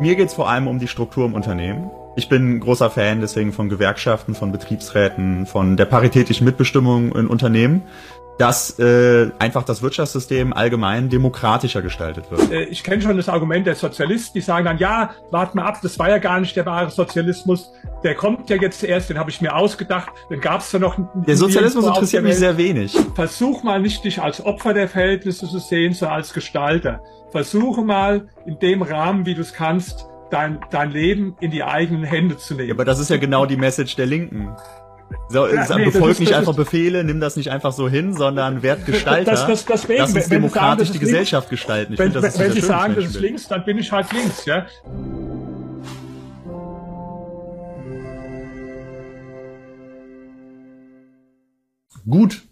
Mir geht's vor allem um die Struktur im Unternehmen. Ich bin großer Fan deswegen von Gewerkschaften, von Betriebsräten, von der paritätischen Mitbestimmung in Unternehmen dass äh, einfach das Wirtschaftssystem allgemein demokratischer gestaltet wird. Äh, ich kenne schon das Argument der Sozialisten, die sagen dann, ja, wart mal ab, das war ja gar nicht der wahre Sozialismus, der kommt ja jetzt erst, den habe ich mir ausgedacht, dann gab es ja noch... Der Sozialismus interessiert mich sehr wenig. Versuch mal nicht dich als Opfer der Verhältnisse zu sehen, sondern als Gestalter. Versuche mal in dem Rahmen, wie du es kannst, dein, dein Leben in die eigenen Hände zu nehmen. Ja, aber das ist ja genau die Message der Linken. So, ja, nee, befolg ist, nicht einfach Befehle, nimm das nicht einfach so hin, sondern werd Gestalter. Das, das, deswegen, Lass uns demokratisch sagen, die Gesellschaft links, gestalten. Ich wenn, find, das wenn Sie sagen, das ist links, dann bin ich halt links, ja. Gut,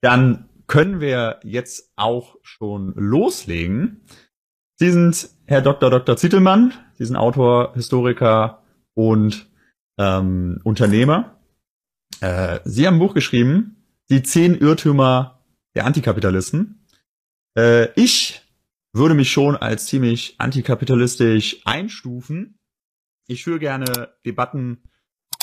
dann können wir jetzt auch schon loslegen. Sie sind Herr Dr. Dr. Zittelmann. Sie sind Autor, Historiker und ähm, Unternehmer. Äh, Sie haben ein Buch geschrieben, die zehn Irrtümer der Antikapitalisten. Äh, ich würde mich schon als ziemlich antikapitalistisch einstufen. Ich führe gerne Debatten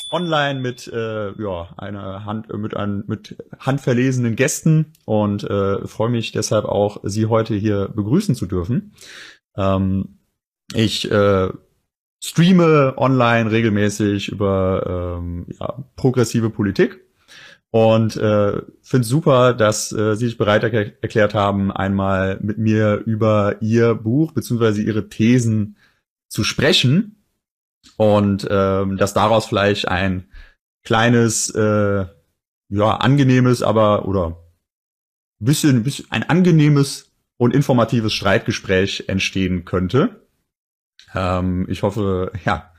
online mit äh, ja einer Hand mit ein, mit handverlesenen Gästen und äh, freue mich deshalb auch Sie heute hier begrüßen zu dürfen. Ähm, ich äh, streame online regelmäßig über ähm, ja, progressive Politik und äh, finde super, dass äh, Sie sich bereit er erklärt haben, einmal mit mir über Ihr Buch beziehungsweise Ihre Thesen zu sprechen und ähm, dass daraus vielleicht ein kleines, äh, ja angenehmes, aber oder bisschen, bisschen ein angenehmes und informatives Streitgespräch entstehen könnte. Ähm, ich hoffe, ja,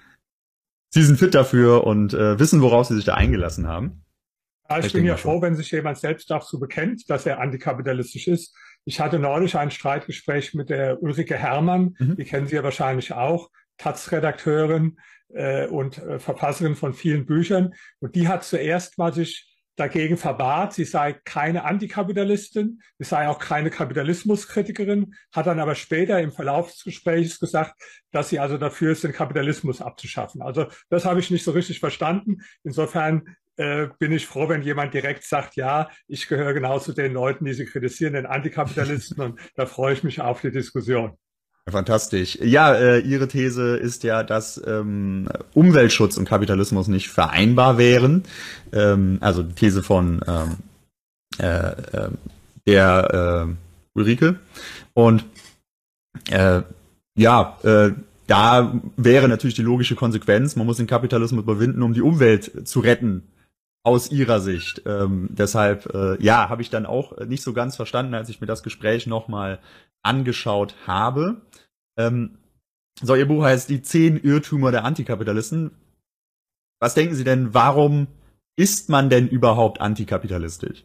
Sie sind fit dafür und äh, wissen, worauf Sie sich da eingelassen haben. Ja, ich, ich bin ja froh, wenn sich jemand selbst dazu bekennt, dass er antikapitalistisch ist. Ich hatte neulich ein Streitgespräch mit der Ulrike Herrmann, mhm. die kennen Sie ja wahrscheinlich auch, Taz-Redakteurin äh, und äh, Verfasserin von vielen Büchern. Und die hat zuerst mal sich dagegen verwahrt, sie sei keine Antikapitalistin, sie sei auch keine Kapitalismuskritikerin, hat dann aber später im Verlauf des Gesprächs gesagt, dass sie also dafür ist, den Kapitalismus abzuschaffen. Also das habe ich nicht so richtig verstanden. Insofern äh, bin ich froh, wenn jemand direkt sagt, ja, ich gehöre genau zu den Leuten, die sie kritisieren, den Antikapitalisten und da freue ich mich auf die Diskussion. Fantastisch. Ja, äh, Ihre These ist ja, dass ähm, Umweltschutz und Kapitalismus nicht vereinbar wären. Ähm, also die These von ähm, äh, äh, der äh, Ulrike. Und äh, ja, äh, da wäre natürlich die logische Konsequenz, man muss den Kapitalismus überwinden, um die Umwelt zu retten aus ihrer Sicht. Ähm, deshalb, äh, ja, habe ich dann auch nicht so ganz verstanden, als ich mir das Gespräch nochmal angeschaut habe. Ähm, so, Ihr Buch heißt Die zehn Irrtümer der Antikapitalisten. Was denken Sie denn, warum ist man denn überhaupt antikapitalistisch?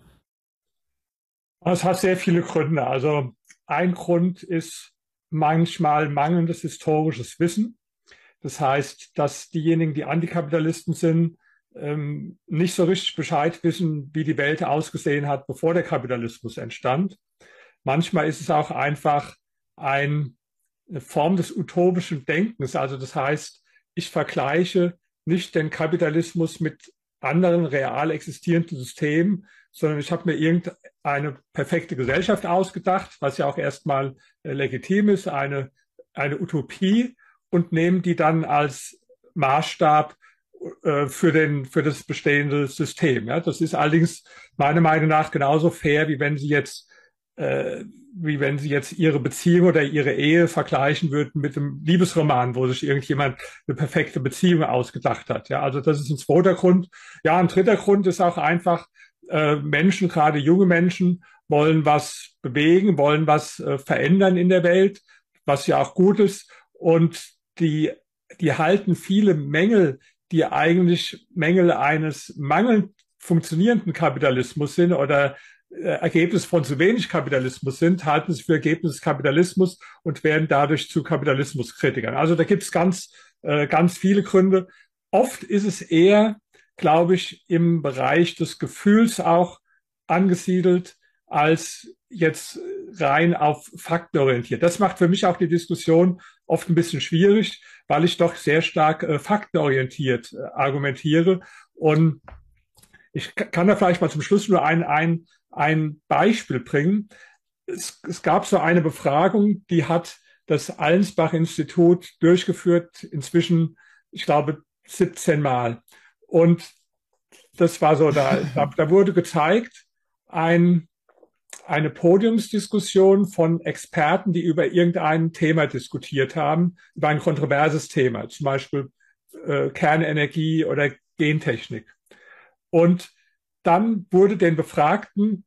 Es hat sehr viele Gründe. Also ein Grund ist manchmal mangelndes historisches Wissen. Das heißt, dass diejenigen, die Antikapitalisten sind, ähm, nicht so richtig Bescheid wissen, wie die Welt ausgesehen hat, bevor der Kapitalismus entstand. Manchmal ist es auch einfach ein eine Form des utopischen Denkens. Also das heißt, ich vergleiche nicht den Kapitalismus mit anderen real existierenden Systemen, sondern ich habe mir irgendeine perfekte Gesellschaft ausgedacht, was ja auch erstmal äh, legitim ist, eine, eine Utopie und nehme die dann als Maßstab äh, für, den, für das bestehende System. Ja, das ist allerdings meiner Meinung nach genauso fair, wie wenn Sie jetzt äh, wie wenn Sie jetzt Ihre Beziehung oder Ihre Ehe vergleichen würden mit einem Liebesroman, wo sich irgendjemand eine perfekte Beziehung ausgedacht hat. Ja, also das ist ein zweiter Grund. Ja, ein dritter Grund ist auch einfach, äh, Menschen, gerade junge Menschen, wollen was bewegen, wollen was äh, verändern in der Welt, was ja auch gut ist. Und die, die halten viele Mängel, die eigentlich Mängel eines mangelnd funktionierenden Kapitalismus sind oder äh, Ergebnis von zu wenig Kapitalismus sind, halten sie für Ergebnis des Kapitalismus und werden dadurch zu Kapitalismuskritikern. Also da gibt es ganz, äh, ganz viele Gründe. Oft ist es eher, glaube ich, im Bereich des Gefühls auch angesiedelt, als jetzt rein auf Fakten orientiert. Das macht für mich auch die Diskussion oft ein bisschen schwierig, weil ich doch sehr stark äh, faktenorientiert äh, argumentiere. Und ich kann da vielleicht mal zum Schluss nur ein, ein, ein Beispiel bringen. Es, es gab so eine Befragung, die hat das Allensbach-Institut durchgeführt, inzwischen, ich glaube, 17 Mal. Und das war so, da, da, da wurde gezeigt, ein, eine Podiumsdiskussion von Experten, die über irgendein Thema diskutiert haben, über ein kontroverses Thema, zum Beispiel äh, Kernenergie oder Gentechnik. Und dann wurde den Befragten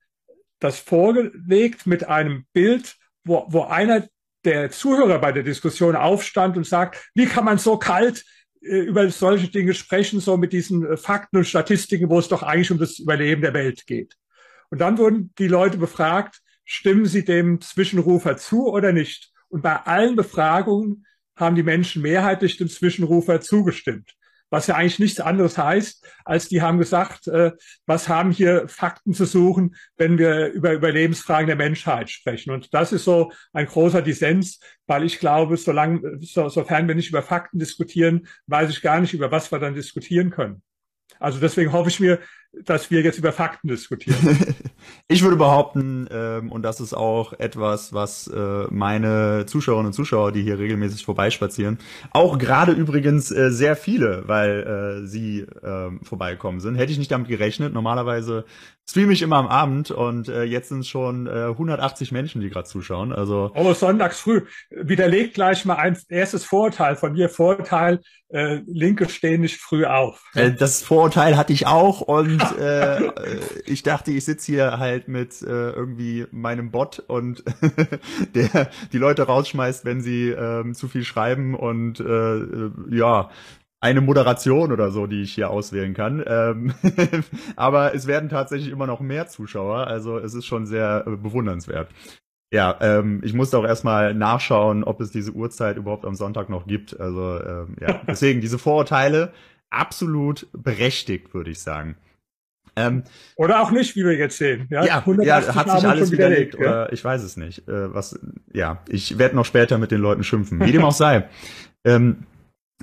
das vorgelegt mit einem Bild, wo, wo einer der Zuhörer bei der Diskussion aufstand und sagt, wie kann man so kalt äh, über solche Dinge sprechen, so mit diesen äh, Fakten und Statistiken, wo es doch eigentlich um das Überleben der Welt geht. Und dann wurden die Leute befragt, stimmen sie dem Zwischenrufer zu oder nicht? Und bei allen Befragungen haben die Menschen mehrheitlich dem Zwischenrufer zugestimmt was ja eigentlich nichts anderes heißt, als die haben gesagt, äh, was haben hier Fakten zu suchen, wenn wir über Überlebensfragen der Menschheit sprechen. Und das ist so ein großer Dissens, weil ich glaube, solange, so, sofern wir nicht über Fakten diskutieren, weiß ich gar nicht, über was wir dann diskutieren können. Also deswegen hoffe ich mir, dass wir jetzt über Fakten diskutieren. ich würde behaupten, ähm, und das ist auch etwas, was äh, meine Zuschauerinnen und Zuschauer, die hier regelmäßig vorbeispazieren, auch gerade übrigens äh, sehr viele, weil äh, sie äh, vorbeikommen sind. Hätte ich nicht damit gerechnet. Normalerweise streame ich immer am Abend und äh, jetzt sind es schon äh, 180 Menschen, die gerade zuschauen. Also oh, sonntags früh. Widerlegt gleich mal ein erstes Vorurteil von mir. Vorurteil, äh, Linke stehen nicht früh auf. Äh, das Vorurteil hatte ich auch und äh, ich dachte, ich sitze hier halt mit äh, irgendwie meinem Bot und der die Leute rausschmeißt, wenn sie ähm, zu viel schreiben und äh, ja, eine Moderation oder so, die ich hier auswählen kann. Ähm, aber es werden tatsächlich immer noch mehr Zuschauer, also es ist schon sehr äh, bewundernswert. Ja, ähm, ich musste auch erstmal nachschauen, ob es diese Uhrzeit überhaupt am Sonntag noch gibt. Also ähm, ja, deswegen diese Vorurteile absolut berechtigt, würde ich sagen. Ähm, oder auch nicht, wie wir jetzt sehen. Ja, ja, ja hat sich alles widerlegt. oder ich weiß es nicht. Äh, was, ja, ich werde noch später mit den Leuten schimpfen. Wie dem auch sei. Ähm,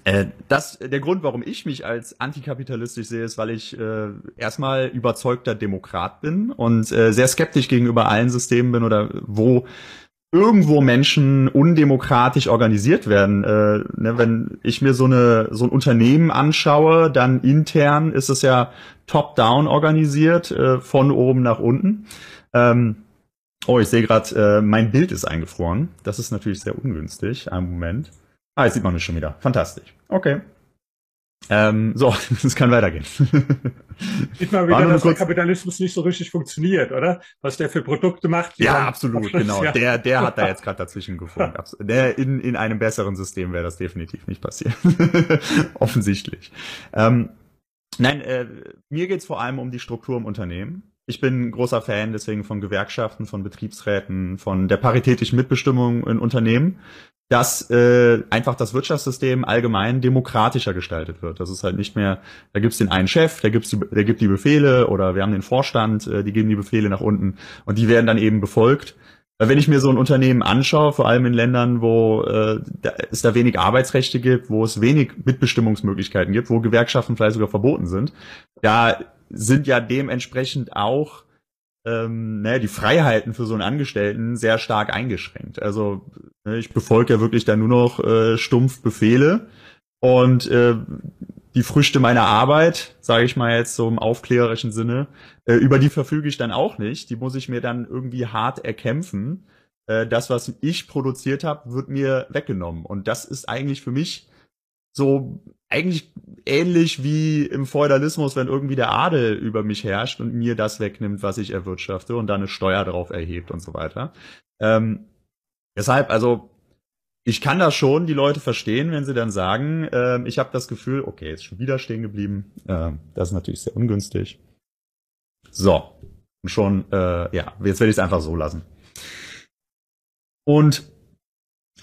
äh, das, der Grund, warum ich mich als antikapitalistisch sehe, ist, weil ich äh, erstmal überzeugter Demokrat bin und äh, sehr skeptisch gegenüber allen Systemen bin oder wo irgendwo Menschen undemokratisch organisiert werden. Äh, ne, wenn ich mir so eine so ein Unternehmen anschaue, dann intern ist es ja top-down organisiert, äh, von oben nach unten. Ähm, oh, ich sehe gerade, äh, mein Bild ist eingefroren. Das ist natürlich sehr ungünstig. Einen Moment. Ah, jetzt sieht man mich schon wieder. Fantastisch. Okay. Ähm, so, es kann weitergehen. Sieht mal wieder, dass der Kapitalismus nicht so richtig funktioniert, oder? Was der für Produkte macht. Ja, absolut, genau. Ja. Der, der hat da jetzt gerade dazwischen gefunden. Der in, in einem besseren System wäre das definitiv nicht passiert. Offensichtlich. Ähm, nein, äh, mir geht's vor allem um die Struktur im Unternehmen. Ich bin großer Fan deswegen von Gewerkschaften, von Betriebsräten, von der paritätischen Mitbestimmung in Unternehmen dass äh, einfach das Wirtschaftssystem allgemein demokratischer gestaltet wird. Das ist halt nicht mehr, da gibt's den einen Chef, der, gibt's die, der gibt die Befehle oder wir haben den Vorstand, äh, die geben die Befehle nach unten und die werden dann eben befolgt. Wenn ich mir so ein Unternehmen anschaue, vor allem in Ländern, wo äh, da, es da wenig Arbeitsrechte gibt, wo es wenig Mitbestimmungsmöglichkeiten gibt, wo Gewerkschaften vielleicht sogar verboten sind, da sind ja dementsprechend auch ähm, naja, die Freiheiten für so einen Angestellten sehr stark eingeschränkt. Also ne, ich befolge ja wirklich dann nur noch äh, stumpf Befehle und äh, die Früchte meiner Arbeit, sage ich mal jetzt so im aufklärerischen Sinne, äh, über die verfüge ich dann auch nicht. Die muss ich mir dann irgendwie hart erkämpfen. Äh, das, was ich produziert habe, wird mir weggenommen. Und das ist eigentlich für mich so eigentlich ähnlich wie im Feudalismus, wenn irgendwie der Adel über mich herrscht und mir das wegnimmt, was ich erwirtschafte und dann eine Steuer darauf erhebt und so weiter. Ähm, deshalb, also ich kann das schon die Leute verstehen, wenn sie dann sagen, äh, ich habe das Gefühl, okay, ist schon wieder stehen geblieben. Äh, das ist natürlich sehr ungünstig. So, und schon, äh, ja, jetzt werde ich es einfach so lassen. Und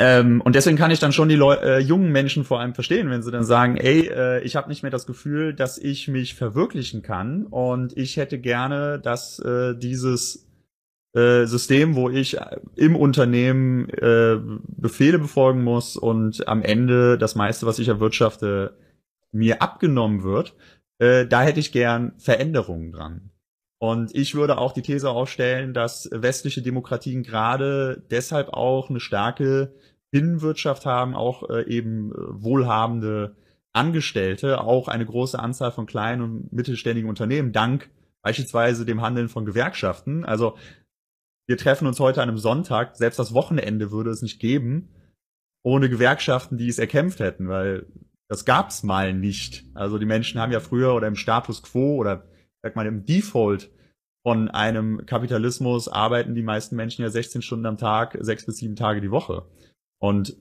ähm, und deswegen kann ich dann schon die Leu äh, jungen Menschen vor allem verstehen, wenn sie dann sagen, ey, äh, ich habe nicht mehr das Gefühl, dass ich mich verwirklichen kann und ich hätte gerne, dass äh, dieses äh, System, wo ich im Unternehmen äh, Befehle befolgen muss und am Ende das meiste, was ich erwirtschafte, mir abgenommen wird, äh, da hätte ich gern Veränderungen dran. Und ich würde auch die These aufstellen, dass westliche Demokratien gerade deshalb auch eine starke Binnenwirtschaft haben, auch äh, eben äh, wohlhabende Angestellte, auch eine große Anzahl von kleinen und mittelständigen Unternehmen, dank beispielsweise dem Handeln von Gewerkschaften. Also wir treffen uns heute an einem Sonntag, selbst das Wochenende würde es nicht geben, ohne Gewerkschaften, die es erkämpft hätten, weil das gab's mal nicht. Also die Menschen haben ja früher oder im Status quo oder sag mal im Default von einem Kapitalismus arbeiten die meisten Menschen ja 16 Stunden am Tag, sechs bis sieben Tage die Woche. Und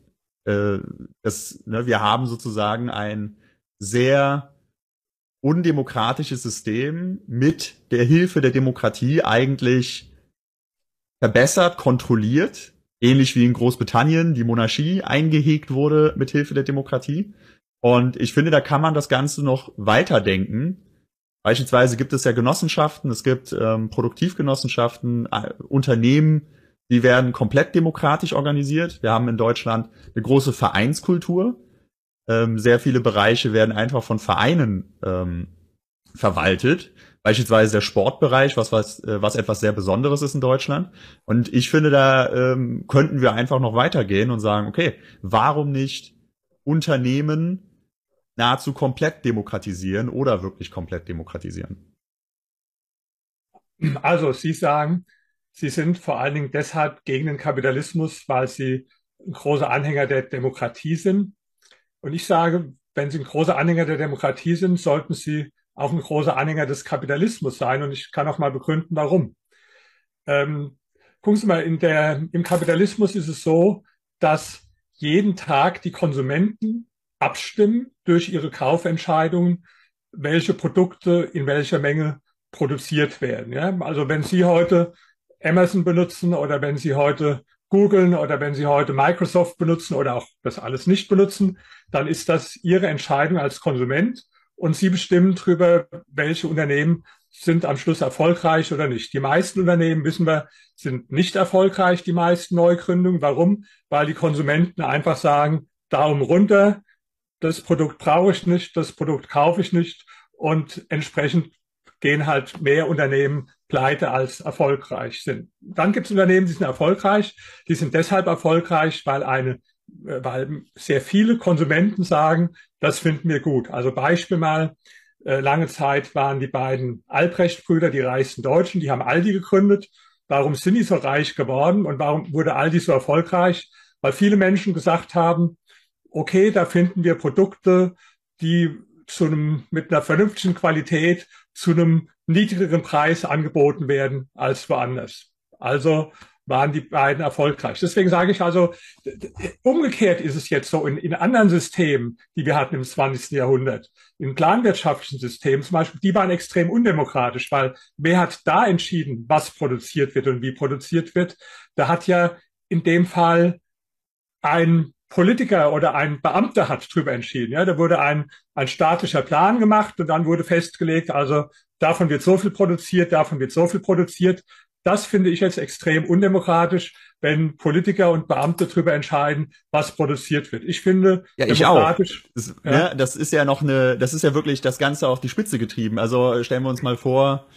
äh, das, ne, wir haben sozusagen ein sehr undemokratisches System mit der Hilfe der Demokratie eigentlich verbessert, kontrolliert, ähnlich wie in Großbritannien die Monarchie eingehegt wurde mit Hilfe der Demokratie. Und ich finde, da kann man das Ganze noch weiterdenken. Beispielsweise gibt es ja Genossenschaften, es gibt ähm, Produktivgenossenschaften, äh, Unternehmen, die werden komplett demokratisch organisiert. Wir haben in Deutschland eine große Vereinskultur. Ähm, sehr viele Bereiche werden einfach von Vereinen ähm, verwaltet. Beispielsweise der Sportbereich, was, was, äh, was etwas sehr Besonderes ist in Deutschland. Und ich finde, da ähm, könnten wir einfach noch weitergehen und sagen, okay, warum nicht Unternehmen nahezu komplett demokratisieren oder wirklich komplett demokratisieren? Also Sie sagen, Sie sind vor allen Dingen deshalb gegen den Kapitalismus, weil Sie ein großer Anhänger der Demokratie sind. Und ich sage, wenn Sie ein großer Anhänger der Demokratie sind, sollten Sie auch ein großer Anhänger des Kapitalismus sein. Und ich kann auch mal begründen, warum. Ähm, gucken Sie mal, in der, im Kapitalismus ist es so, dass jeden Tag die Konsumenten abstimmen durch ihre Kaufentscheidungen, welche Produkte in welcher Menge produziert werden. Ja? Also wenn Sie heute Amazon benutzen oder wenn Sie heute googeln oder wenn Sie heute Microsoft benutzen oder auch das alles nicht benutzen, dann ist das Ihre Entscheidung als Konsument und Sie bestimmen darüber, welche Unternehmen sind am Schluss erfolgreich oder nicht. Die meisten Unternehmen, wissen wir, sind nicht erfolgreich, die meisten Neugründungen. Warum? Weil die Konsumenten einfach sagen, Daumen runter, das Produkt brauche ich nicht, das Produkt kaufe ich nicht und entsprechend gehen halt mehr Unternehmen pleite als erfolgreich sind. Dann gibt es Unternehmen, die sind erfolgreich. Die sind deshalb erfolgreich, weil eine, äh, weil sehr viele Konsumenten sagen, das finden wir gut. Also Beispiel mal, äh, lange Zeit waren die beiden Albrecht-Brüder die reichsten Deutschen, die haben Aldi gegründet. Warum sind die so reich geworden und warum wurde Aldi so erfolgreich? Weil viele Menschen gesagt haben, okay, da finden wir Produkte, die zu einem, mit einer vernünftigen Qualität zu einem niedrigeren Preis angeboten werden als woanders. Also waren die beiden erfolgreich. Deswegen sage ich also, umgekehrt ist es jetzt so in, in anderen Systemen, die wir hatten im 20. Jahrhundert, in planwirtschaftlichen Systemen zum Beispiel, die waren extrem undemokratisch, weil wer hat da entschieden, was produziert wird und wie produziert wird? Da hat ja in dem Fall ein Politiker oder ein Beamter hat drüber entschieden. Ja, da wurde ein, ein staatlicher Plan gemacht und dann wurde festgelegt, also davon wird so viel produziert, davon wird so viel produziert. Das finde ich jetzt extrem undemokratisch, wenn Politiker und Beamte darüber entscheiden, was produziert wird. Ich finde, ja, ich auch. Das, ja. ja, das ist ja noch eine, das ist ja wirklich das Ganze auf die Spitze getrieben. Also stellen wir uns mal vor,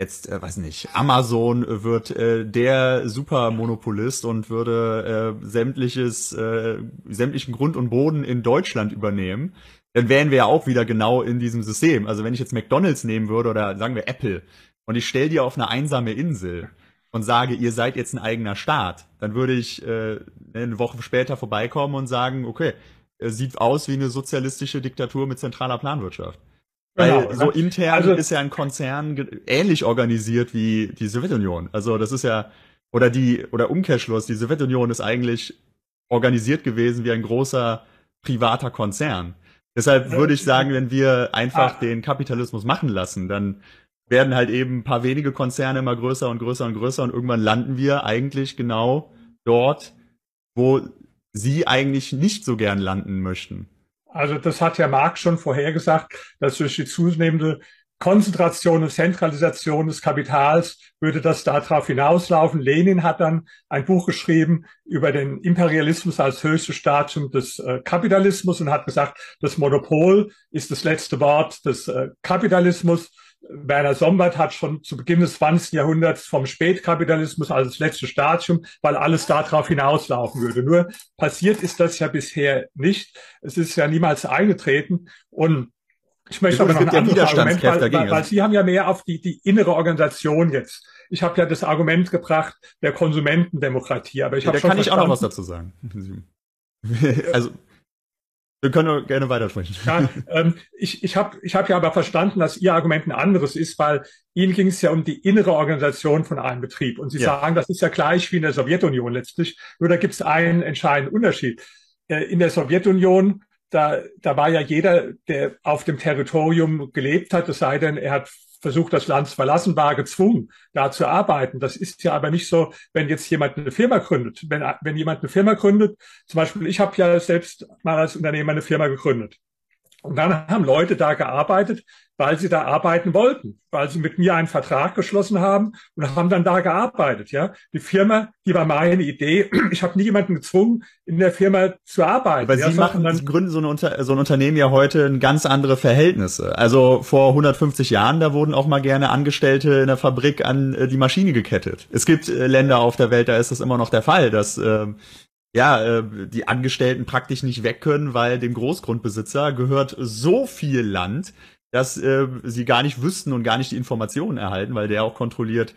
jetzt, äh, weiß nicht, Amazon wird äh, der Supermonopolist und würde äh, sämtliches, äh, sämtlichen Grund und Boden in Deutschland übernehmen, dann wären wir ja auch wieder genau in diesem System. Also wenn ich jetzt McDonalds nehmen würde oder sagen wir Apple und ich stell dir auf eine einsame Insel und sage, ihr seid jetzt ein eigener Staat, dann würde ich äh, eine Woche später vorbeikommen und sagen, okay, sieht aus wie eine sozialistische Diktatur mit zentraler Planwirtschaft. Weil genau, so intern also, ist ja ein Konzern ähnlich organisiert wie die Sowjetunion. Also das ist ja, oder die, oder Umkehrschluss, die Sowjetunion ist eigentlich organisiert gewesen wie ein großer privater Konzern. Deshalb würde ich sagen, wenn wir einfach ah. den Kapitalismus machen lassen, dann werden halt eben ein paar wenige Konzerne immer größer und größer und größer und irgendwann landen wir eigentlich genau dort, wo sie eigentlich nicht so gern landen möchten. Also das hat ja Marx schon vorhergesagt, dass durch die zunehmende Konzentration und Zentralisation des Kapitals würde das darauf hinauslaufen. Lenin hat dann ein Buch geschrieben über den Imperialismus als höchstes Stadium des äh, Kapitalismus und hat gesagt, das Monopol ist das letzte Wort des äh, Kapitalismus. Werner Sombart hat schon zu Beginn des 20. Jahrhunderts vom Spätkapitalismus als das letzte Stadium, weil alles darauf hinauslaufen würde. Nur passiert ist das ja bisher nicht. Es ist ja niemals eingetreten und ich möchte aber noch ein anderes Argument, weil, weil, weil Sie haben ja mehr auf die, die innere Organisation jetzt. Ich habe ja das Argument gebracht der Konsumentendemokratie, aber ich habe schon kann ich auch noch was dazu sagen. also wir können gerne weitersprechen. Ja, ähm, ich ich habe ich hab ja aber verstanden, dass Ihr Argument ein anderes ist, weil Ihnen ging es ja um die innere Organisation von einem Betrieb. Und Sie ja. sagen, das ist ja gleich wie in der Sowjetunion letztlich. Nur da gibt es einen entscheidenden Unterschied. Äh, in der Sowjetunion da, da war ja jeder, der auf dem Territorium gelebt hat, es sei denn, er hat versucht, das Land zu verlassen, war gezwungen, da zu arbeiten. Das ist ja aber nicht so, wenn jetzt jemand eine Firma gründet. Wenn, wenn jemand eine Firma gründet, zum Beispiel, ich habe ja selbst mal als Unternehmer eine Firma gegründet. Und dann haben Leute da gearbeitet, weil sie da arbeiten wollten, weil sie mit mir einen Vertrag geschlossen haben und haben dann da gearbeitet. Ja, die Firma, die war meine Idee. Ich habe nie jemanden gezwungen, in der Firma zu arbeiten. Aber ja, Sie machen, dann, Sie gründen so, eine so ein Unternehmen ja heute in ganz andere Verhältnisse. Also vor 150 Jahren, da wurden auch mal gerne Angestellte in der Fabrik an äh, die Maschine gekettet. Es gibt äh, Länder auf der Welt, da ist das immer noch der Fall, dass äh, ja, äh, die Angestellten praktisch nicht weg können, weil dem Großgrundbesitzer gehört so viel Land, dass äh, sie gar nicht wüssten und gar nicht die Informationen erhalten, weil der auch kontrolliert,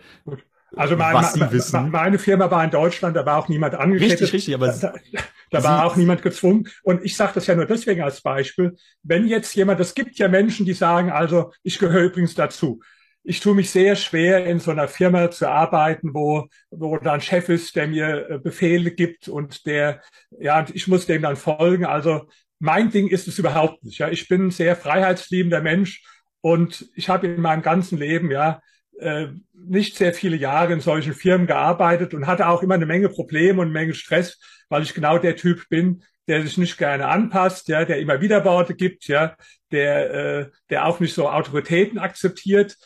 also mein, was sie wissen. Meine Firma war in Deutschland, da war auch niemand angestellt. Richtig, richtig, aber da, da, da war auch niemand gezwungen. Und ich sage das ja nur deswegen als Beispiel. Wenn jetzt jemand, es gibt ja Menschen, die sagen, also ich gehöre übrigens dazu ich tue mich sehr schwer, in so einer Firma zu arbeiten, wo, wo da ein Chef ist, der mir äh, Befehle gibt und der, ja, ich muss dem dann folgen. Also mein Ding ist es überhaupt nicht. Ja, ich bin ein sehr freiheitsliebender Mensch und ich habe in meinem ganzen Leben, ja, äh, nicht sehr viele Jahre in solchen Firmen gearbeitet und hatte auch immer eine Menge Probleme und eine Menge Stress, weil ich genau der Typ bin, der sich nicht gerne anpasst, ja, der immer Widerworte gibt, ja, der, äh, der auch nicht so Autoritäten akzeptiert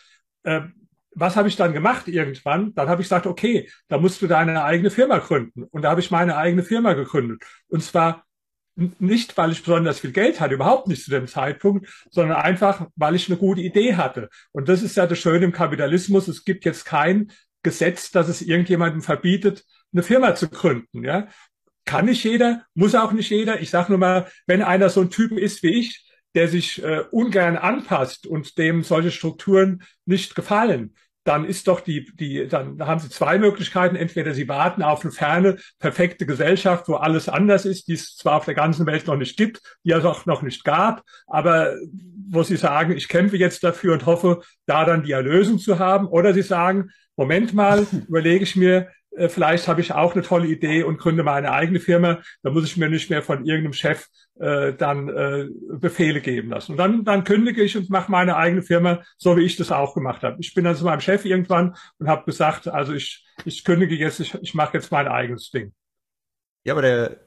äh, was habe ich dann gemacht irgendwann? Dann habe ich gesagt, okay, da musst du deine eigene Firma gründen. Und da habe ich meine eigene Firma gegründet. Und zwar nicht, weil ich besonders viel Geld hatte, überhaupt nicht zu dem Zeitpunkt, sondern einfach, weil ich eine gute Idee hatte. Und das ist ja das Schöne im Kapitalismus. Es gibt jetzt kein Gesetz, das es irgendjemandem verbietet, eine Firma zu gründen. Ja? Kann nicht jeder, muss auch nicht jeder. Ich sage nur mal, wenn einer so ein Typ ist wie ich, der sich äh, ungern anpasst und dem solche Strukturen nicht gefallen, dann ist doch die, die, dann haben Sie zwei Möglichkeiten. Entweder Sie warten auf eine ferne, perfekte Gesellschaft, wo alles anders ist, die es zwar auf der ganzen Welt noch nicht gibt, die es auch noch nicht gab, aber wo Sie sagen, ich kämpfe jetzt dafür und hoffe, da dann die Erlösung zu haben. Oder Sie sagen, Moment mal, überlege ich mir, äh, vielleicht habe ich auch eine tolle Idee und gründe meine eigene Firma. Da muss ich mir nicht mehr von irgendeinem Chef äh, dann äh, Befehle geben lassen. Und dann, dann kündige ich und mache meine eigene Firma, so wie ich das auch gemacht habe. Ich bin dann zu meinem Chef irgendwann und habe gesagt, also ich, ich kündige jetzt, ich, ich mache jetzt mein eigenes Ding. Ja, aber der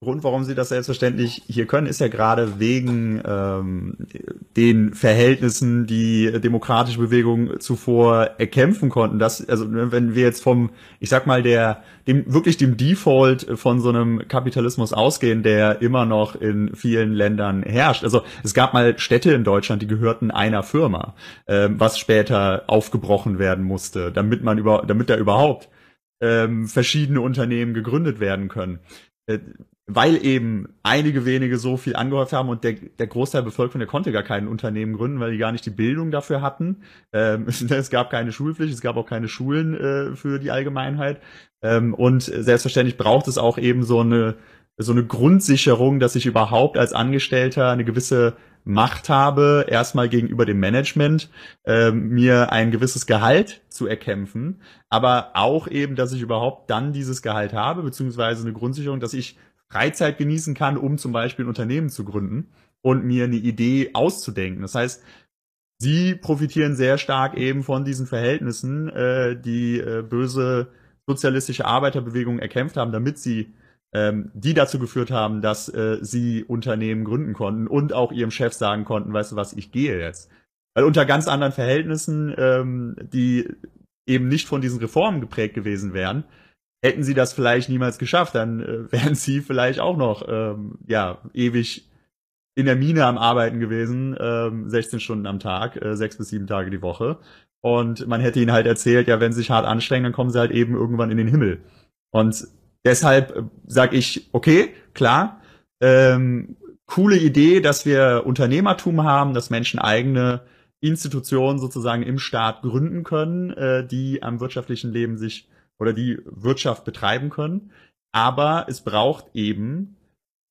Grund, warum sie das selbstverständlich hier können, ist ja gerade wegen ähm, den Verhältnissen, die demokratische Bewegungen zuvor erkämpfen konnten. Das, also wenn wir jetzt vom, ich sag mal, der, dem wirklich dem Default von so einem Kapitalismus ausgehen, der immer noch in vielen Ländern herrscht. Also es gab mal Städte in Deutschland, die gehörten einer Firma, ähm, was später aufgebrochen werden musste, damit man über, damit da überhaupt ähm, verschiedene Unternehmen gegründet werden können äh, weil eben einige wenige so viel angehäuft haben und der, der Großteil der Bevölkerung, der konnte gar kein Unternehmen gründen, weil die gar nicht die Bildung dafür hatten. Ähm, es gab keine Schulpflicht, es gab auch keine Schulen äh, für die Allgemeinheit. Ähm, und selbstverständlich braucht es auch eben so eine, so eine Grundsicherung, dass ich überhaupt als Angestellter eine gewisse Macht habe, erstmal gegenüber dem Management, äh, mir ein gewisses Gehalt zu erkämpfen, aber auch eben, dass ich überhaupt dann dieses Gehalt habe, beziehungsweise eine Grundsicherung, dass ich Freizeit genießen kann, um zum Beispiel ein Unternehmen zu gründen und mir eine Idee auszudenken. Das heißt, sie profitieren sehr stark eben von diesen Verhältnissen, äh, die äh, böse sozialistische Arbeiterbewegung erkämpft haben, damit sie ähm, die dazu geführt haben, dass äh, sie Unternehmen gründen konnten und auch ihrem Chef sagen konnten, weißt du was, ich gehe jetzt. weil unter ganz anderen Verhältnissen, ähm, die eben nicht von diesen Reformen geprägt gewesen wären, hätten sie das vielleicht niemals geschafft, dann äh, wären sie vielleicht auch noch ähm, ja ewig in der Mine am Arbeiten gewesen, ähm, 16 Stunden am Tag, äh, sechs bis sieben Tage die Woche. Und man hätte ihnen halt erzählt, ja, wenn sie sich hart anstrengen, dann kommen sie halt eben irgendwann in den Himmel. Und deshalb äh, sage ich, okay, klar, ähm, coole Idee, dass wir Unternehmertum haben, dass Menschen eigene Institutionen sozusagen im Staat gründen können, äh, die am wirtschaftlichen Leben sich oder die Wirtschaft betreiben können. Aber es braucht eben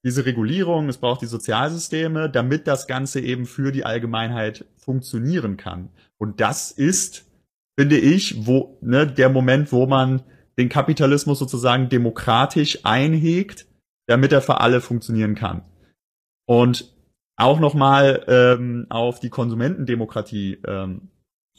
diese Regulierung, es braucht die Sozialsysteme, damit das Ganze eben für die Allgemeinheit funktionieren kann. Und das ist, finde ich, wo ne, der Moment, wo man den Kapitalismus sozusagen demokratisch einhegt, damit er für alle funktionieren kann. Und auch nochmal ähm, auf die Konsumentendemokratie, ähm,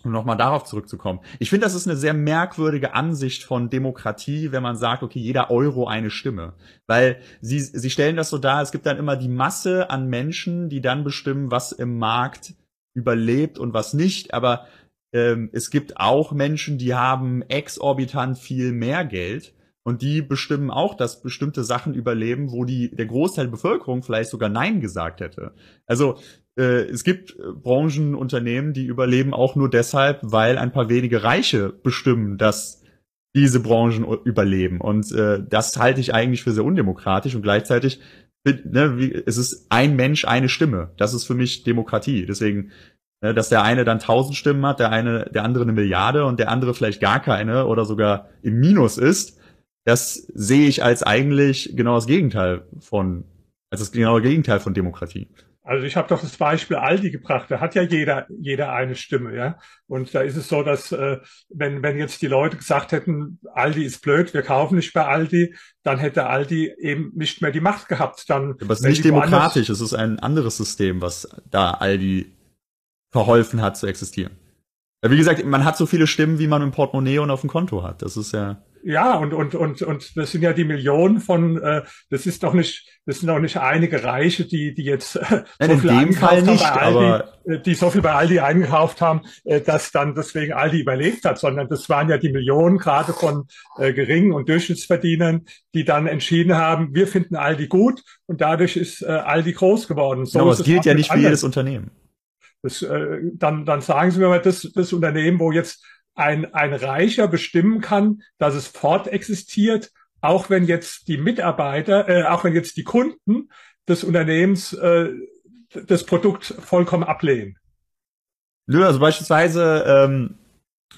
um nochmal darauf zurückzukommen. Ich finde, das ist eine sehr merkwürdige Ansicht von Demokratie, wenn man sagt, okay, jeder Euro eine Stimme. Weil sie, sie stellen das so dar, es gibt dann immer die Masse an Menschen, die dann bestimmen, was im Markt überlebt und was nicht. Aber ähm, es gibt auch Menschen, die haben exorbitant viel mehr Geld und die bestimmen auch, dass bestimmte Sachen überleben, wo die der Großteil der Bevölkerung vielleicht sogar Nein gesagt hätte. Also es gibt äh, Branchenunternehmen, die überleben auch nur deshalb, weil ein paar wenige Reiche bestimmen, dass diese Branchen überleben. Und äh, das halte ich eigentlich für sehr undemokratisch und gleichzeitig ne, wie, es ist ein Mensch, eine Stimme. Das ist für mich Demokratie. Deswegen Ne, dass der eine dann tausend Stimmen hat, der eine, der andere eine Milliarde und der andere vielleicht gar keine oder sogar im Minus ist, das sehe ich als eigentlich genau das Gegenteil von, als das genaue Gegenteil von Demokratie. Also ich habe doch das Beispiel Aldi gebracht. Da hat ja jeder jeder eine Stimme, ja. Und da ist es so, dass äh, wenn wenn jetzt die Leute gesagt hätten, Aldi ist blöd, wir kaufen nicht bei Aldi, dann hätte Aldi eben nicht mehr die Macht gehabt. Dann. Aber es ist nicht demokratisch. Es ist ein anderes System, was da Aldi verholfen hat zu existieren. Wie gesagt, man hat so viele Stimmen, wie man im Portemonnaie und auf dem Konto hat. Das ist ja. Ja, und, und, und, und das sind ja die Millionen von, äh, das ist doch nicht, das sind auch nicht einige Reiche, die, die jetzt äh, so viel in dem Fall nicht, Aldi, äh, die so viel bei Aldi eingekauft haben, äh, dass dann deswegen Aldi überlebt hat, sondern das waren ja die Millionen gerade von äh, geringen und Durchschnittsverdienern, die dann entschieden haben, wir finden Aldi gut und dadurch ist äh, Aldi groß geworden. So genau, es gilt ja nicht für jedes Unternehmen. Das, äh, dann, dann sagen Sie mir mal, das, das Unternehmen, wo jetzt ein, ein Reicher bestimmen kann, dass es fort existiert, auch wenn jetzt die Mitarbeiter, äh, auch wenn jetzt die Kunden des Unternehmens äh, das Produkt vollkommen ablehnen. Nö, also beispielsweise, ähm,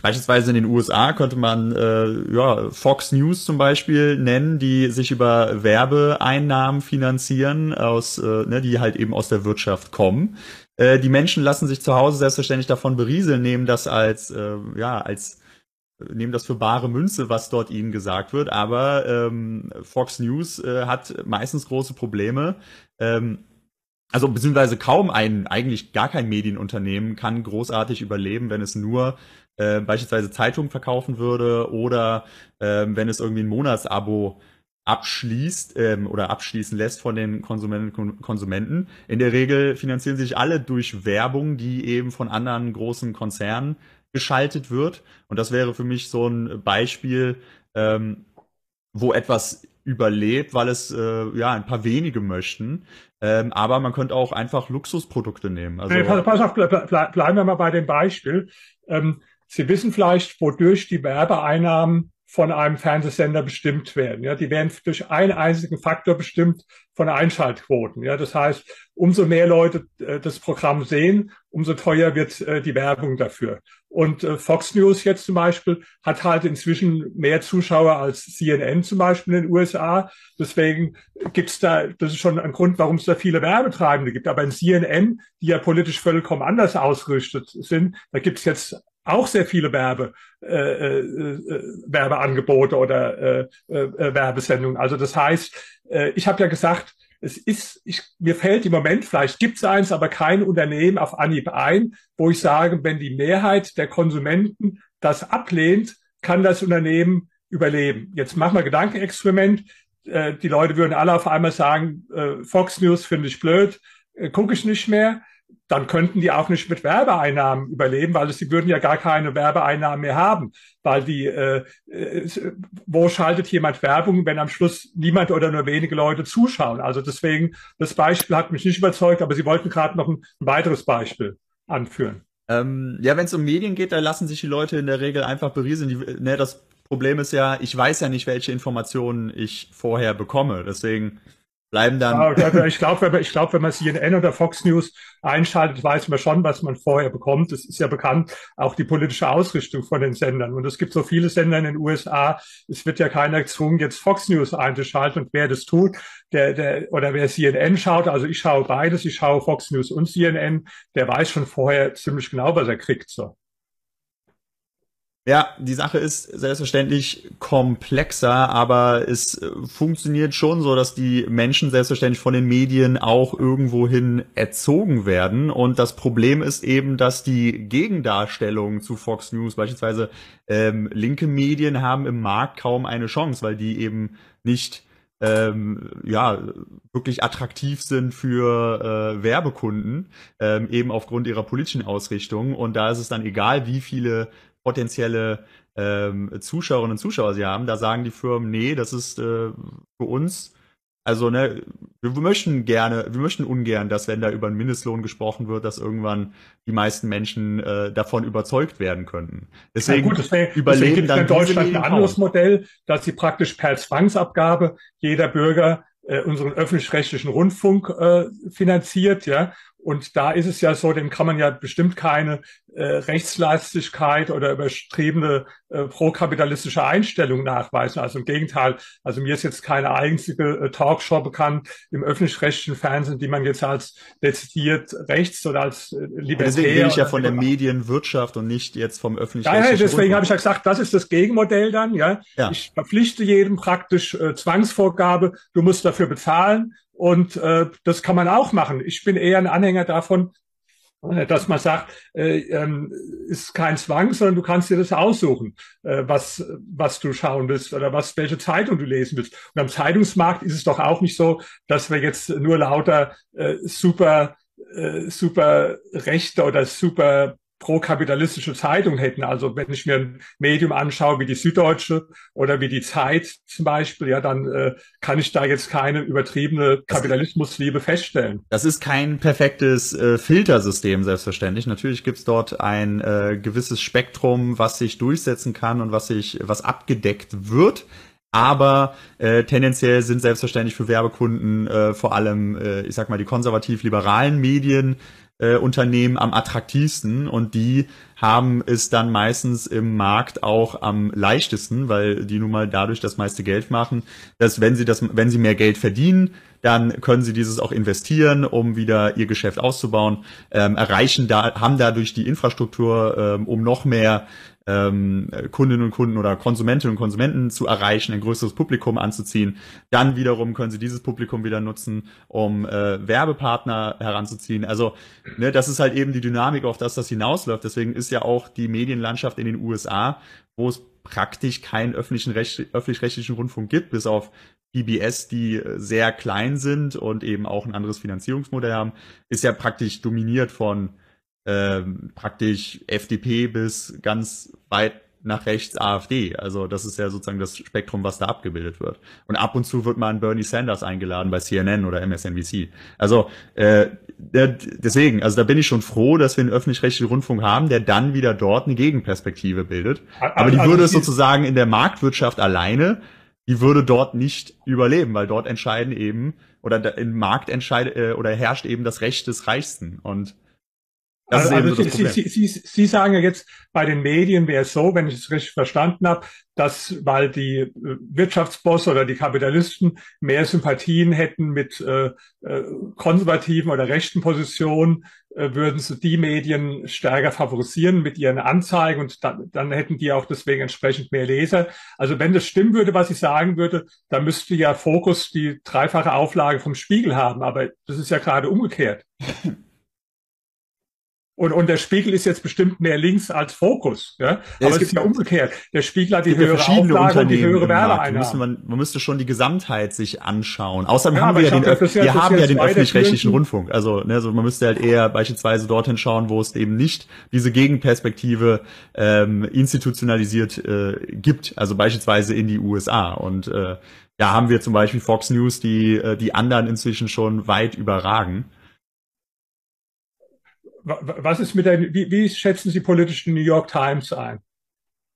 beispielsweise in den USA könnte man äh, ja, Fox News zum Beispiel nennen, die sich über Werbeeinnahmen finanzieren, aus, äh, ne, die halt eben aus der Wirtschaft kommen. Äh, die Menschen lassen sich zu Hause selbstverständlich davon berieseln, nehmen das als, äh, ja, als äh, nehmen das für bare Münze, was dort ihnen gesagt wird. Aber ähm, Fox News äh, hat meistens große Probleme. Ähm, also beziehungsweise kaum ein, eigentlich gar kein Medienunternehmen kann großartig überleben, wenn es nur äh, beispielsweise Zeitungen verkaufen würde oder äh, wenn es irgendwie ein Monatsabo abschließt ähm, oder abschließen lässt von den Konsumenten, Konsumenten. In der Regel finanzieren sich alle durch Werbung, die eben von anderen großen Konzernen geschaltet wird. Und das wäre für mich so ein Beispiel, ähm, wo etwas überlebt, weil es äh, ja ein paar wenige möchten. Ähm, aber man könnte auch einfach Luxusprodukte nehmen. Also, nee, pass, auf, ble, ble, bleiben wir mal bei dem Beispiel. Ähm, Sie wissen vielleicht, wodurch die Werbeeinnahmen von einem Fernsehsender bestimmt werden. Ja, die werden durch einen einzigen Faktor bestimmt von Einschaltquoten. Ja, das heißt, umso mehr Leute äh, das Programm sehen, umso teuer wird äh, die Werbung dafür. Und äh, Fox News jetzt zum Beispiel hat halt inzwischen mehr Zuschauer als CNN zum Beispiel in den USA. Deswegen gibt's da, das ist schon ein Grund, warum es da viele Werbetreibende gibt. Aber in CNN, die ja politisch vollkommen anders ausgerichtet sind, da gibt's jetzt auch sehr viele Werbe, äh, äh, äh, Werbeangebote oder äh, äh, Werbesendungen. Also das heißt, äh, ich habe ja gesagt, es ist, ich, mir fällt im Moment, vielleicht gibt es eins, aber kein Unternehmen auf Anhieb ein, wo ich sage, wenn die Mehrheit der Konsumenten das ablehnt, kann das Unternehmen überleben. Jetzt machen wir Gedankenexperiment. Äh, die Leute würden alle auf einmal sagen, äh, Fox News finde ich blöd, äh, gucke ich nicht mehr dann könnten die auch nicht mit Werbeeinnahmen überleben, weil sie würden ja gar keine Werbeeinnahmen mehr haben, weil die, äh, äh, wo schaltet jemand Werbung, wenn am Schluss niemand oder nur wenige Leute zuschauen? Also deswegen, das Beispiel hat mich nicht überzeugt, aber Sie wollten gerade noch ein, ein weiteres Beispiel anführen. Ähm, ja, wenn es um Medien geht, da lassen sich die Leute in der Regel einfach berieseln. Die, ne, das Problem ist ja, ich weiß ja nicht, welche Informationen ich vorher bekomme. Deswegen bleiben dann. Ja, ich glaube, wenn, man, ich glaub, wenn man CNN oder Fox News einschaltet, weiß man schon, was man vorher bekommt. Es ist ja bekannt, auch die politische Ausrichtung von den Sendern. Und es gibt so viele Sender in den USA, es wird ja keiner gezwungen, jetzt Fox News einzuschalten. Und wer das tut, der, der, oder wer CNN schaut, also ich schaue beides, ich schaue Fox News und CNN, der weiß schon vorher ziemlich genau, was er kriegt. So. Ja, die Sache ist selbstverständlich komplexer, aber es äh, funktioniert schon so, dass die Menschen selbstverständlich von den Medien auch irgendwohin erzogen werden. Und das Problem ist eben, dass die Gegendarstellung zu Fox News, beispielsweise ähm, linke Medien, haben im Markt kaum eine Chance, weil die eben nicht ähm, ja wirklich attraktiv sind für äh, Werbekunden, ähm, eben aufgrund ihrer politischen Ausrichtung. Und da ist es dann egal, wie viele potenzielle ähm, Zuschauerinnen und Zuschauer sie haben, da sagen die Firmen, nee, das ist äh, für uns, also ne, wir, möchten gerne, wir möchten ungern, dass wenn da über einen Mindestlohn gesprochen wird, dass irgendwann die meisten Menschen äh, davon überzeugt werden könnten. Deswegen ja, gut, deswegen, überleben deswegen dann in Deutschland ein anderes Modell, dass sie praktisch per Zwangsabgabe jeder Bürger äh, unseren öffentlich-rechtlichen Rundfunk äh, finanziert, ja, und da ist es ja so, dem kann man ja bestimmt keine äh, Rechtslastigkeit oder übertriebene äh, prokapitalistische Einstellung nachweisen. Also im Gegenteil, also mir ist jetzt keine einzige äh, Talkshow bekannt im öffentlich-rechtlichen Fernsehen, die man jetzt als dezidiert rechts oder als äh, libertär... Deswegen will ich ja von der Medienwirtschaft und nicht jetzt vom öffentlich-rechtlichen Ja, deswegen habe ich ja gesagt, das ist das Gegenmodell dann. Ja, ja. Ich verpflichte jedem praktisch äh, Zwangsvorgabe, du musst dafür bezahlen und äh, das kann man auch machen. Ich bin eher ein Anhänger davon, äh, dass man sagt, äh, ähm, ist kein Zwang, sondern du kannst dir das aussuchen, äh, was, was du schauen willst oder was, welche Zeitung du lesen willst. Und am Zeitungsmarkt ist es doch auch nicht so, dass wir jetzt nur lauter äh, super, äh, super rechte oder super pro-kapitalistische Zeitung hätten. Also wenn ich mir ein Medium anschaue wie die Süddeutsche oder wie die Zeit zum Beispiel, ja, dann äh, kann ich da jetzt keine übertriebene Kapitalismusliebe feststellen. Das ist kein perfektes äh, Filtersystem, selbstverständlich. Natürlich gibt's dort ein äh, gewisses Spektrum, was sich durchsetzen kann und was sich, was abgedeckt wird. Aber äh, tendenziell sind selbstverständlich für Werbekunden äh, vor allem, äh, ich sag mal, die konservativ-liberalen Medien äh, Unternehmen am attraktivsten und die haben es dann meistens im Markt auch am leichtesten, weil die nun mal dadurch das meiste Geld machen, dass wenn sie das, wenn sie mehr Geld verdienen, dann können sie dieses auch investieren, um wieder ihr Geschäft auszubauen, ähm, erreichen da, haben dadurch die Infrastruktur, ähm, um noch mehr ähm, Kundinnen und Kunden oder Konsumentinnen und Konsumenten zu erreichen, ein größeres Publikum anzuziehen. Dann wiederum können sie dieses Publikum wieder nutzen, um äh, Werbepartner heranzuziehen. Also ne, das ist halt eben die Dynamik, auf das das hinausläuft. Deswegen ist ja auch die Medienlandschaft in den USA, wo es praktisch keinen öffentlichen öffentlich-rechtlichen Rundfunk gibt, bis auf PBS, die sehr klein sind und eben auch ein anderes Finanzierungsmodell haben, ist ja praktisch dominiert von ähm, praktisch FDP bis ganz weit nach rechts AfD. Also das ist ja sozusagen das Spektrum, was da abgebildet wird. Und ab und zu wird mal ein Bernie Sanders eingeladen bei CNN oder MSNBC. Also äh, deswegen, also da bin ich schon froh, dass wir einen öffentlich-rechtlichen Rundfunk haben, der dann wieder dort eine Gegenperspektive bildet. Aber die also würde es sozusagen in der Marktwirtschaft alleine, die würde dort nicht überleben, weil dort entscheiden eben oder im Markt entscheidet äh, oder herrscht eben das Recht des Reichsten und das also, also Sie, Sie, Sie, Sie sagen ja jetzt, bei den Medien wäre es so, wenn ich es richtig verstanden habe, dass weil die äh, Wirtschaftsbosse oder die Kapitalisten mehr Sympathien hätten mit äh, äh, konservativen oder rechten Positionen, äh, würden sie die Medien stärker favorisieren mit ihren Anzeigen und dann, dann hätten die auch deswegen entsprechend mehr Leser. Also wenn das stimmen würde, was ich sagen würde, dann müsste ja Fokus die dreifache Auflage vom Spiegel haben, aber das ist ja gerade umgekehrt. Und, und der Spiegel ist jetzt bestimmt mehr links als Fokus. Ja? Aber ja, es, es ist ja umgekehrt. Der Spiegel hat die höhere Auflage und die höhere Werbeeinnahmen. Man, man müsste schon die Gesamtheit sich anschauen. Außerdem ja, haben wir ja den, wir haben ja den öffentlich-rechtlichen Rundfunk. Also, ne, also man müsste halt eher beispielsweise dorthin schauen, wo es eben nicht diese Gegenperspektive ähm, institutionalisiert äh, gibt. Also beispielsweise in die USA. Und äh, ja, haben wir zum Beispiel Fox News, die äh, die anderen inzwischen schon weit überragen was ist mit der, wie, wie schätzen Sie politisch die New York Times ein?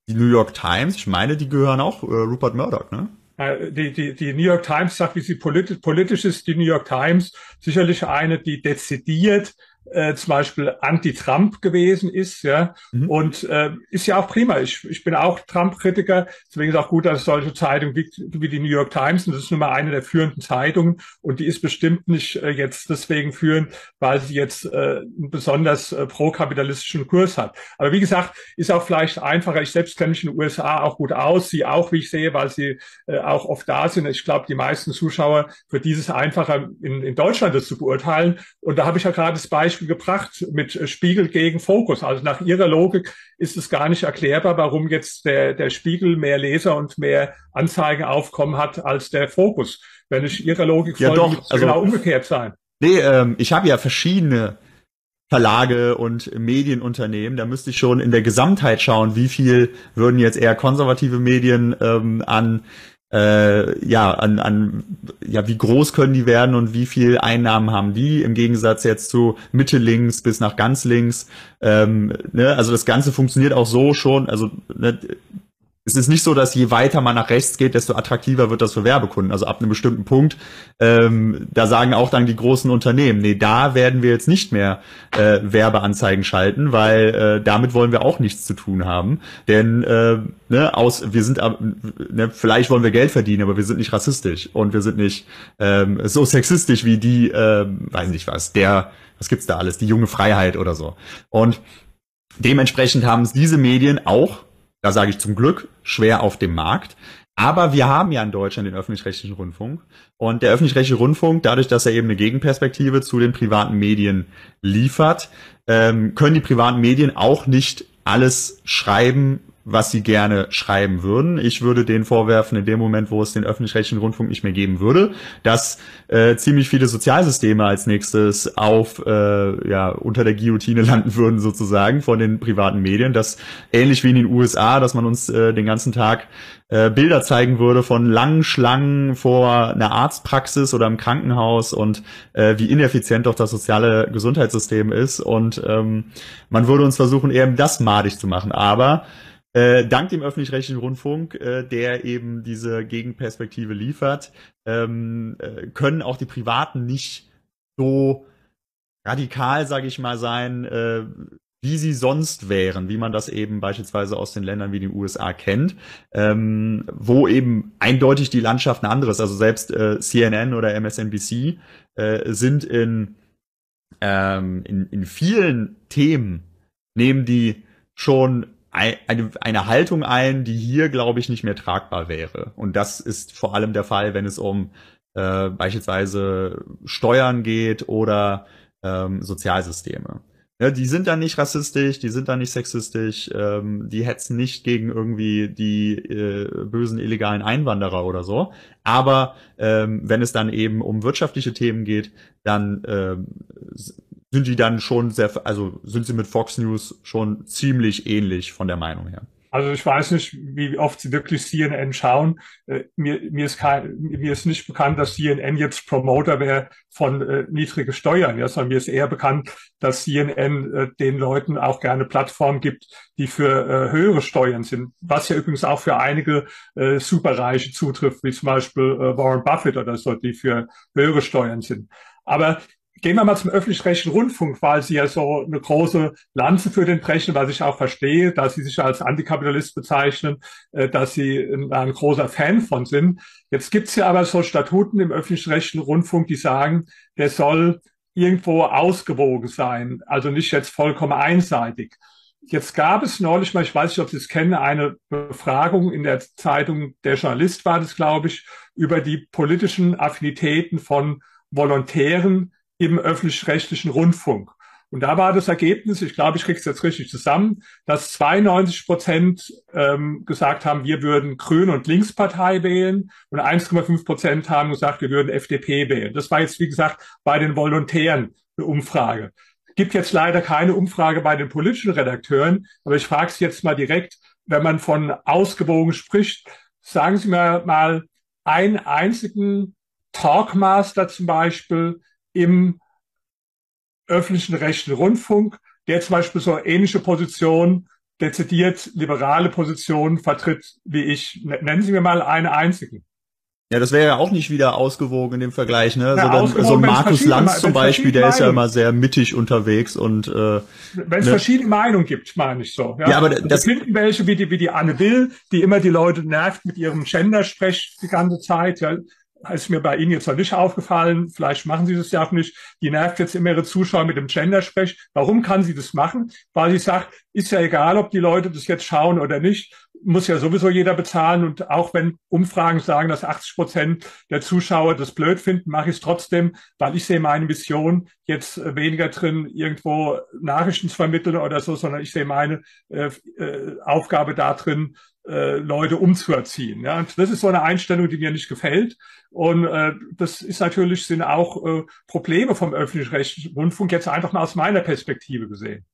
Die New York Times, ich meine, die gehören auch äh, Rupert Murdoch, ne? Äh, die, die, die New York Times sagt, wie sie politisch, politisch ist, die New York Times sicherlich eine, die dezidiert äh, zum Beispiel anti-Trump gewesen ist, ja, mhm. und äh, ist ja auch prima. Ich, ich bin auch Trump-Kritiker, deswegen ist auch gut, dass es solche Zeitungen gibt wie die New York Times, und das ist nun mal eine der führenden Zeitungen, und die ist bestimmt nicht äh, jetzt deswegen führend, weil sie jetzt äh, einen besonders äh, pro-kapitalistischen Kurs hat. Aber wie gesagt, ist auch vielleicht einfacher. Ich selbst kenne mich in den USA auch gut aus, sie auch, wie ich sehe, weil sie äh, auch oft da sind. Ich glaube, die meisten Zuschauer für dieses einfacher in, in Deutschland das zu beurteilen. Und da habe ich ja gerade das Beispiel Beispiel gebracht mit Spiegel gegen Fokus. Also nach Ihrer Logik ist es gar nicht erklärbar, warum jetzt der, der Spiegel mehr Leser und mehr Anzeigenaufkommen hat als der Fokus. Wenn ich Ihrer Logik ja, folge, doch, also, genau umgekehrt sein. Nee, ähm, ich habe ja verschiedene Verlage und Medienunternehmen. Da müsste ich schon in der Gesamtheit schauen, wie viel würden jetzt eher konservative Medien ähm, an äh, ja, an, an, ja, wie groß können die werden und wie viel Einnahmen haben die im Gegensatz jetzt zu Mitte links bis nach ganz links. Ähm, ne? Also das Ganze funktioniert auch so schon, also ne, es ist nicht so, dass je weiter man nach rechts geht, desto attraktiver wird das für Werbekunden. Also ab einem bestimmten Punkt, ähm, da sagen auch dann die großen Unternehmen, nee, da werden wir jetzt nicht mehr äh, Werbeanzeigen schalten, weil äh, damit wollen wir auch nichts zu tun haben. Denn äh, ne, aus, wir sind, ne, vielleicht wollen wir Geld verdienen, aber wir sind nicht rassistisch und wir sind nicht ähm, so sexistisch wie die, äh, weiß nicht was, der, was gibt's da alles, die junge Freiheit oder so. Und dementsprechend haben es diese Medien auch da sage ich zum Glück, schwer auf dem Markt. Aber wir haben ja in Deutschland den öffentlich-rechtlichen Rundfunk. Und der öffentlich-rechtliche Rundfunk, dadurch, dass er eben eine Gegenperspektive zu den privaten Medien liefert, ähm, können die privaten Medien auch nicht alles schreiben, was sie gerne schreiben würden. Ich würde denen vorwerfen, in dem Moment, wo es den öffentlich-rechtlichen Rundfunk nicht mehr geben würde, dass äh, ziemlich viele Sozialsysteme als nächstes auf äh, ja unter der Guillotine landen würden sozusagen von den privaten Medien. Das ähnlich wie in den USA, dass man uns äh, den ganzen Tag äh, Bilder zeigen würde von langen Schlangen vor einer Arztpraxis oder im Krankenhaus und äh, wie ineffizient doch das soziale Gesundheitssystem ist. Und ähm, man würde uns versuchen, eher das madig zu machen. Aber äh, dank dem öffentlich-rechtlichen Rundfunk, äh, der eben diese Gegenperspektive liefert, ähm, äh, können auch die Privaten nicht so radikal, sage ich mal, sein, äh, wie sie sonst wären, wie man das eben beispielsweise aus den Ländern wie den USA kennt, ähm, wo eben eindeutig die Landschaft eine andere ist. Also selbst äh, CNN oder MSNBC äh, sind in, ähm, in, in vielen Themen, nehmen die schon eine, eine Haltung ein, die hier, glaube ich, nicht mehr tragbar wäre. Und das ist vor allem der Fall, wenn es um äh, beispielsweise Steuern geht oder ähm, Sozialsysteme. Ja, die sind dann nicht rassistisch, die sind dann nicht sexistisch, ähm, die hetzen nicht gegen irgendwie die äh, bösen illegalen Einwanderer oder so. Aber ähm, wenn es dann eben um wirtschaftliche Themen geht, dann ähm, sind die dann schon sehr, also sind sie mit Fox News schon ziemlich ähnlich von der Meinung her. Also ich weiß nicht, wie oft Sie wirklich CNN schauen. Äh, mir, mir, ist kein, mir ist nicht bekannt, dass CNN jetzt Promoter wäre von äh, niedrige Steuern, ja, sondern mir ist eher bekannt, dass CNN äh, den Leuten auch gerne Plattformen gibt, die für äh, höhere Steuern sind. Was ja übrigens auch für einige äh, Superreiche zutrifft, wie zum Beispiel äh, Warren Buffett oder so, die für höhere Steuern sind. Aber Gehen wir mal zum öffentlich-rechtlichen Rundfunk, weil Sie ja so eine große Lanze für den brechen, was ich auch verstehe, dass Sie sich als Antikapitalist bezeichnen, äh, dass Sie ein, großer Fan von sind. Jetzt gibt's ja aber so Statuten im öffentlich-rechtlichen Rundfunk, die sagen, der soll irgendwo ausgewogen sein, also nicht jetzt vollkommen einseitig. Jetzt gab es neulich mal, ich weiß nicht, ob Sie es kennen, eine Befragung in der Zeitung Der Journalist war das, glaube ich, über die politischen Affinitäten von Volontären im öffentlich-rechtlichen Rundfunk. Und da war das Ergebnis, ich glaube, ich kriege es jetzt richtig zusammen, dass 92 Prozent ähm, gesagt haben, wir würden Grün- und Linkspartei wählen und 1,5 Prozent haben gesagt, wir würden FDP wählen. Das war jetzt, wie gesagt, bei den Volontären eine Umfrage. Gibt jetzt leider keine Umfrage bei den politischen Redakteuren, aber ich frage Sie jetzt mal direkt, wenn man von ausgewogen spricht, sagen Sie mir mal einen einzigen Talkmaster zum Beispiel im öffentlichen rechten Rundfunk, der zum Beispiel so ähnliche Positionen, dezidiert liberale Positionen vertritt wie ich. Nennen Sie mir mal einen einzigen. Ja, das wäre ja auch nicht wieder ausgewogen in dem Vergleich, ne? Ja, so, so ein Markus Lanz zum Beispiel, der ist ja immer sehr mittig unterwegs und äh, wenn es ne? verschiedene Meinungen gibt, meine ich so. Ja, ja aber das finden welche wie die wie die Anne Will, die immer die Leute nervt mit ihrem Gender-Sprech die ganze Zeit. Ja, ist mir bei Ihnen jetzt noch nicht aufgefallen, vielleicht machen Sie das ja auch nicht, die nervt jetzt immer Ihre Zuschauer mit dem Gender-Sprech. Warum kann sie das machen? Weil sie sagt, ist ja egal, ob die Leute das jetzt schauen oder nicht, muss ja sowieso jeder bezahlen und auch wenn Umfragen sagen, dass 80 Prozent der Zuschauer das blöd finden, mache ich es trotzdem, weil ich sehe meine Mission jetzt weniger drin, irgendwo Nachrichten zu vermitteln oder so, sondern ich sehe meine äh, äh, Aufgabe da drin, äh, Leute umzuerziehen. Ja, und das ist so eine Einstellung, die mir nicht gefällt. Und äh, das ist natürlich sind auch äh, Probleme vom öffentlich-rechtlichen Rundfunk jetzt einfach mal aus meiner Perspektive gesehen.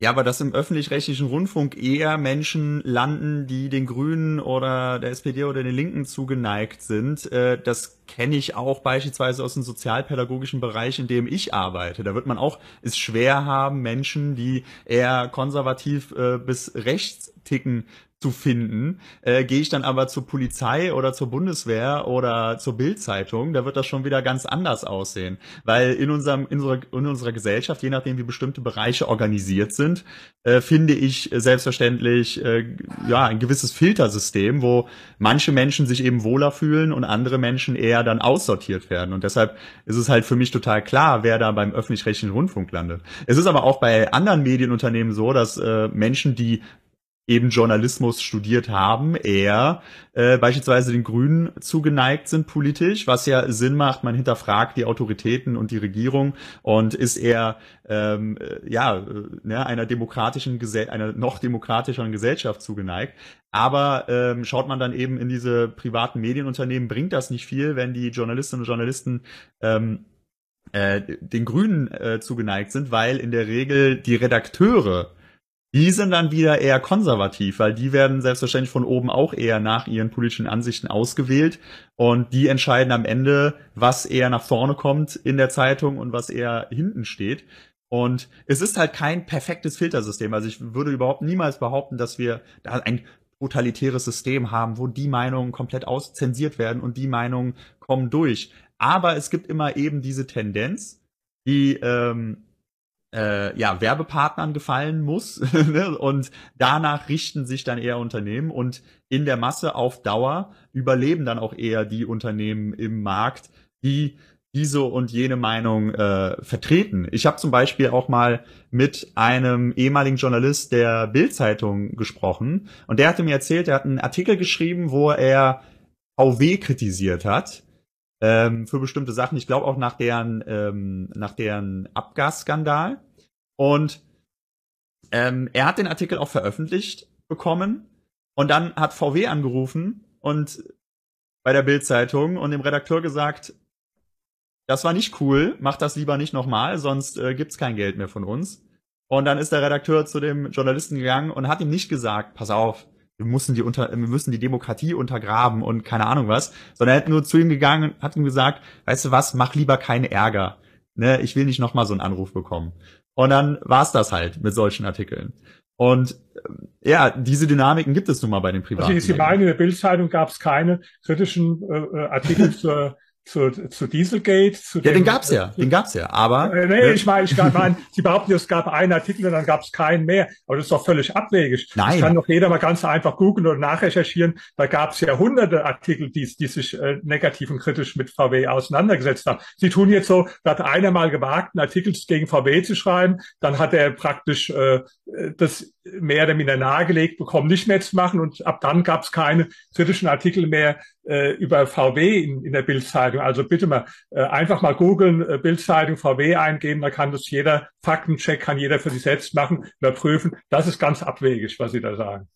Ja, aber dass im öffentlich-rechtlichen Rundfunk eher Menschen landen, die den Grünen oder der SPD oder den Linken zugeneigt sind, äh, das kenne ich auch beispielsweise aus dem sozialpädagogischen Bereich, in dem ich arbeite. Da wird man auch es schwer haben, Menschen, die eher konservativ äh, bis rechts ticken, zu finden. Äh, Gehe ich dann aber zur Polizei oder zur Bundeswehr oder zur Bildzeitung, da wird das schon wieder ganz anders aussehen. Weil in unserem in unserer, in unserer Gesellschaft, je nachdem wie bestimmte Bereiche organisiert sind, äh, finde ich selbstverständlich äh, ja ein gewisses Filtersystem, wo manche Menschen sich eben wohler fühlen und andere Menschen eher dann aussortiert werden. Und deshalb ist es halt für mich total klar, wer da beim öffentlich-rechtlichen Rundfunk landet. Es ist aber auch bei anderen Medienunternehmen so, dass äh, Menschen, die eben Journalismus studiert haben, eher äh, beispielsweise den Grünen zugeneigt sind politisch, was ja Sinn macht. Man hinterfragt die Autoritäten und die Regierung und ist eher ähm, äh, ja äh, ne, einer demokratischen Gesell einer noch demokratischeren Gesellschaft zugeneigt. Aber ähm, schaut man dann eben in diese privaten Medienunternehmen, bringt das nicht viel, wenn die Journalistinnen und Journalisten ähm, äh, den Grünen äh, zugeneigt sind, weil in der Regel die Redakteure die sind dann wieder eher konservativ, weil die werden selbstverständlich von oben auch eher nach ihren politischen Ansichten ausgewählt und die entscheiden am Ende, was eher nach vorne kommt in der Zeitung und was eher hinten steht. Und es ist halt kein perfektes Filtersystem. Also ich würde überhaupt niemals behaupten, dass wir da ein totalitäres System haben, wo die Meinungen komplett auszensiert werden und die Meinungen kommen durch. Aber es gibt immer eben diese Tendenz, die ähm, äh, ja, Werbepartnern gefallen muss. ne? Und danach richten sich dann eher Unternehmen und in der Masse auf Dauer überleben dann auch eher die Unternehmen im Markt, die diese und jene Meinung äh, vertreten. Ich habe zum Beispiel auch mal mit einem ehemaligen Journalist der Bild-Zeitung gesprochen und der hatte mir erzählt, er hat einen Artikel geschrieben, wo er VW kritisiert hat ähm, für bestimmte Sachen. Ich glaube auch nach deren, ähm, nach deren Abgasskandal. Und ähm, er hat den Artikel auch veröffentlicht bekommen. Und dann hat VW angerufen und bei der Bildzeitung und dem Redakteur gesagt, das war nicht cool, mach das lieber nicht nochmal, sonst äh, gibt's kein Geld mehr von uns. Und dann ist der Redakteur zu dem Journalisten gegangen und hat ihm nicht gesagt, pass auf, wir müssen die unter, wir müssen die Demokratie untergraben und keine Ahnung was, sondern er hat nur zu ihm gegangen und hat ihm gesagt, weißt du was, mach lieber keinen Ärger. Ne, ich will nicht nochmal so einen Anruf bekommen. Und dann war's das halt mit solchen Artikeln. Und äh, ja, diese Dynamiken gibt es nun mal bei den Privaten. Also Sie meinen, in der Bildzeitung gab es keine kritischen äh, äh Artikel zur zu, zu Dieselgate. Zu ja, den gab's ja, den gab's ja, aber... Äh, nee, ne? ich meine, ich mein, Sie behaupten, es gab einen Artikel und dann gab es keinen mehr. Aber das ist doch völlig abwegig. Nein. Das kann doch jeder mal ganz einfach googeln oder nachrecherchieren. Da gab es ja hunderte Artikel, die, die sich äh, negativ und kritisch mit VW auseinandergesetzt haben. Sie tun jetzt so, da hat einer mal gewagt, einen Artikel gegen VW zu schreiben, dann hat er praktisch äh, das mehr oder minder nahegelegt bekommen, nicht mehr zu machen. Und ab dann gab es keine kritischen Artikel mehr äh, über VW in, in der Bildzeitung. Also bitte mal äh, einfach mal googeln, äh, Bildzeitung VW eingeben, da kann das jeder, Faktencheck kann jeder für sich selbst machen, überprüfen. Das ist ganz abwegig, was Sie da sagen.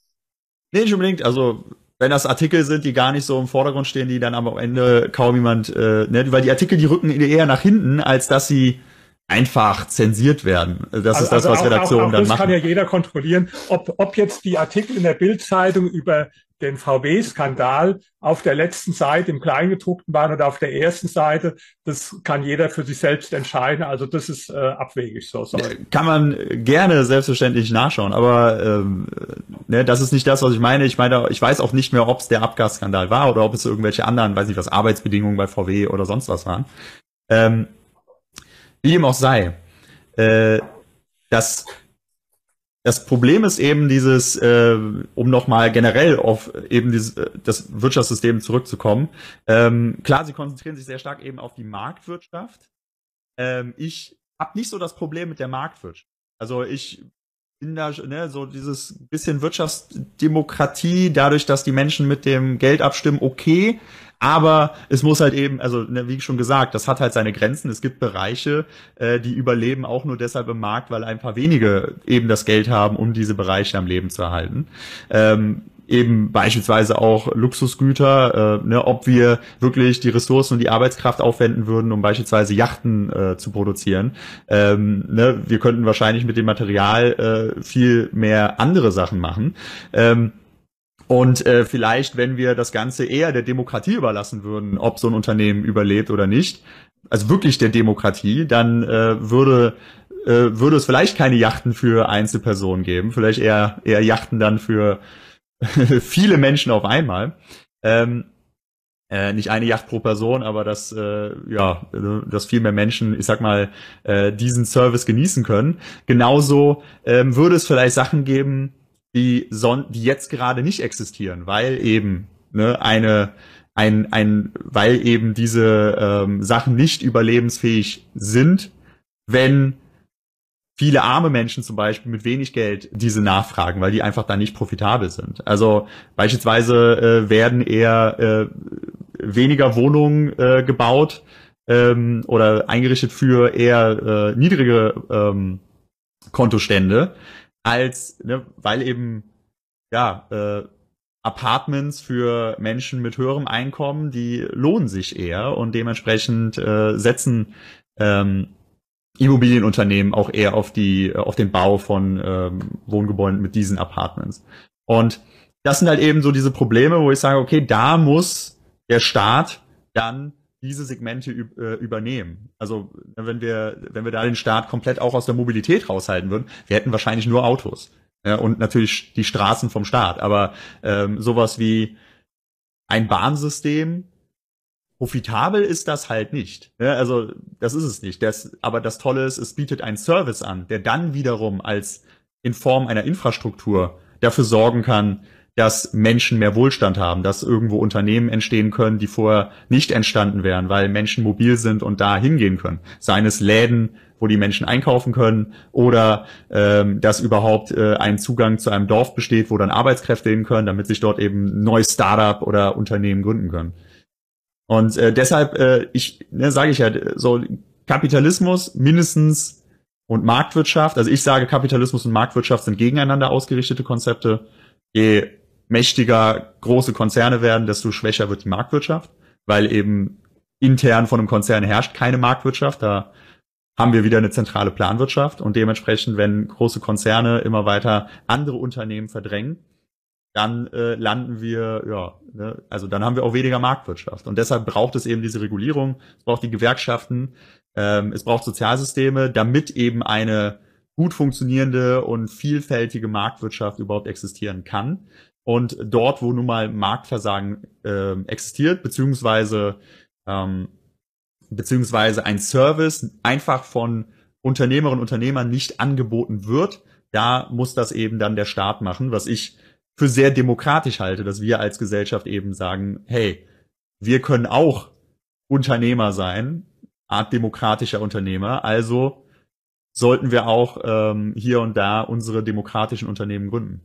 Nee, nicht unbedingt. Also wenn das Artikel sind, die gar nicht so im Vordergrund stehen, die dann am Ende kaum jemand, äh, ne, weil die Artikel, die rücken eher nach hinten, als dass sie einfach zensiert werden. Das also, ist das, was Redaktionen dann machen. Das kann ja jeder kontrollieren, ob, ob jetzt die Artikel in der Bildzeitung über den VW-Skandal auf der letzten Seite im Kleingedruckten waren oder auf der ersten Seite, das kann jeder für sich selbst entscheiden. Also das ist äh, abwegig so. Sorry. Kann man gerne selbstverständlich nachschauen, aber ähm, ne, das ist nicht das, was ich meine. Ich meine, ich weiß auch nicht mehr, ob es der Abgasskandal war oder ob es irgendwelche anderen, weiß nicht was, Arbeitsbedingungen bei VW oder sonst was waren. Ähm, wie dem auch sei, äh, das, das Problem ist eben dieses, äh, um nochmal generell auf eben dieses, äh, das Wirtschaftssystem zurückzukommen. Ähm, klar, sie konzentrieren sich sehr stark eben auf die Marktwirtschaft. Ähm, ich habe nicht so das Problem mit der Marktwirtschaft. Also ich bin da, ne, so dieses bisschen Wirtschaftsdemokratie, dadurch, dass die Menschen mit dem Geld abstimmen, okay, aber es muss halt eben, also ne, wie schon gesagt, das hat halt seine Grenzen. Es gibt Bereiche, äh, die überleben auch nur deshalb im Markt, weil ein paar wenige eben das Geld haben, um diese Bereiche am Leben zu erhalten. Ähm, eben beispielsweise auch Luxusgüter, äh, ne, ob wir wirklich die Ressourcen und die Arbeitskraft aufwenden würden, um beispielsweise Yachten äh, zu produzieren. Ähm, ne, wir könnten wahrscheinlich mit dem Material äh, viel mehr andere Sachen machen. Ähm, und äh, vielleicht, wenn wir das Ganze eher der Demokratie überlassen würden, ob so ein Unternehmen überlebt oder nicht, also wirklich der Demokratie, dann äh, würde äh, würde es vielleicht keine Yachten für Einzelpersonen geben, vielleicht eher eher Yachten dann für viele Menschen auf einmal. Ähm, äh, nicht eine Yacht pro Person, aber dass äh, ja, dass viel mehr Menschen, ich sag mal, äh, diesen Service genießen können. Genauso ähm, würde es vielleicht Sachen geben, die, son die jetzt gerade nicht existieren, weil eben ne, eine ein, ein, weil eben diese ähm, Sachen nicht überlebensfähig sind, wenn viele arme Menschen zum Beispiel mit wenig Geld diese nachfragen, weil die einfach da nicht profitabel sind. Also beispielsweise äh, werden eher äh, weniger Wohnungen äh, gebaut ähm, oder eingerichtet für eher äh, niedrige ähm, Kontostände, als, ne, weil eben, ja, äh, Apartments für Menschen mit höherem Einkommen, die lohnen sich eher und dementsprechend äh, setzen ähm, Immobilienunternehmen auch eher auf die auf den Bau von ähm, Wohngebäuden mit diesen Apartments. Und das sind halt eben so diese Probleme, wo ich sage, okay, da muss der Staat dann diese Segmente äh, übernehmen. Also wenn wir, wenn wir da den Staat komplett auch aus der Mobilität raushalten würden, wir hätten wahrscheinlich nur Autos. Ja, und natürlich die Straßen vom Staat. Aber ähm, sowas wie ein Bahnsystem, profitabel ist das halt nicht. Ja, also das ist es nicht. Das, aber das Tolle ist, es bietet einen Service an, der dann wiederum als in Form einer Infrastruktur dafür sorgen kann, dass Menschen mehr Wohlstand haben, dass irgendwo Unternehmen entstehen können, die vorher nicht entstanden wären, weil Menschen mobil sind und da hingehen können. Seien es Läden, wo die Menschen einkaufen können oder ähm, dass überhaupt äh, ein Zugang zu einem Dorf besteht, wo dann Arbeitskräfte hin können, damit sich dort eben neues Startup oder Unternehmen gründen können. Und äh, deshalb, äh, ich ne, sage ich ja, so Kapitalismus mindestens und Marktwirtschaft, also ich sage, Kapitalismus und Marktwirtschaft sind gegeneinander ausgerichtete Konzepte. Je mächtiger große Konzerne werden, desto schwächer wird die Marktwirtschaft, weil eben intern von einem Konzern herrscht keine Marktwirtschaft. Da haben wir wieder eine zentrale Planwirtschaft und dementsprechend, wenn große Konzerne immer weiter andere Unternehmen verdrängen, dann äh, landen wir, ja, ne, also dann haben wir auch weniger Marktwirtschaft. Und deshalb braucht es eben diese Regulierung, es braucht die Gewerkschaften, ähm, es braucht Sozialsysteme, damit eben eine gut funktionierende und vielfältige Marktwirtschaft überhaupt existieren kann. Und dort, wo nun mal Marktversagen äh, existiert, beziehungsweise ähm, beziehungsweise ein Service einfach von Unternehmerinnen und Unternehmern nicht angeboten wird, da muss das eben dann der Staat machen, was ich für sehr demokratisch halte, dass wir als Gesellschaft eben sagen, hey, wir können auch Unternehmer sein, Art demokratischer Unternehmer, also sollten wir auch ähm, hier und da unsere demokratischen Unternehmen gründen?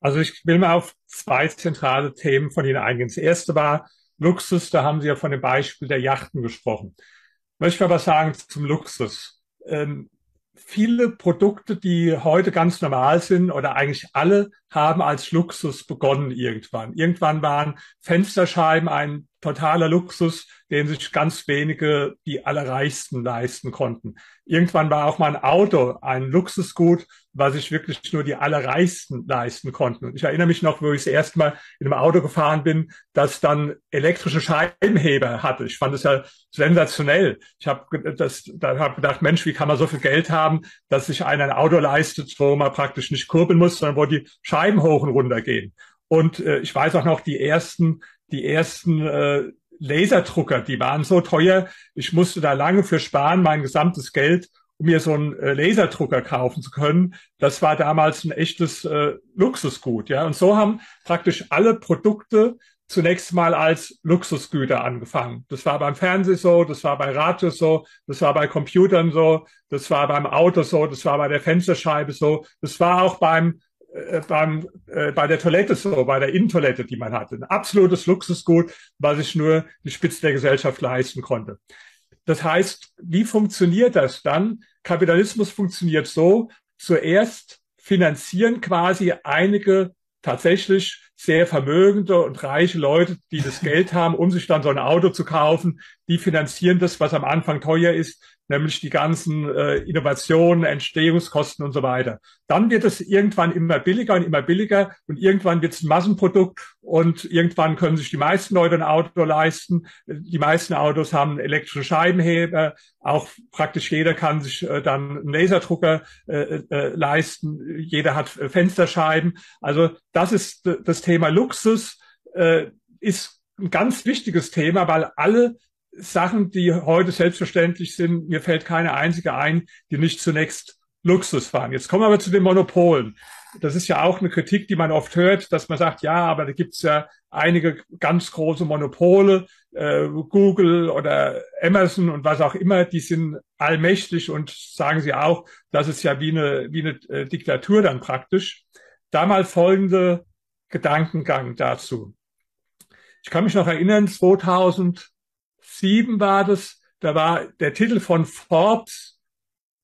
Also ich will mal auf zwei zentrale Themen von Ihnen eingehen. Das erste war Luxus, da haben Sie ja von dem Beispiel der Yachten gesprochen. Ich möchte aber sagen zum Luxus. Ähm, viele Produkte, die heute ganz normal sind oder eigentlich alle, haben als Luxus begonnen irgendwann. Irgendwann waren Fensterscheiben ein totaler Luxus, den sich ganz wenige, die Allerreichsten leisten konnten. Irgendwann war auch mal ein Auto ein Luxusgut, was sich wirklich nur die Allerreichsten leisten konnten. Und ich erinnere mich noch, wo ich das erste Mal in einem Auto gefahren bin, das dann elektrische Scheibenheber hatte. Ich fand es ja sensationell. Ich habe das, da habe gedacht, Mensch, wie kann man so viel Geld haben, dass sich einer ein Auto leistet, wo man praktisch nicht kurbeln muss, sondern wo die Scheiben hoch und runter gehen. Und äh, ich weiß auch noch, die ersten, die ersten äh, Laserdrucker, die waren so teuer, ich musste da lange für sparen, mein gesamtes Geld, um mir so einen äh, Laserdrucker kaufen zu können. Das war damals ein echtes äh, Luxusgut, ja. Und so haben praktisch alle Produkte zunächst mal als Luxusgüter angefangen. Das war beim Fernsehen so, das war bei Radio so, das war bei Computern so, das war beim Auto so, das war bei der Fensterscheibe so, das war auch beim beim, äh, bei der Toilette so, bei der Innentoilette, die man hatte. Ein absolutes Luxusgut, was sich nur die Spitze der Gesellschaft leisten konnte. Das heißt, wie funktioniert das dann? Kapitalismus funktioniert so, zuerst finanzieren quasi einige tatsächlich sehr vermögende und reiche Leute, die das Geld haben, um sich dann so ein Auto zu kaufen, die finanzieren das, was am Anfang teuer ist, nämlich die ganzen äh, Innovationen, Entstehungskosten und so weiter. Dann wird es irgendwann immer billiger und immer billiger und irgendwann wird es ein Massenprodukt und irgendwann können sich die meisten Leute ein Auto leisten. Die meisten Autos haben elektrische Scheibenheber, auch praktisch jeder kann sich äh, dann einen Laserdrucker äh, äh, leisten, jeder hat äh, Fensterscheiben. Also das ist das Thema Luxus, äh, ist ein ganz wichtiges Thema, weil alle Sachen, die heute selbstverständlich sind, mir fällt keine einzige ein, die nicht zunächst Luxus waren. Jetzt kommen wir aber zu den Monopolen. Das ist ja auch eine Kritik, die man oft hört, dass man sagt, ja, aber da gibt's ja einige ganz große Monopole, äh, Google oder Amazon und was auch immer, die sind allmächtig und sagen sie auch, das ist ja wie eine, wie eine äh, Diktatur dann praktisch. Da mal folgende Gedankengang dazu. Ich kann mich noch erinnern, 2000 sieben war das, da war der Titel von Forbes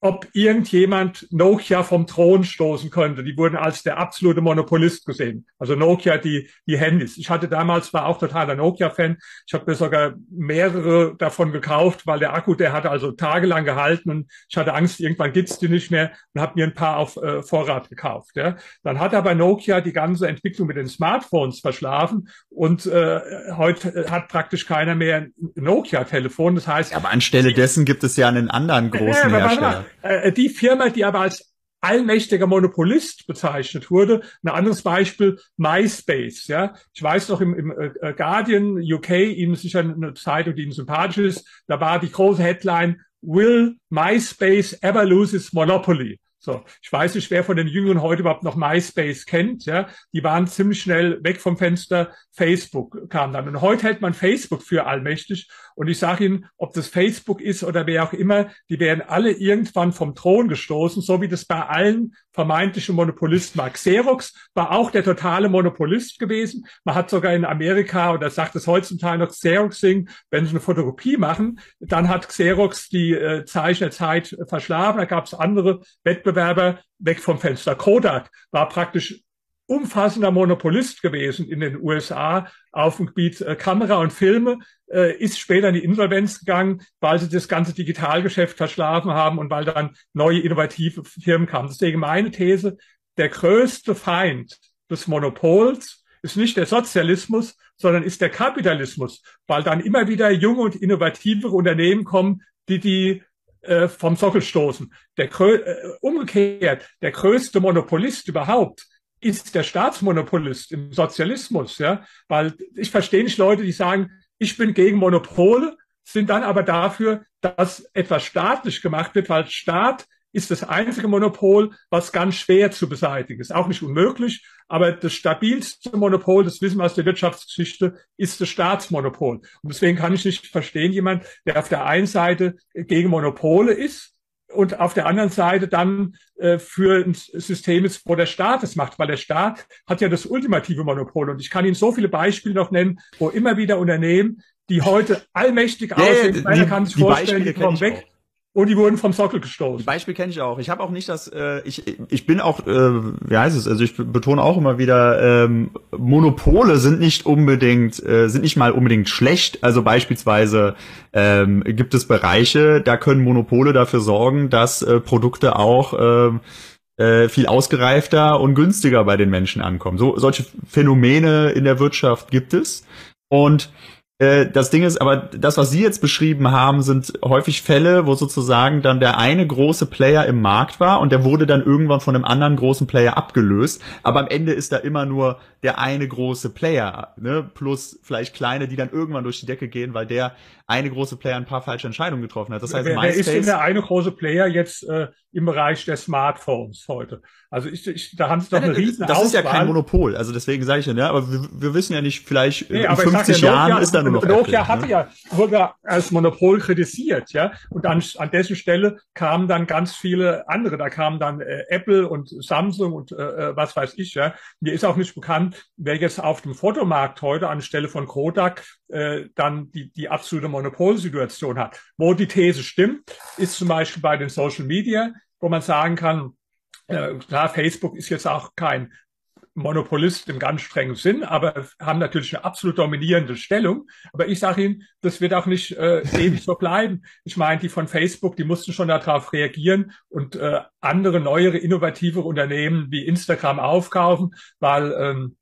ob irgendjemand Nokia vom Thron stoßen könnte. Die wurden als der absolute Monopolist gesehen. Also Nokia, die, die Handys. Ich hatte damals, war auch totaler Nokia-Fan. Ich habe mir sogar mehrere davon gekauft, weil der Akku, der hatte also tagelang gehalten und ich hatte Angst, irgendwann gibt's die nicht mehr und habe mir ein paar auf äh, Vorrat gekauft. Ja. Dann hat aber Nokia die ganze Entwicklung mit den Smartphones verschlafen und äh, heute hat praktisch keiner mehr ein Nokia-Telefon. Das heißt, aber anstelle dessen gibt es ja einen anderen großen äh, Hersteller. Äh, die Firma, die aber als allmächtiger Monopolist bezeichnet wurde. Ein anderes Beispiel, MySpace. Ja, ich weiß noch im, im äh, Guardian UK, Ihnen sicher eine Zeitung, die Ihnen sympathisch ist. Da war die große Headline: Will MySpace ever lose its monopoly? So, ich weiß nicht, wer von den Jüngeren heute überhaupt noch MySpace kennt. Ja, die waren ziemlich schnell weg vom Fenster. Facebook kam dann und heute hält man Facebook für allmächtig. Und ich sage Ihnen, ob das Facebook ist oder wer auch immer, die werden alle irgendwann vom Thron gestoßen, so wie das bei allen vermeintlichen Monopolisten war. Xerox war auch der totale Monopolist gewesen. Man hat sogar in Amerika oder sagt es heutzutage noch Xeroxing, wenn sie eine Fotokopie machen, dann hat Xerox die äh, Zeichen der Zeit verschlafen. Da gab es andere Wettbewerbe Wettbewerber weg vom Fenster. Kodak war praktisch umfassender Monopolist gewesen in den USA auf dem Gebiet äh, Kamera und Filme, äh, ist später in die Insolvenz gegangen, weil sie das ganze Digitalgeschäft verschlafen haben und weil dann neue innovative Firmen kamen. Deswegen meine These, der größte Feind des Monopols ist nicht der Sozialismus, sondern ist der Kapitalismus, weil dann immer wieder junge und innovative Unternehmen kommen, die die äh, vom Sockel stoßen. Der, äh, umgekehrt, der größte Monopolist überhaupt ist der Staatsmonopolist im Sozialismus, ja, weil ich verstehe nicht Leute, die sagen, ich bin gegen Monopole, sind dann aber dafür, dass etwas staatlich gemacht wird, weil Staat ist das einzige Monopol, was ganz schwer zu beseitigen ist. Auch nicht unmöglich, aber das stabilste Monopol, das wissen wir aus der Wirtschaftsgeschichte, ist das Staatsmonopol. Und deswegen kann ich nicht verstehen, jemand, der auf der einen Seite gegen Monopole ist, und auf der anderen Seite dann äh, für ein System ist, wo der Staat es macht, weil der Staat hat ja das ultimative Monopol. Und ich kann Ihnen so viele Beispiele noch nennen, wo immer wieder Unternehmen, die heute allmächtig Ja, aussehen, die- keiner kann sich vorstellen, Beispiele die kommen weg und die wurden vom Sockel gestoßen. Beispiel kenne ich auch. Ich habe auch nicht das, äh, ich, ich bin auch, äh, wie heißt es, also ich betone auch immer wieder, ähm, Monopole sind nicht unbedingt, äh, sind nicht mal unbedingt schlecht. Also beispielsweise ähm, gibt es Bereiche, da können Monopole dafür sorgen, dass äh, Produkte auch ähm, äh, viel ausgereifter und günstiger bei den Menschen ankommen. So solche Phänomene in der Wirtschaft gibt es und äh, das Ding ist, aber das, was Sie jetzt beschrieben haben, sind häufig Fälle, wo sozusagen dann der eine große Player im Markt war und der wurde dann irgendwann von einem anderen großen Player abgelöst. Aber am Ende ist da immer nur der eine große Player, ne? plus vielleicht kleine, die dann irgendwann durch die Decke gehen, weil der eine große Player ein paar falsche Entscheidungen getroffen hat. Das heißt, wer, wer ist denn MySpace, der eine große Player jetzt äh, im Bereich der Smartphones heute? Also ich, ich, da haben sie doch eine riesen das ist ja kein Monopol. Also deswegen sage ich ja, ne? aber wir, wir wissen ja nicht, vielleicht Nee, in aber ich sag 50 ja, Jahren Nokia, ist da nur noch Nokia Apple, hatte ne? ja, wurde ja als Monopol kritisiert, ja. Und an, an dessen Stelle kamen dann ganz viele andere. Da kamen dann äh, Apple und Samsung und äh, äh, was weiß ich, ja. Mir ist auch nicht bekannt, wer jetzt auf dem Fotomarkt heute anstelle von Kodak äh, dann die, die absolute Monopolsituation hat. Wo die These stimmt, ist zum Beispiel bei den Social Media, wo man sagen kann, äh, klar, Facebook ist jetzt auch kein Monopolist im ganz strengen Sinn, aber haben natürlich eine absolut dominierende Stellung. Aber ich sage Ihnen, das wird auch nicht äh, ewig so bleiben. Ich meine, die von Facebook, die mussten schon darauf reagieren und äh, andere, neuere, innovative Unternehmen wie Instagram aufkaufen, weil ähm, äh,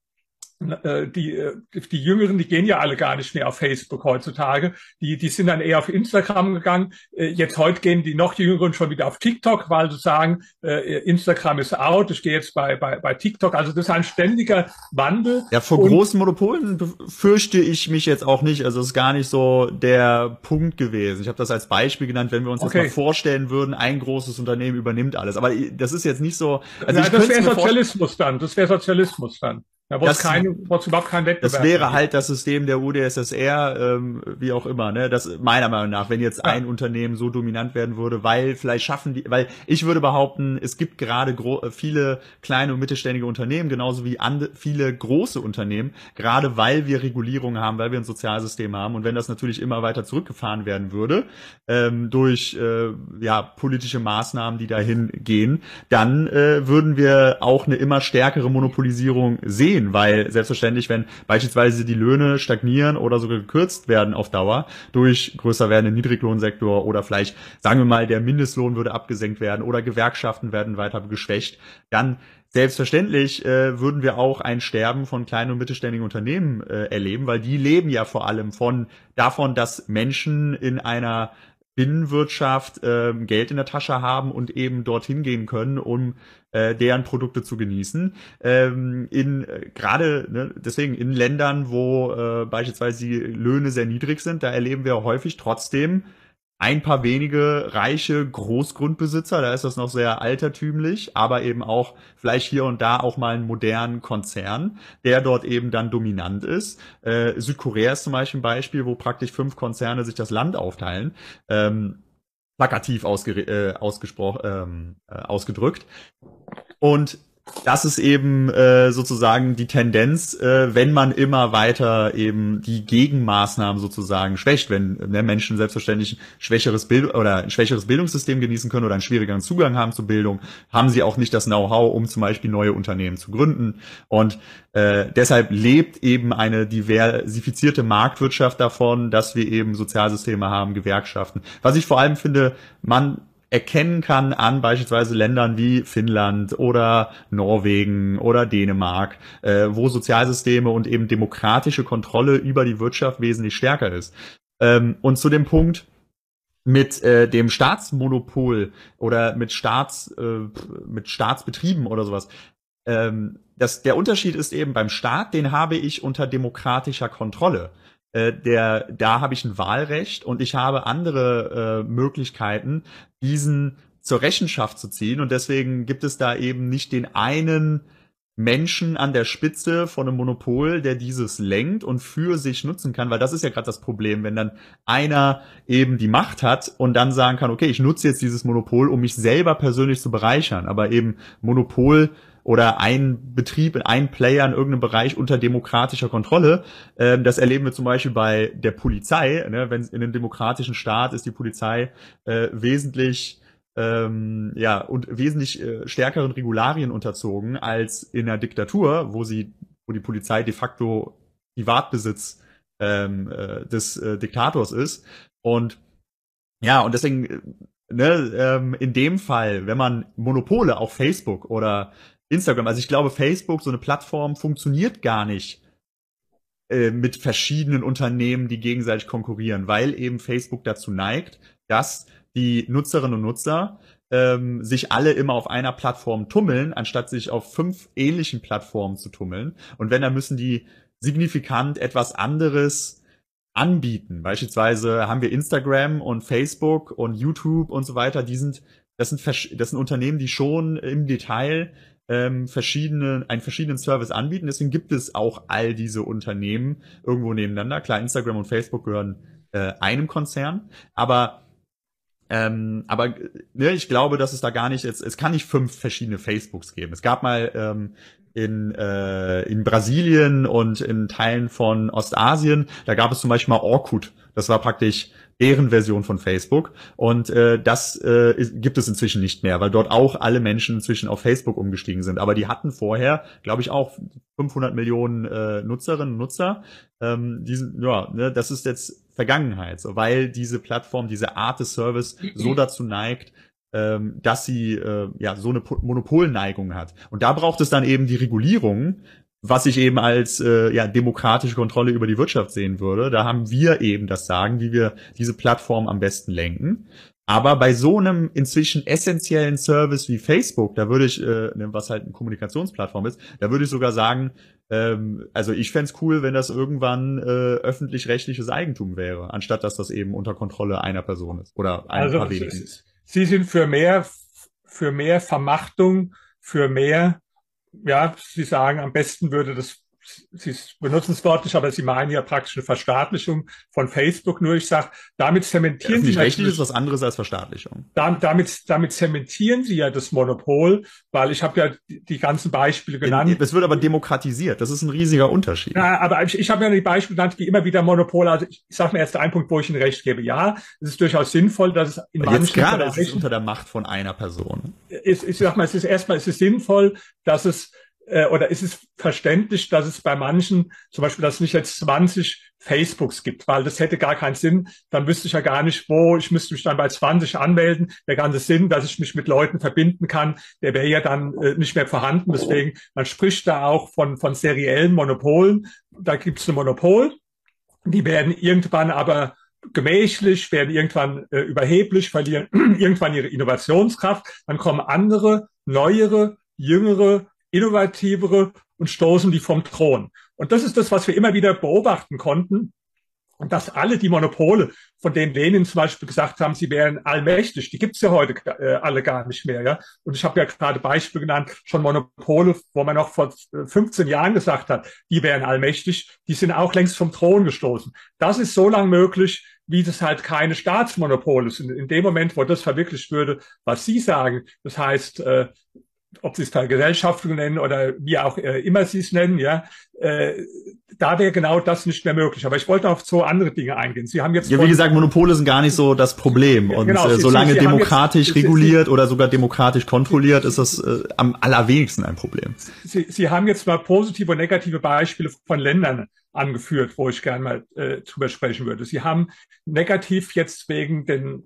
die, äh, die Jüngeren, die gehen ja alle gar nicht mehr auf Facebook heutzutage. Die, die sind dann eher auf Instagram gegangen. Äh, Jetzt heute gehen die noch Jüngeren schon wieder auf TikTok, weil sie sagen, äh, Instagram ist out. Ich gehe jetzt bei, bei, bei TikTok. Also das ist ein ständiger Wandel. Ja, vor Und- großen Monopolen fürchte ich mich jetzt auch nicht. Also es ist gar nicht so der Punkt gewesen. Ich habe das als Beispiel genannt, wenn wir uns Okay. jetzt mal vorstellen würden, ein großes Unternehmen übernimmt alles. Aber das ist jetzt nicht so. Also ja, das wäre Sozialismus dann. Das wäre Sozialismus dann. Ja, wo es überhaupt keinen Wettbewerb das wäre halt das System der UdSSR, ähm, wie auch immer, ne? Das meiner Meinung nach, wenn jetzt Ja. ein Unternehmen so dominant werden würde, weil vielleicht schaffen die, weil ich würde behaupten, es gibt gerade äh, viele kleine und mittelständige Unternehmen, genauso wie viele große Unternehmen, gerade weil wir Regulierungen haben, weil wir ein Sozialsystem haben und wenn das natürlich immer weiter zurückgefahren werden würde ähm, durch äh, ja politische Maßnahmen, die dahin gehen, dann äh, würden wir auch eine immer stärkere Monopolisierung sehen, weil selbstverständlich, wenn beispielsweise die Löhne stagnieren oder sogar gekürzt werden auf Dauer durch größer werdenden Niedriglohnsektor oder vielleicht, sagen wir mal, der Mindestlohn würde abgesenkt werden oder Gewerkschaften werden weiter geschwächt, dann Selbstverständlich äh, würden wir auch ein Sterben von kleinen und mittelständigen Unternehmen äh, erleben, weil die leben ja vor allem von davon, dass Menschen in einer Binnenwirtschaft ähm, Geld in der Tasche haben und eben dorthin gehen können, um äh, deren Produkte zu genießen. Ähm, in äh, gerade ne, deswegen in Ländern, wo äh, beispielsweise die Löhne sehr niedrig sind, da erleben wir häufig trotzdem ein paar wenige reiche Großgrundbesitzer, da ist das noch sehr altertümlich, aber eben auch vielleicht hier und da auch mal einen modernen Konzern, der dort eben dann dominant ist. Äh, Südkorea ist zum Beispiel ein Beispiel, wo praktisch fünf Konzerne sich das Land aufteilen. Ähm, plakativ äh, ausgesprochen, ähm, äh, ausgedrückt. Und das ist eben äh, sozusagen die Tendenz, äh, wenn man immer weiter eben die Gegenmaßnahmen sozusagen schwächt, wenn ne, Menschen selbstverständlich ein schwächeres Bild oder ein schwächeres Bildungssystem genießen können oder einen schwierigeren Zugang haben zur Bildung, haben sie auch nicht das Know-how, um zum Beispiel neue Unternehmen zu gründen. Und äh, deshalb lebt eben eine diversifizierte Marktwirtschaft davon, dass wir eben Sozialsysteme haben, Gewerkschaften. Was ich vor allem finde, man erkennen kann an beispielsweise Ländern wie Finnland oder Norwegen oder Dänemark, äh, wo Sozialsysteme und eben demokratische Kontrolle über die Wirtschaft wesentlich stärker ist. Ähm, und zu dem Punkt mit äh, dem Staatsmonopol oder mit Staats äh, mit Staatsbetrieben oder sowas. Ähm, das, der Unterschied ist eben beim Staat, den habe ich unter demokratischer Kontrolle äh, der, da habe ich ein Wahlrecht und ich habe andere äh, Möglichkeiten, diesen zur Rechenschaft zu ziehen. Und deswegen gibt es da eben nicht den einen Menschen an der Spitze von einem Monopol, der dieses lenkt und für sich nutzen kann, weil das ist ja gerade das Problem, wenn dann einer eben die Macht hat und dann sagen kann, okay, ich nutze jetzt dieses Monopol, um mich selber persönlich zu bereichern, aber eben Monopol oder ein Betrieb, ein Player in irgendeinem Bereich unter demokratischer Kontrolle. Ähm, das erleben wir zum Beispiel bei der Polizei. Ne? Wenn in einem demokratischen Staat ist die Polizei äh, wesentlich ähm, ja, und wesentlich äh, stärkeren Regularien unterzogen als in einer Diktatur, wo sie, wo die Polizei de facto Privatbesitz ähm, äh, des äh, Diktators ist. Und ja, und deswegen, äh, ne, ähm, in dem Fall, wenn man Monopole auf Facebook oder Instagram, also ich glaube, Facebook, so eine Plattform, funktioniert gar nicht äh, mit verschiedenen Unternehmen, die gegenseitig konkurrieren, weil eben Facebook dazu neigt, dass die Nutzerinnen und Nutzer ähm, sich alle immer auf einer Plattform tummeln, anstatt sich auf fünf ähnlichen Plattformen zu tummeln. Und wenn, dann müssen die signifikant etwas anderes anbieten. Beispielsweise haben wir Instagram und Facebook und YouTube und so weiter. Die sind, das sind, das sind Unternehmen, die schon im Detail ähm, verschiedene, einen verschiedenen Service anbieten. Deswegen gibt es auch all diese Unternehmen irgendwo nebeneinander. Klar, Instagram und Facebook gehören äh, einem Konzern, aber ähm, aber ne, ich glaube, dass es da gar nicht, es, es kann nicht fünf verschiedene Facebooks geben. Es gab mal ähm, in, äh, in Brasilien und in Teilen von Ostasien, da gab es zum Beispiel mal Orkut. Das war praktisch deren Version von Facebook. Und äh, das äh, gibt es inzwischen nicht mehr, weil dort auch alle Menschen inzwischen auf Facebook umgestiegen sind. Aber die hatten vorher, glaube ich, auch 500 Millionen äh, Nutzerinnen und Nutzer. Ähm, diesen, ja, ne, das ist jetzt Vergangenheit, so, weil diese Plattform, diese Art des Service so dazu neigt, ähm, dass sie äh, ja so eine Monopolneigung hat. Und da braucht es dann eben die Regulierung, was ich eben als äh, ja, demokratische Kontrolle über die Wirtschaft sehen würde. Da haben wir eben das Sagen, wie wir diese Plattform am besten lenken. Aber bei so einem inzwischen essentiellen Service wie Facebook, da würde ich, äh, ne, was halt eine Kommunikationsplattform ist, da würde ich sogar sagen, ähm, also ich fände cool, wenn das irgendwann äh, öffentlich-rechtliches Eigentum wäre, anstatt dass das eben unter Kontrolle einer Person ist oder ein also, paar wenigen. Sie sind für mehr, für mehr Vermachtung, für mehr ja, Sie sagen, am besten würde das, Sie benutzen es wörtlich, aber Sie meinen ja praktisch eine Verstaatlichung von Facebook. Nur ich sage, damit zementieren ja, Sie. Rechtlich ist was anderes als Verstaatlichung. Damit, damit zementieren Sie ja das Monopol, weil ich habe ja die, ganzen Beispiele genannt. Das wird aber demokratisiert. Das ist ein riesiger Unterschied. Ja, aber ich, ich habe ja die Beispiele genannt, die immer wieder Monopole. Also ich, ich sage mir erst ein Punkt, wo ich Ihnen recht gebe. Ja, es ist durchaus sinnvoll, dass es in aber manchen Jetzt gerade ist es unter der Macht von einer Person. Ich, ich sag mal, es ist erstmal, es ist sinnvoll, dass es äh, oder ist es verständlich, dass es bei manchen, zum Beispiel, dass es nicht jetzt 20 Facebooks gibt, weil das hätte gar keinen Sinn. Dann wüsste ich ja gar nicht, wo, ich müsste mich dann bei 20 anmelden. Der ganze Sinn, dass ich mich mit Leuten verbinden kann, der wäre ja dann äh, nicht mehr vorhanden. Deswegen, man spricht da auch von, von seriellen Monopolen. Da gibt es ein Monopol. Die werden irgendwann aber gemächlich, werden irgendwann äh, überheblich, verlieren irgendwann ihre Innovationskraft. Dann kommen andere, neuere, jüngere innovativere und stoßen die vom Thron. Und das ist das, was wir immer wieder beobachten konnten. Und dass alle die Monopole, von denen Lenin zum Beispiel gesagt haben, sie wären allmächtig, die gibt's ja heute äh, alle gar nicht mehr. Ja? Und ich habe ja gerade Beispiele genannt, schon Monopole, wo man noch vor 15 äh, Jahren gesagt hat, die wären allmächtig, die sind auch längst vom Thron gestoßen. Das ist so lang möglich, wie das halt keine Staatsmonopole sind. In dem Moment, wo das verwirklicht würde, was Sie sagen, das heißt, äh, ob Sie es Vergesellschaftung nennen oder wie auch äh, immer Sie es nennen, ja, äh, da wäre genau das nicht mehr möglich. Aber ich wollte auf zwei andere Dinge eingehen. Sie haben jetzt ja, wie gesagt, Monopole sind gar nicht so das Problem. Und genau, äh, solange Sie, Sie demokratisch jetzt, reguliert Sie, oder sogar demokratisch kontrolliert, ist das äh, am allerwenigsten ein Problem. Sie, Sie haben jetzt mal positive und negative Beispiele von Ländern angeführt, wo ich gerne mal äh, drüber sprechen würde. Sie haben negativ jetzt wegen den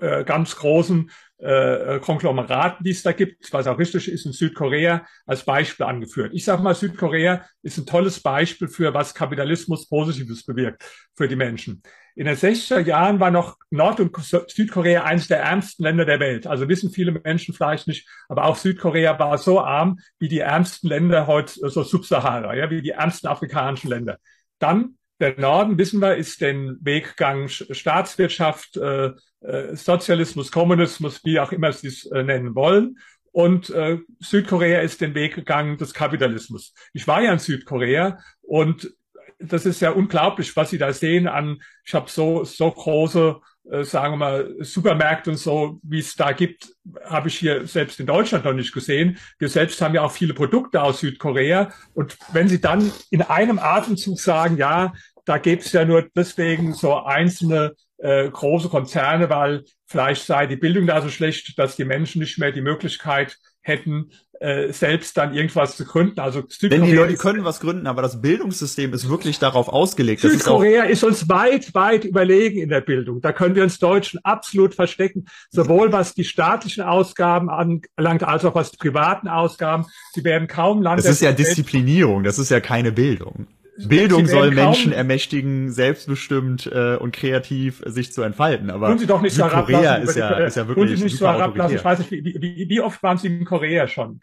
äh, ganz großen äh, Konglomeraten, die es da gibt, was auch richtig ist, in Südkorea als Beispiel angeführt. Ich sage mal, Südkorea ist ein tolles Beispiel für, was Kapitalismus Positives bewirkt für die Menschen. In den 60er Jahren war noch Nord- und Südkorea eines der ärmsten Länder der Welt. Also wissen viele Menschen vielleicht nicht, aber auch Südkorea war so arm wie die ärmsten Länder heute, so Subsahara, ja, wie die ärmsten afrikanischen Länder. Dann der Norden, wissen wir, ist den Weggang Staatswirtschaft, äh, äh, Sozialismus, Kommunismus, wie auch immer Sie es äh, nennen wollen. und äh, Südkorea ist den Weg gegangen des Kapitalismus. Ich war ja in Südkorea und das ist ja unglaublich, was Sie da sehen an, ich habe so, so große, äh, sagen wir mal, Supermärkte und so, wie es da gibt, habe ich hier selbst in Deutschland noch nicht gesehen. Wir selbst haben ja auch viele Produkte aus Südkorea. Und wenn Sie dann in einem Atemzug sagen, ja, da gibt es ja nur deswegen so einzelne äh, große Konzerne, weil vielleicht sei die Bildung da so schlecht, dass die Menschen nicht mehr die Möglichkeit hätten, äh, selbst dann irgendwas zu gründen. Also Südkorea Denn die Leute können was gründen, aber das Bildungssystem ist wirklich darauf ausgelegt. Südkorea ist, ist, uns weit, weit überlegen in der Bildung. Da können wir uns Deutschen absolut verstecken, sowohl was die staatlichen Ausgaben anlangt, als auch was die privaten Ausgaben. Sie werden kaum Land. Das ist ja Disziplinierung, das ist ja keine Bildung. Bildung soll Menschen ermächtigen, selbstbestimmt äh, und kreativ sich zu entfalten. Aber Sie doch nicht Südkorea ist, ja, ist ja wirklich Sie nicht so herablassen. Ich weiß nicht, wie, wie, wie oft waren Sie in Korea schon?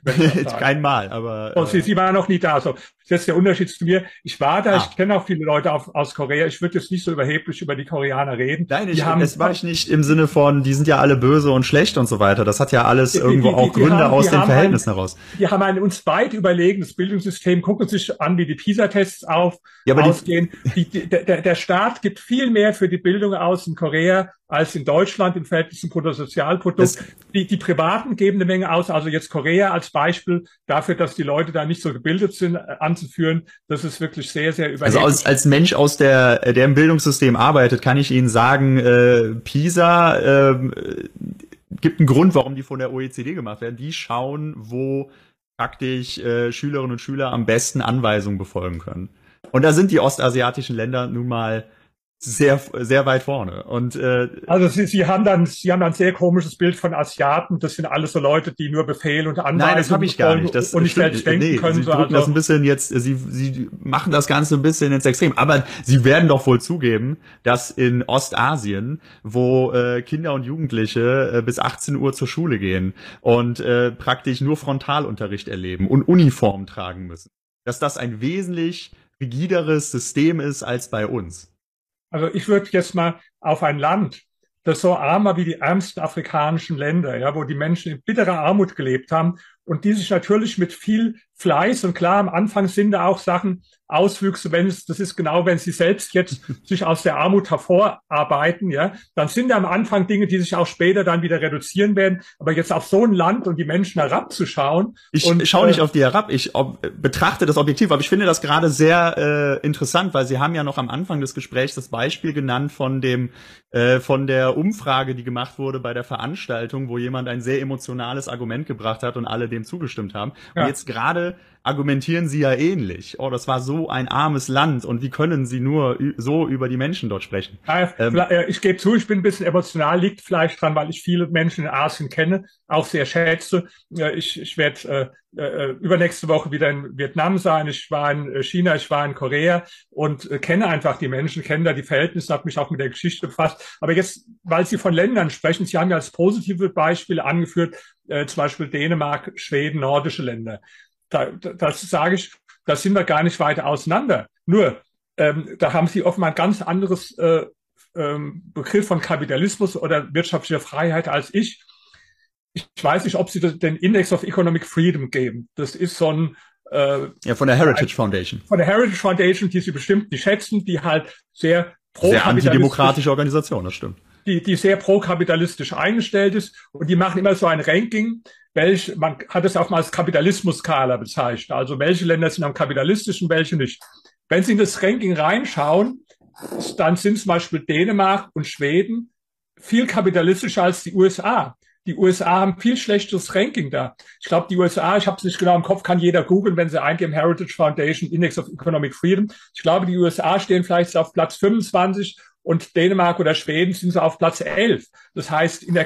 Kein Mal, aber. Oh, Sie, Sie waren noch nie da. So, das ist jetzt der Unterschied zu mir. Ich war da, ah. ich kenne auch viele Leute auf, aus Korea. Ich würde jetzt nicht so überheblich über die Koreaner reden. Nein, ich, haben, das war ich nicht im Sinne von, die sind ja alle böse und schlecht und so weiter. Das hat ja alles die, irgendwo die, die, auch Gründe haben, aus den Verhältnissen ein, heraus. Die haben ein uns weit überlegenes Bildungssystem, gucken sich an, wie die PISA-Tests auf. Ja, ausgehen. Die, der, der Staat gibt viel mehr für die Bildung aus in Korea als in Deutschland im Verhältnis zum Bruttosozialprodukt. Die, die Privaten geben eine Menge aus. Also jetzt Korea als Beispiel dafür, dass die Leute da nicht so gebildet sind, äh, anzuführen. Das ist wirklich sehr, sehr überheblich. Also als, als Mensch aus der, der im Bildungssystem arbeitet, kann ich Ihnen sagen, äh, PISA äh, gibt einen Grund, warum die von der OECD gemacht werden. Die schauen, wo praktisch äh, Schülerinnen und Schüler am besten Anweisungen befolgen können. Und da sind die ostasiatischen Länder nun mal sehr sehr weit vorne und äh, also sie, sie haben dann sie haben dann ein sehr komisches Bild von Asiaten das sind alles so Leute die nur Befehl und Anweisungen Nein das habe ich gar nicht das und nicht selbst denken nee, können sie drücken also. das ein bisschen jetzt sie sie machen das ganze ein bisschen ins Extrem aber sie werden doch wohl zugeben dass in Ostasien wo äh, Kinder und Jugendliche äh, bis 18 Uhr zur Schule gehen und äh, praktisch nur Frontalunterricht erleben und Uniform tragen müssen dass das ein wesentlich rigideres System ist als bei uns. Also ich würde jetzt mal auf ein Land, das so armer wie die ärmsten afrikanischen Länder, ja, wo die Menschen in bitterer Armut gelebt haben und die sich natürlich mit viel Fleiß und klar am Anfang sind da auch Sachen, Auswüchse, wenn es, das ist genau, wenn sie selbst jetzt sich aus der Armut hervorarbeiten, ja, dann sind da am Anfang Dinge, die sich auch später dann wieder reduzieren werden. Aber jetzt auf so ein Land und die Menschen herabzuschauen. Ich und, schaue nicht äh, auf die herab, ich ob, betrachte das objektiv, aber ich finde das gerade sehr äh, interessant, weil Sie haben ja noch am Anfang des Gesprächs das Beispiel genannt von dem, äh, von der Umfrage, die gemacht wurde bei der Veranstaltung, wo jemand ein sehr emotionales Argument gebracht hat und alle dem zugestimmt haben. Und ja. jetzt gerade argumentieren sie ja ähnlich. Oh, das war so ein armes Land und wie können sie nur so über die Menschen dort sprechen? Ähm, äh, ich gebe zu, ich bin ein bisschen emotional, liegt vielleicht dran, weil ich viele Menschen in Asien kenne, auch sehr schätze. Ich, ich werde äh, äh, übernächste Woche wieder in Vietnam sein. Ich war in China, ich war in Korea und äh, kenne einfach die Menschen, kenne da die Verhältnisse, habe mich auch mit der Geschichte befasst. Aber jetzt, weil Sie von Ländern sprechen, Sie haben ja als positive Beispiele angeführt, äh, zum Beispiel Dänemark, Schweden, nordische Länder da, das sage ich, da sind wir gar nicht weiter auseinander. Nur, ähm, da haben sie offenbar ein ganz anderes äh, ähm, Begriff von Kapitalismus oder wirtschaftlicher Freiheit als ich. Ich weiß nicht, ob sie den Index of Economic Freedom geben. Das ist so ein äh, ja von der Heritage Foundation. Von der Heritage Foundation, die sie bestimmt nicht schätzen, die halt sehr pro sehr antidemokratische Organisation, das stimmt. Die, die sehr pro-kapitalistisch eingestellt ist und die machen immer so ein Ranking welche, man hat es auch mal als Kapitalismus-Skala bezeichnet. Also welche Länder sind am kapitalistischen, welche nicht. Wenn Sie in das Ranking reinschauen, dann sind zum Beispiel Dänemark und Schweden viel kapitalistischer als die USA. Die USA haben viel schlechteres Ranking da. Ich glaube, die USA, ich habe es nicht genau im Kopf, kann jeder googeln, wenn sie eingeben Heritage Foundation Index of Economic Freedom. Ich glaube, die USA stehen vielleicht auf Platz 25 und Dänemark oder Schweden sind so auf Platz 11. Das heißt, in der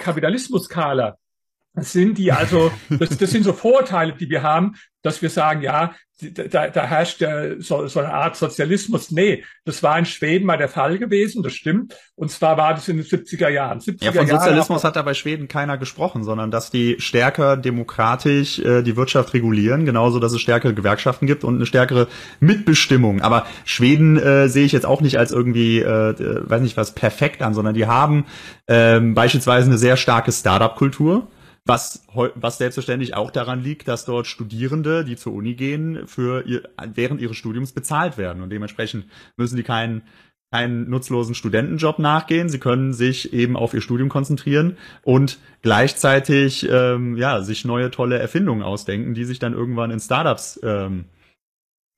Kapitalismus-Skala sind die also, das, das sind so Vorurteile, die wir haben, dass wir sagen, ja, da, da herrscht ja so, so eine Art Sozialismus. Nee, das war in Schweden mal der Fall gewesen, das stimmt. Und zwar war das in den 70er Jahren. 70er ja, von Sozialismus Jahre hat da bei Schweden keiner gesprochen, sondern dass die stärker demokratisch äh, die Wirtschaft regulieren, genauso, dass es stärkere Gewerkschaften gibt und eine stärkere Mitbestimmung. Aber Schweden äh, sehe ich jetzt auch nicht als irgendwie, äh, weiß nicht was, perfekt an, sondern die haben äh, beispielsweise eine sehr starke Startup-Kultur was, was selbstverständlich auch daran liegt, dass dort Studierende, die zur Uni gehen, für ihr, während ihres Studiums bezahlt werden. Und dementsprechend müssen die keinen keinen nutzlosen Studentenjob nachgehen. Sie können sich eben auf ihr Studium konzentrieren und gleichzeitig ähm, ja sich neue tolle Erfindungen ausdenken, die sich dann irgendwann in Startups ähm,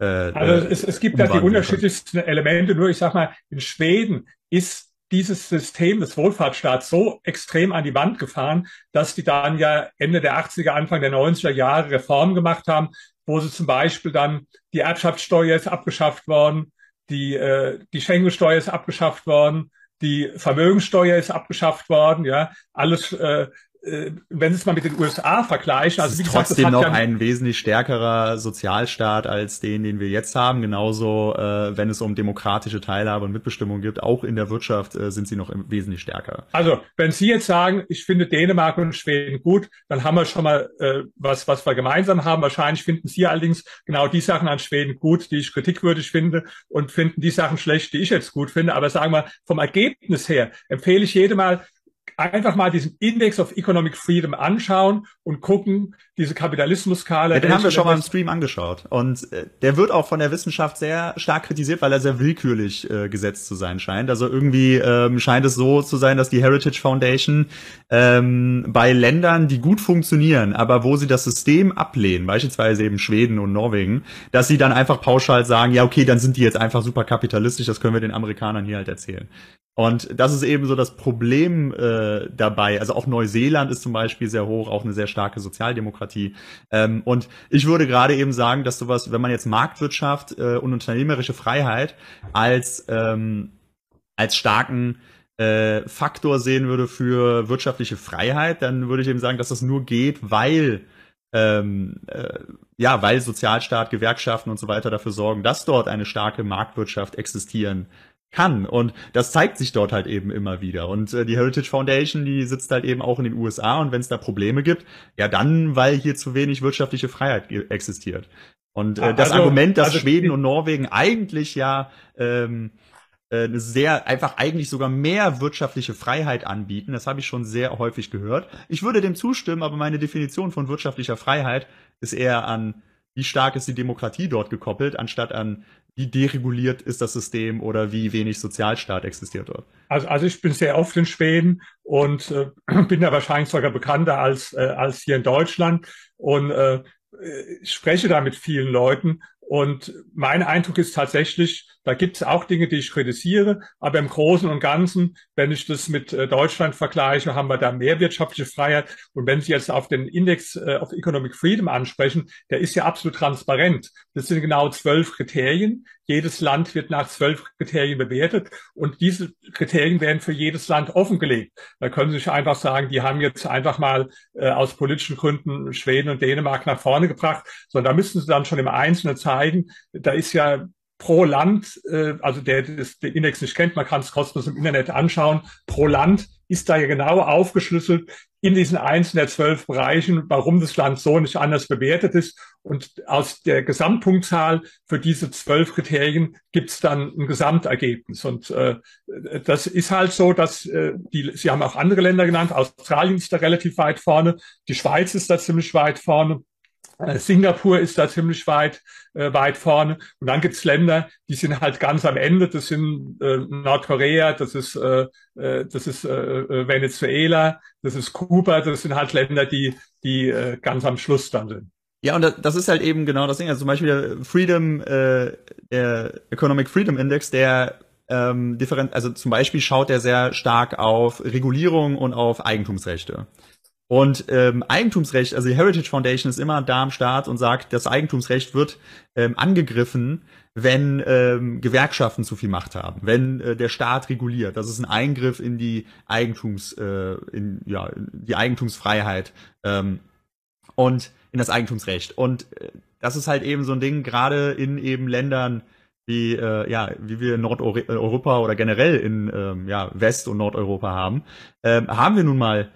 äh, also es, es gibt da die unterschiedlichsten Elemente. Nur ich sag mal, in Schweden ist dieses System des Wohlfahrtsstaats so extrem an die Wand gefahren, dass die dann ja Ende der 80er, Anfang der 90er Jahre Reformen gemacht haben, wo sie zum Beispiel dann die Erbschaftssteuer ist abgeschafft worden, die, äh, die Schengensteuer ist abgeschafft worden, die Vermögensteuer ist abgeschafft worden, ja, alles äh, wenn Sie es mal mit den USA vergleichen, also wie gesagt, trotzdem noch ja ein wesentlich stärkerer Sozialstaat als den, den wir jetzt haben. Genauso, äh, wenn es um demokratische Teilhabe und Mitbestimmung geht, auch in der Wirtschaft äh, sind sie noch wesentlich stärker. Also, wenn Sie jetzt sagen, ich finde Dänemark und Schweden gut, dann haben wir schon mal äh, was, was wir gemeinsam haben. Wahrscheinlich finden Sie allerdings genau die Sachen an Schweden gut, die ich kritikwürdig finde, und finden die Sachen schlecht, die ich jetzt gut finde. Aber sagen wir, vom Ergebnis her empfehle ich jedem mal, einfach mal diesen Index of Economic Freedom anschauen und gucken, diese Kapitalismus-Skala. Ja, den haben wir schon mal im Stream angeschaut. Und äh, der wird auch von der Wissenschaft sehr stark kritisiert, weil er sehr willkürlich äh, gesetzt zu sein scheint. Also irgendwie ähm, scheint es so zu sein, dass die Heritage Foundation ähm, bei Ländern, die gut funktionieren, aber wo sie das System ablehnen, beispielsweise eben Schweden und Norwegen, dass sie dann einfach pauschal sagen, ja okay, dann sind die jetzt einfach super kapitalistisch, das können wir den Amerikanern hier halt erzählen. Und das ist eben so das Problem äh, dabei. Also auch Neuseeland ist zum Beispiel sehr hoch, auch eine sehr starke Sozialdemokratie. Ähm, und ich würde gerade eben sagen, dass sowas, wenn man jetzt Marktwirtschaft äh, und unternehmerische Freiheit als ähm, als starken äh, Faktor sehen würde für wirtschaftliche Freiheit, dann würde ich eben sagen, dass das nur geht, weil ähm, äh, ja, weil Sozialstaat, Gewerkschaften und so weiter dafür sorgen, dass dort eine starke Marktwirtschaft existieren kann. Und das zeigt sich dort halt eben immer wieder. Und äh, die Heritage Foundation, die sitzt halt eben auch in den USA. Und wenn es da Probleme gibt, ja dann, weil hier zu wenig wirtschaftliche Freiheit existiert. Und äh, das also, Argument, dass also, Schweden und Norwegen eigentlich ja ähm, äh, sehr, einfach eigentlich sogar mehr wirtschaftliche Freiheit anbieten, das habe ich schon sehr häufig gehört. Ich würde dem zustimmen, aber meine Definition von wirtschaftlicher Freiheit ist eher an wie stark ist die Demokratie dort gekoppelt, anstatt an wie dereguliert ist das System oder wie wenig Sozialstaat existiert dort? Also, also ich bin sehr oft in Schweden und äh, bin da wahrscheinlich sogar bekannter als, äh, als hier in Deutschland und äh, ich spreche da mit vielen Leuten und mein Eindruck ist tatsächlich, da gibt es auch Dinge, die ich kritisiere, aber im Großen und Ganzen, wenn ich das mit äh, Deutschland vergleiche, haben wir da mehr wirtschaftliche Freiheit. Und wenn Sie jetzt auf den Index äh, of Economic Freedom ansprechen, der ist ja absolut transparent. Das sind genau zwölf Kriterien. Jedes Land wird nach zwölf Kriterien bewertet und diese Kriterien werden für jedes Land offengelegt. Da können Sie sich einfach sagen, die haben jetzt einfach mal äh, aus politischen Gründen Schweden und Dänemark nach vorne gebracht, sondern da müssen Sie dann schon im Einzelnen zeigen, zeigen. Da ist ja pro Land, äh, also der das den Index nicht kennt, man kann es kostenlos im Internet anschauen, pro Land ist da ja genau aufgeschlüsselt in diesen einzelnen der zwölf Bereichen, warum das Land so nicht anders bewertet ist. Und aus der Gesamtpunktzahl für diese zwölf Kriterien gibt es dann ein Gesamtergebnis. Und äh, das ist halt so, dass äh, die, Sie haben auch andere Länder genannt, Australien ist da relativ weit vorne, die Schweiz ist da ziemlich weit vorne. Äh, Singapur ist da ziemlich weit, äh, weit vorne. Und dann gibt's Länder, die sind halt ganz am Ende. Das sind äh, Nordkorea, das ist, äh, äh das ist äh, äh, Venezuela, das ist Kuba. Das sind halt Länder, die, die äh, ganz am Schluss dann sind. Ja, und das ist halt eben genau das Ding. Also zum Beispiel der Freedom, äh, der Economic Freedom Index, der ähm, different, also zum Beispiel schaut er sehr stark auf Regulierung und auf Eigentumsrechte. Und ähm, Eigentumsrecht, also die Heritage Foundation ist immer da am Start und sagt, das Eigentumsrecht wird ähm, angegriffen, wenn ähm, Gewerkschaften zu viel Macht haben, wenn äh, der Staat reguliert. Das ist ein Eingriff in die Eigentums, äh, in, ja, die Eigentumsfreiheit ähm, und in das Eigentumsrecht. Und äh, das ist halt eben so ein Ding, gerade in eben Ländern, wie äh, ja wie wir in Nordeuropa oder generell in ähm, ja, West- und Nordeuropa haben, äh, haben wir nun mal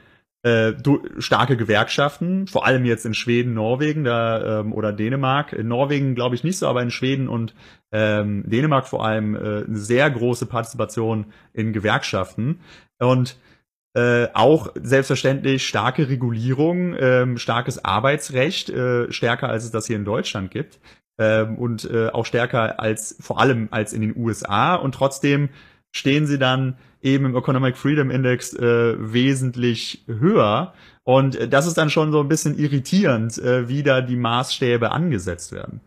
äh, starke Gewerkschaften, vor allem jetzt in Schweden, Norwegen da, ähm, oder Dänemark. In Norwegen glaube ich nicht so, aber in Schweden und ähm, Dänemark vor allem äh, sehr große Partizipation in Gewerkschaften. Und Äh, auch selbstverständlich starke Regulierung, ähm, starkes Arbeitsrecht, äh, stärker als es das hier in Deutschland gibt. Ähm, und äh, auch stärker als vor allem als in den USA. Und trotzdem stehen sie dann eben im Economic Freedom Index äh, wesentlich höher. Und äh, das ist dann schon so ein bisschen irritierend, äh, wie da die Maßstäbe angesetzt werden.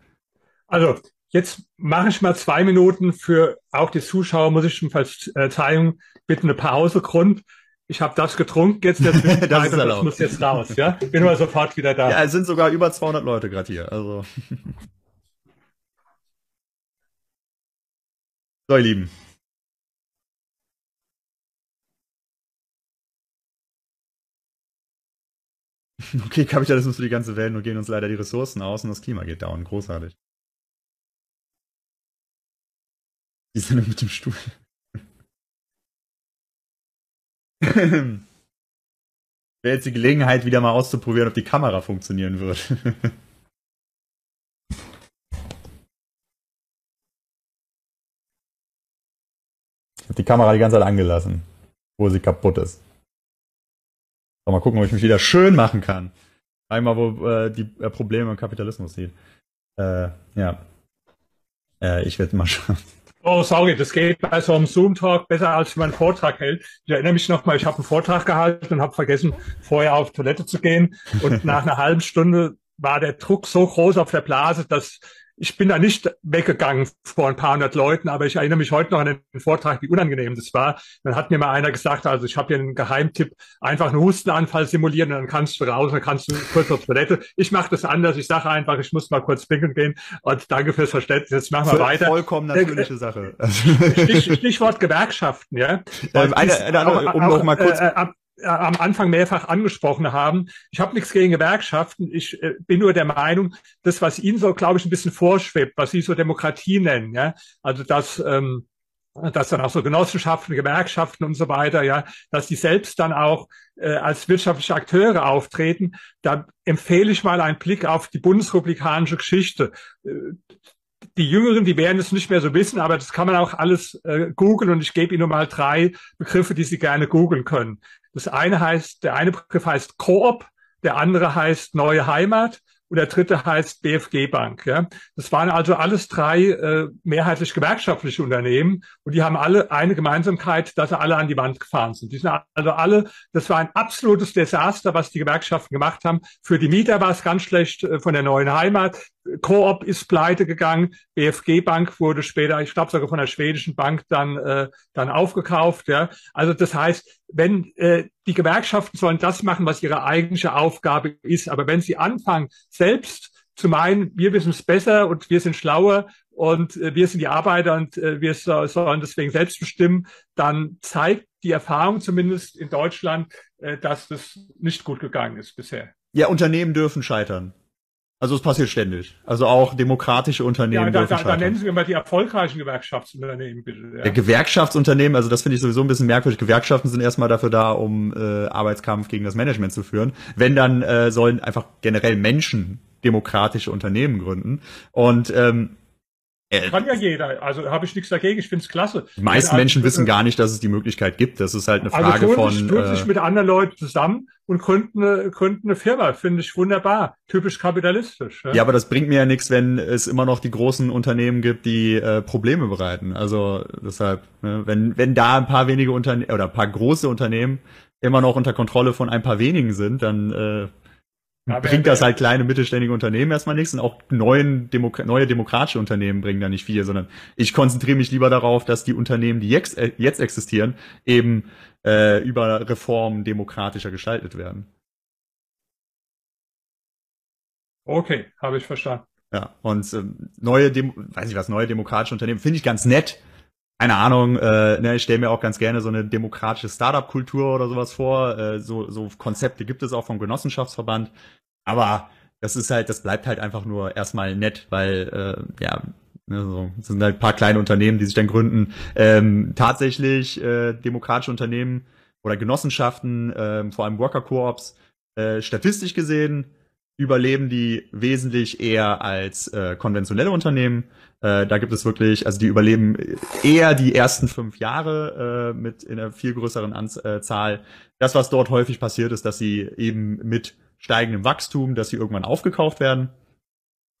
Also Jetzt mache ich mal zwei Minuten für auch die Zuschauer, muss ich schon verzeihen, bitte eine Pause. Grund, ich habe das getrunken jetzt der das, ist das muss jetzt raus. Ja, bin aber sofort wieder da. Ja, es sind sogar über 200 Leute gerade hier. Also so, ihr Lieben. Okay, Kapitalismus für die ganze Welt, nur gehen uns leider die Ressourcen aus und das Klima geht down. Großartig. Die sind mit dem Stuhl. Wäre jetzt die Gelegenheit, wieder mal auszuprobieren, ob die Kamera funktionieren wird. ich habe die Kamera die ganze Zeit angelassen, wo sie kaputt ist. Mal gucken, ob ich mich wieder schön machen kann. Einmal, wo äh, die äh, Probleme im Kapitalismus sieht. Äh, ja. Äh, ich werde mal schauen. Oh, sorry, das geht bei so einem Zoom-Talk besser, als wenn man einen Vortrag hält. Ich erinnere mich noch mal, ich habe einen Vortrag gehalten und habe vergessen, vorher auf Toilette zu gehen. Und nach einer halben Stunde war der Druck so groß auf der Blase, dass ich bin da nicht weggegangen vor ein paar hundert Leuten, aber ich erinnere mich heute noch an den Vortrag, wie unangenehm das war. Dann hat mir mal einer gesagt, also ich habe dir einen Geheimtipp, einfach einen Hustenanfall simulieren und dann kannst du raus, dann kannst du kurz auf Toilette. Ich mache das anders, ich sage einfach, ich muss mal kurz pinkeln gehen und danke fürs Verständnis. Jetzt machen wir weiter. Vollkommen natürliche Sache. Stich, Stichwort Gewerkschaften, ja. Ähm, eine, eine, eine, um noch mal kurz. Äh, äh, äh, am Anfang mehrfach angesprochen haben. Ich habe nichts gegen Gewerkschaften. Ich äh, bin nur der Meinung, das, was Ihnen so, glaube ich, ein bisschen vorschwebt, was Sie so Demokratie nennen, ja, also dass ähm, dass dann auch so Genossenschaften, Gewerkschaften und so weiter, ja, dass die selbst dann auch äh, als wirtschaftliche Akteure auftreten. Da empfehle ich mal einen Blick auf die bundesrepublikanische Geschichte. Die Jüngeren, die werden es nicht mehr so wissen, aber das kann man auch alles äh, googeln und ich gebe Ihnen mal drei Begriffe, die Sie gerne googeln können. Das eine heißt, der eine Begriff heißt Coop, der andere heißt Neue Heimat und der dritte heißt BFG Bank. Ja. Das waren also alles drei äh, mehrheitlich gewerkschaftliche Unternehmen und die haben alle eine Gemeinsamkeit, dass sie alle an die Wand gefahren sind. Die sind also alle, das war ein absolutes Desaster, was die Gewerkschaften gemacht haben. Für die Mieter war es ganz schlecht äh, von der neuen Heimat. Coop ist pleite gegangen, BFG Bank wurde später, ich glaube sogar von der schwedischen Bank dann äh, dann aufgekauft. Ja, also das heißt, wenn äh, die Gewerkschaften sollen das machen, was ihre eigentliche Aufgabe ist, aber wenn sie anfangen selbst zu meinen, wir wissen es besser und wir sind schlauer und äh, wir sind die Arbeiter und äh, wir so, sollen deswegen selbst bestimmen, dann zeigt die Erfahrung zumindest in Deutschland, äh, dass das nicht gut gegangen ist bisher. Ja, Unternehmen dürfen scheitern. Also es passiert ständig. Also auch demokratische Unternehmen. Ja, da, da, da nennen Sie mal die erfolgreichen Gewerkschaftsunternehmen, bitte. Ja. ja Gewerkschaftsunternehmen, also das finde ich sowieso ein bisschen merkwürdig. Gewerkschaften sind erstmal dafür da, um äh, Arbeitskampf gegen das Management zu führen. Wenn dann äh, sollen einfach generell Menschen demokratische Unternehmen gründen. Und ähm, äh, Kann ja jeder. Also habe ich nichts dagegen. Ich finde es klasse. Die meisten Menschen wissen gar nicht, dass es die Möglichkeit gibt. Das ist halt eine also Frage also von. Sich, tun sich äh, mit anderen Leuten zusammen und gründen eine, gründen eine Firma. Finde ich wunderbar. Typisch kapitalistisch. Ja? ja, aber das bringt mir ja nichts, wenn es immer noch die großen Unternehmen gibt, die äh, Probleme bereiten. Also deshalb, ne, wenn wenn da ein paar wenige Unternehmen oder ein paar große Unternehmen immer noch unter Kontrolle von ein paar wenigen sind, dann äh, bringt das halt kleine mittelständige Unternehmen erstmal nichts und auch neuen Demo neue demokratische Unternehmen bringen da nicht viel, sondern ich konzentriere mich lieber darauf, dass die Unternehmen, die jetzt, äh, jetzt existieren, eben äh, über Reformen demokratischer gestaltet werden. Okay, habe ich verstanden. Ja, und ähm, neue, Demo weiß ich was, neue demokratische Unternehmen finde ich ganz nett. Keine Ahnung, äh, ne, ich stelle mir auch ganz gerne so eine demokratische Startup-Kultur oder sowas vor. Äh, so, so Konzepte gibt es auch vom Genossenschaftsverband. Aber das ist halt, das bleibt halt einfach nur erstmal nett, weil äh, ja, ne, so, das sind halt ein paar kleine Unternehmen, die sich dann gründen. Ähm, tatsächlich äh, demokratische Unternehmen oder Genossenschaften, äh, vor allem Worker-Koops, äh, statistisch gesehen überleben die wesentlich eher als äh, konventionelle Unternehmen. Äh, da gibt es wirklich, also die überleben eher die ersten fünf Jahre äh, mit in einer viel größeren Anzahl. Äh, das, was dort häufig passiert, ist, dass sie eben mit steigendem Wachstum, dass sie irgendwann aufgekauft werden.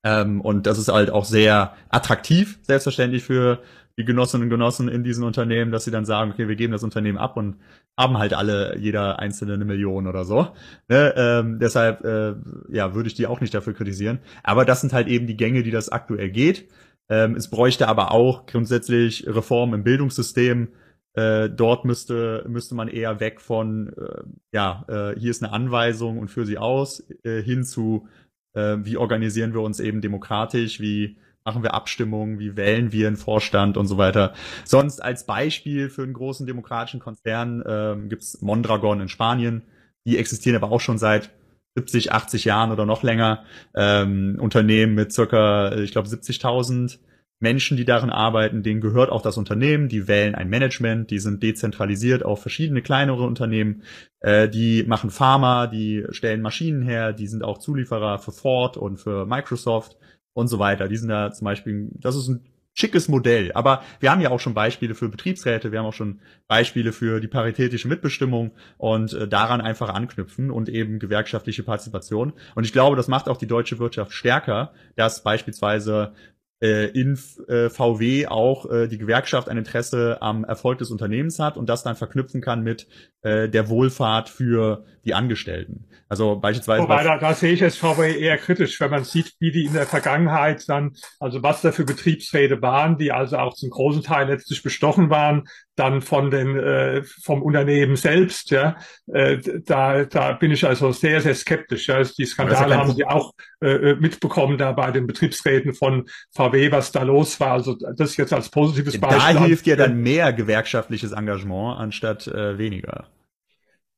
Ähm, und das ist halt auch sehr attraktiv, selbstverständlich für die Genossinnen und Genossen in diesen Unternehmen, dass sie dann sagen, okay, wir geben das Unternehmen ab und haben halt alle, jeder einzelne eine Million oder so. Ne? Ähm, deshalb, äh, ja, würde ich die auch nicht dafür kritisieren. Aber das sind halt eben die Gänge, die das aktuell geht. Ähm, es bräuchte aber auch grundsätzlich Reformen im Bildungssystem. Äh, dort müsste, müsste man eher weg von, äh, ja, äh, hier ist eine Anweisung und führe sie aus, äh, hin zu, äh, wie organisieren wir uns eben demokratisch, wie machen wir Abstimmungen, wie wählen wir einen Vorstand und so weiter. Sonst als Beispiel für einen großen demokratischen Konzern ähm, gibt Mondragon in Spanien. Die existieren aber auch schon seit 70, 80 Jahren oder noch länger. Ähm, Unternehmen mit circa, ich glaube, 70.000 Menschen, die darin arbeiten, denen gehört auch das Unternehmen, die wählen ein Management, die sind dezentralisiert auf verschiedene kleinere Unternehmen, äh, die machen Pharma, die stellen Maschinen her, die sind auch Zulieferer für Ford und für Microsoft und so weiter. Die sind da zum Beispiel, das ist ein schickes Modell. Aber wir haben ja auch schon Beispiele für Betriebsräte, wir haben auch schon Beispiele für die paritätische Mitbestimmung und äh, daran einfach anknüpfen und eben gewerkschaftliche Partizipation. Und ich glaube, das macht auch die deutsche Wirtschaft stärker, dass beispielsweise äh, in äh, VW auch äh, die Gewerkschaft ein Interesse am Erfolg des Unternehmens hat und das dann verknüpfen kann mit äh, der Wohlfahrt für die Angestellten. Also beispielsweise. Wobei, da, da sehe ich es VW eher kritisch, wenn man sieht, wie die in der Vergangenheit dann, also was da für Betriebsräte waren, die also auch zum großen Teil letztlich bestochen waren, dann von den äh, vom Unternehmen selbst, ja, äh, da da bin ich also sehr sehr skeptisch. Ja. Die Skandale haben Sie auch äh, mitbekommen da bei den Betriebsräten von VW, was da los war. Also das jetzt als positives Beispiel. Da hilft ja dann mehr gewerkschaftliches Engagement anstatt äh, weniger.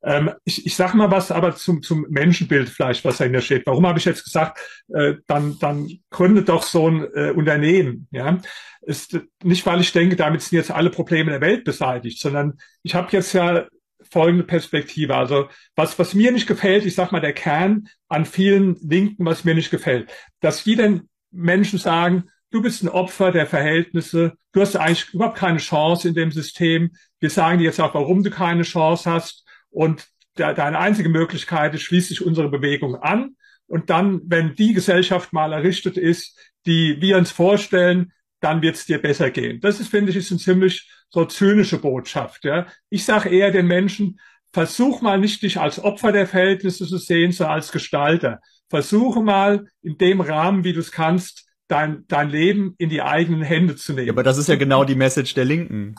Ähm, ich, ich sage mal was aber zum, zum Menschenbild vielleicht, was dahinter steht. Warum habe ich jetzt gesagt, äh, dann, dann gründet doch so ein äh, Unternehmen. Ja? Ist nicht, weil ich denke, damit sind jetzt alle Probleme der Welt beseitigt, sondern ich habe jetzt ja folgende Perspektive. Also was, was mir nicht gefällt, ich sag mal, der Kern an vielen Linken, was mir nicht gefällt, dass die den Menschen sagen, du bist ein Opfer der Verhältnisse, du hast eigentlich überhaupt keine Chance in dem System. Wir sagen dir jetzt auch, warum du keine Chance hast und deine einzige Möglichkeit ist, schließt sich unsere Bewegung an. Und dann, wenn die Gesellschaft mal errichtet ist, die wir uns vorstellen, dann wird es dir besser gehen. Das ist, finde ich, ist eine ziemlich so zynische Botschaft. Ja. Ich sage eher den Menschen, versuch mal nicht dich als Opfer der Verhältnisse zu sehen, sondern als Gestalter. Versuche mal in dem Rahmen, wie du es kannst, dein, dein Leben in die eigenen Hände zu nehmen. Ja, aber das ist ja genau die Message der Linken.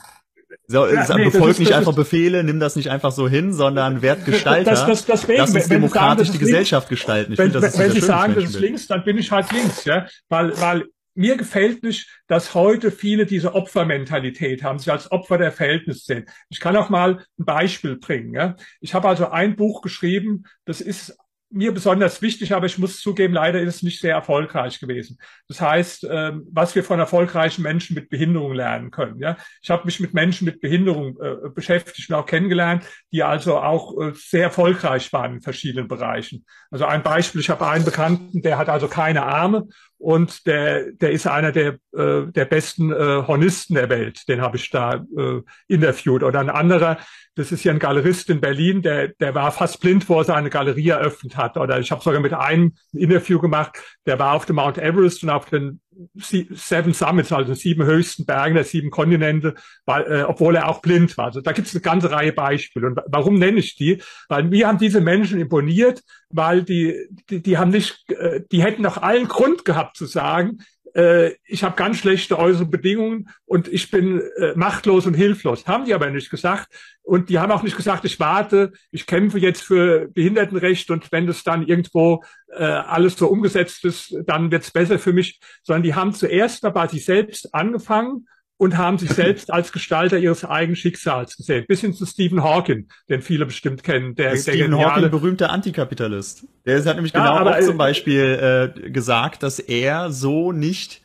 So, ja, nee, befolgt nicht einfach Befehle, nimm das nicht einfach so hin, sondern werd Gestalter. Das, das, deswegen, Lass uns demokratisch sagen, die Gesellschaft links, gestalten. Ich wenn, find, das wenn Sie sagen, das ist links, dann bin ich halt links, ja, weil, weil mir gefällt nicht, dass heute viele diese Opfermentalität haben, sich als Opfer der Verhältnisse sehen. Ich kann auch mal ein Beispiel bringen. Ja. Ich habe also ein Buch geschrieben, das ist mir besonders wichtig, aber ich muss zugeben, leider ist es nicht sehr erfolgreich gewesen. Das heißt, ähm, was wir von erfolgreichen Menschen mit Behinderung lernen können. Ja, ich habe mich mit Menschen mit Behinderung äh, beschäftigt und auch kennengelernt, die also auch äh, sehr erfolgreich waren in verschiedenen Bereichen. Also ein Beispiel: Ich habe einen Bekannten, der hat also keine Arme und der der ist einer der äh, der besten äh, Hornisten der Welt. Den habe ich da äh, interviewt. Oder ein anderer, das ist ja ein Galerist in Berlin, der, der war fast blind, wo er seine Galerie eröffnet hat. Oder ich habe sogar mit einem ein Interview gemacht, der war auf dem Mount Everest und auf den Seven Summits, also sieben höchsten Bergen der sieben Kontinente, weil, äh, obwohl er auch blind war. Also da gibt es eine ganze Reihe Beispiele. Und warum nenne ich die? Weil mir haben diese Menschen imponiert, weil die, die, die haben nicht, äh, die hätten noch allen Grund gehabt zu sagen, äh, ich habe ganz schlechte äußere Bedingungen und ich bin äh, machtlos und hilflos. Haben die aber nicht gesagt. Und die haben auch nicht gesagt, ich warte, ich kämpfe jetzt für Behindertenrecht und wenn das dann irgendwo äh, alles so umgesetzt ist, dann wird's besser für mich. Sondern die haben zuerst dabei sich selbst angefangen und haben sich selbst als Gestalter ihres eigenen Schicksals gesehen. Bis hin zu Stephen Hawking, den viele bestimmt kennen. Der, der Stephen geniale, Hawking, berühmter Antikapitalist. Der hat nämlich genau ja, aber, auch zum Beispiel äh, gesagt, dass er so nicht,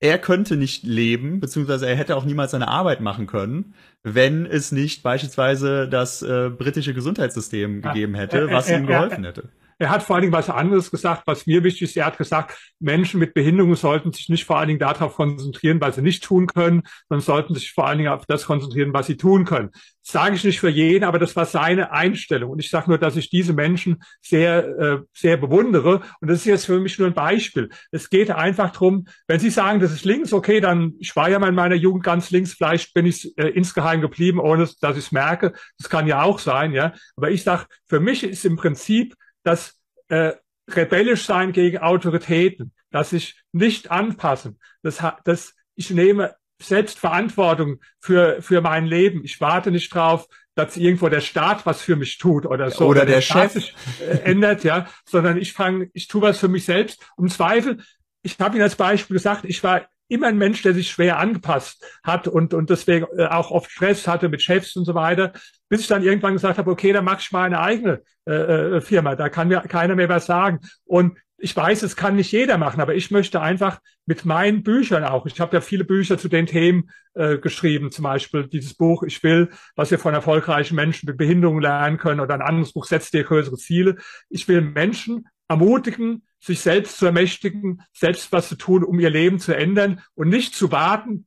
er könnte nicht leben, beziehungsweise er hätte auch niemals seine Arbeit machen können, wenn es nicht beispielsweise das äh, britische Gesundheitssystem gegeben hätte, was ihm geholfen hätte. Er hat vor allen Dingen was anderes gesagt, was mir wichtig ist. Er hat gesagt, Menschen mit Behinderungen sollten sich nicht vor allen Dingen darauf konzentrieren, was sie nicht tun können, sondern sollten sich vor allen Dingen auf das konzentrieren, was sie tun können. Das sage ich nicht für jeden, aber das war seine Einstellung. Und ich sage nur, dass ich diese Menschen sehr, äh, sehr bewundere. Und das ist jetzt für mich nur ein Beispiel. Es geht einfach darum, wenn Sie sagen, das ist links, okay, dann ich war ja mal in meiner Jugend ganz links, vielleicht bin ich äh, insgeheim geblieben, ohne dass ich es merke. Das kann ja auch sein, ja. Aber ich sage, für mich ist im Prinzip das äh, rebellisch sein gegen Autoritäten, dass ich nicht anpassen, das, das ich nehme selbst Verantwortung für, für mein Leben. Ich warte nicht drauf, dass irgendwo der Staat was für mich tut oder so. Oder, oder der, der Chef sich, äh, ändert, ja, sondern ich fange, ich tue was für mich selbst. Um Zweifel, ich habe Ihnen als Beispiel gesagt, ich war immer ein Mensch, der sich schwer angepasst hat und, und deswegen äh, auch oft Stress hatte mit Chefs und so weiter, bis ich dann irgendwann gesagt habe, okay, dann mach ich mal eine eigene äh, äh, Firma, da kann mir keiner mehr was sagen. Und ich weiß, es kann nicht jeder machen, aber ich möchte einfach mit meinen Büchern auch, ich habe ja viele Bücher zu den Themen äh, geschrieben, zum Beispiel dieses Buch Ich will, was wir von erfolgreichen Menschen mit Behinderungen lernen können oder ein anderes Buch Setzt dir größere Ziele. Ich will Menschen ermutigen, sich selbst zu ermächtigen, selbst was zu tun, um ihr Leben zu ändern und nicht zu warten,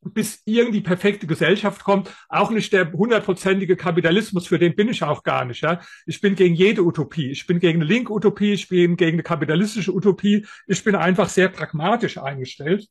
bis irgendwie perfekte Gesellschaft kommt. Auch nicht der hundertprozentige Kapitalismus, für den bin ich auch gar nicht. Ja. Ich bin gegen jede Utopie. Ich bin gegen eine Link-Utopie, ich bin gegen eine kapitalistische Utopie. Ich bin einfach sehr pragmatisch eingestellt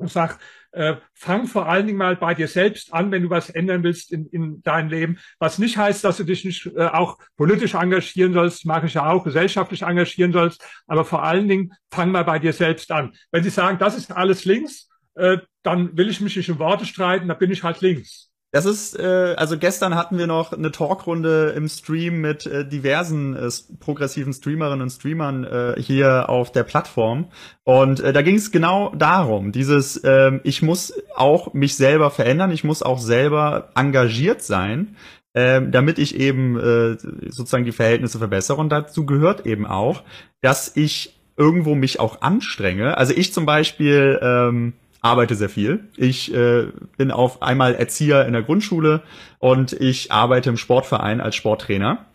und sage, äh, fang vor allen Dingen mal bei dir selbst an, wenn du was ändern willst in, in deinem Leben. Was nicht heißt, dass du dich nicht äh, auch politisch engagieren sollst, mache ich ja auch, gesellschaftlich engagieren sollst, aber vor allen Dingen fang mal bei dir selbst an. Wenn sie sagen, das ist alles links, äh, dann will ich mich nicht in Worte streiten, da bin ich halt links. Das ist, äh, also gestern hatten wir noch eine Talkrunde im Stream mit äh, diversen äh, progressiven Streamerinnen und Streamern äh, hier auf der Plattform. Und äh, da ging es genau darum, dieses, äh, ich muss auch mich selber verändern, ich muss auch selber engagiert sein, äh, damit ich eben äh, sozusagen die Verhältnisse verbessere. Und dazu gehört eben auch, dass ich irgendwo mich auch anstrenge. Also ich zum Beispiel, ähm, arbeite sehr viel. Ich äh, bin auf einmal Erzieher in der Grundschule und ich arbeite im Sportverein als Sporttrainer.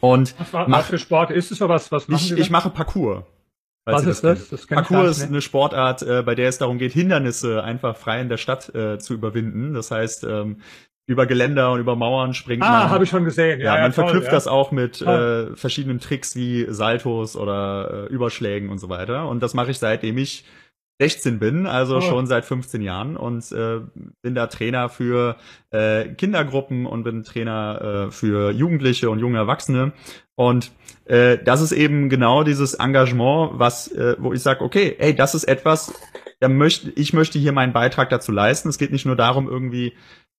Und was, mach, was für Sport ist es oder was? Was machen ich, ich mache Parkour. Was ist das? das? Parkour ist eine Sportart, äh, bei der es darum geht, Hindernisse einfach frei in der Stadt äh, zu überwinden. Das heißt, ähm, über Geländer und über Mauern springt ah, man. Ah, habe ich schon gesehen. Ja, ja man toll, verknüpft ja. das auch mit äh, verschiedenen Tricks wie Saltos oder äh, Überschlägen und so weiter. Und das mache ich seitdem ich 16 bin, also oh. schon seit 15 Jahren und äh, bin da Trainer für äh, Kindergruppen und bin Trainer äh, für Jugendliche und junge Erwachsene. Und äh, das ist eben genau dieses Engagement, was, äh, wo ich sage, okay, ey, das ist etwas, da möchte ich möchte hier meinen Beitrag dazu leisten. Es geht nicht nur darum, irgendwie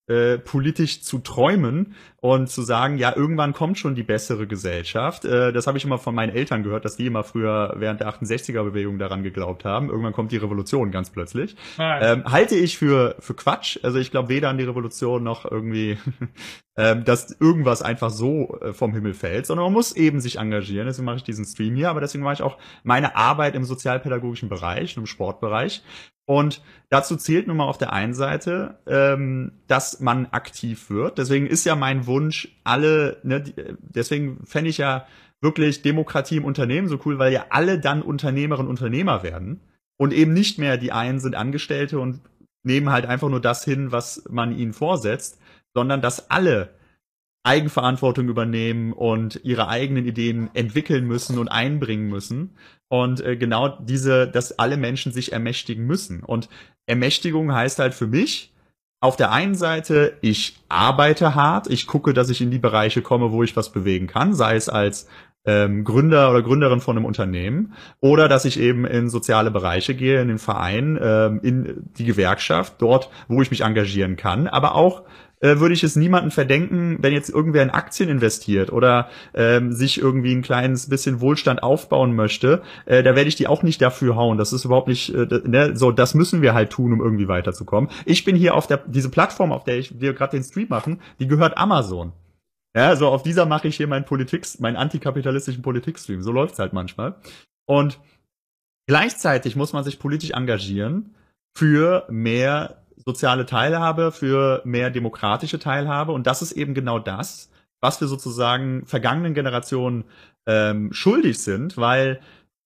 äh, politisch zu träumen und zu sagen, ja, irgendwann kommt schon die bessere Gesellschaft. Äh, das habe ich immer von meinen Eltern gehört, dass die immer früher während der 68er-Bewegung daran geglaubt haben. Irgendwann kommt die Revolution ganz plötzlich. Ähm, halte ich für, für Quatsch. Also ich glaube weder an die Revolution noch irgendwie, ähm, dass irgendwas einfach so äh, vom Himmel fällt, sondern man muss eben sich engagieren. Deswegen mache ich diesen Stream hier, aber deswegen mache ich auch meine Arbeit im sozialpädagogischen Bereich, im Sportbereich, und dazu zählt nun mal auf der einen Seite, ähm, dass man aktiv wird. Deswegen ist ja mein Wunsch, alle, ne, deswegen fände ich ja wirklich Demokratie im Unternehmen so cool, weil ja alle dann Unternehmerinnen und Unternehmer werden und eben nicht mehr die einen sind Angestellte und nehmen halt einfach nur das hin, was man ihnen vorsetzt, sondern dass alle Eigenverantwortung übernehmen und ihre eigenen Ideen entwickeln müssen und einbringen müssen. Und äh, genau diese, dass alle Menschen sich ermächtigen müssen. Und Ermächtigung heißt halt für mich, auf der einen Seite, ich arbeite hart, ich gucke, dass ich in die Bereiche komme, wo ich was bewegen kann, sei es als ähm, Gründer oder Gründerin von einem Unternehmen oder dass ich eben in soziale Bereiche gehe, in den Verein, ähm, in die Gewerkschaft, dort, wo ich mich engagieren kann, aber auch äh, würde ich es niemanden verdenken, wenn jetzt irgendwer in Aktien investiert oder ähm, sich irgendwie ein kleines bisschen Wohlstand aufbauen möchte, äh, da werde ich die auch nicht dafür hauen. Das ist überhaupt nicht, äh, ne, so, das müssen wir halt tun, um irgendwie weiterzukommen. Ich bin hier auf der, diese Plattform, auf der ich, wir gerade den Stream machen, die gehört Amazon. Ja, so auf dieser mache ich hier meinen Politik, meinen antikapitalistischen Politikstream. So läuft's halt manchmal. Und gleichzeitig muss man sich politisch engagieren für mehr soziale Teilhabe, für mehr demokratische Teilhabe. Und das ist eben genau das, was wir sozusagen vergangenen Generationen ähm, schuldig sind, weil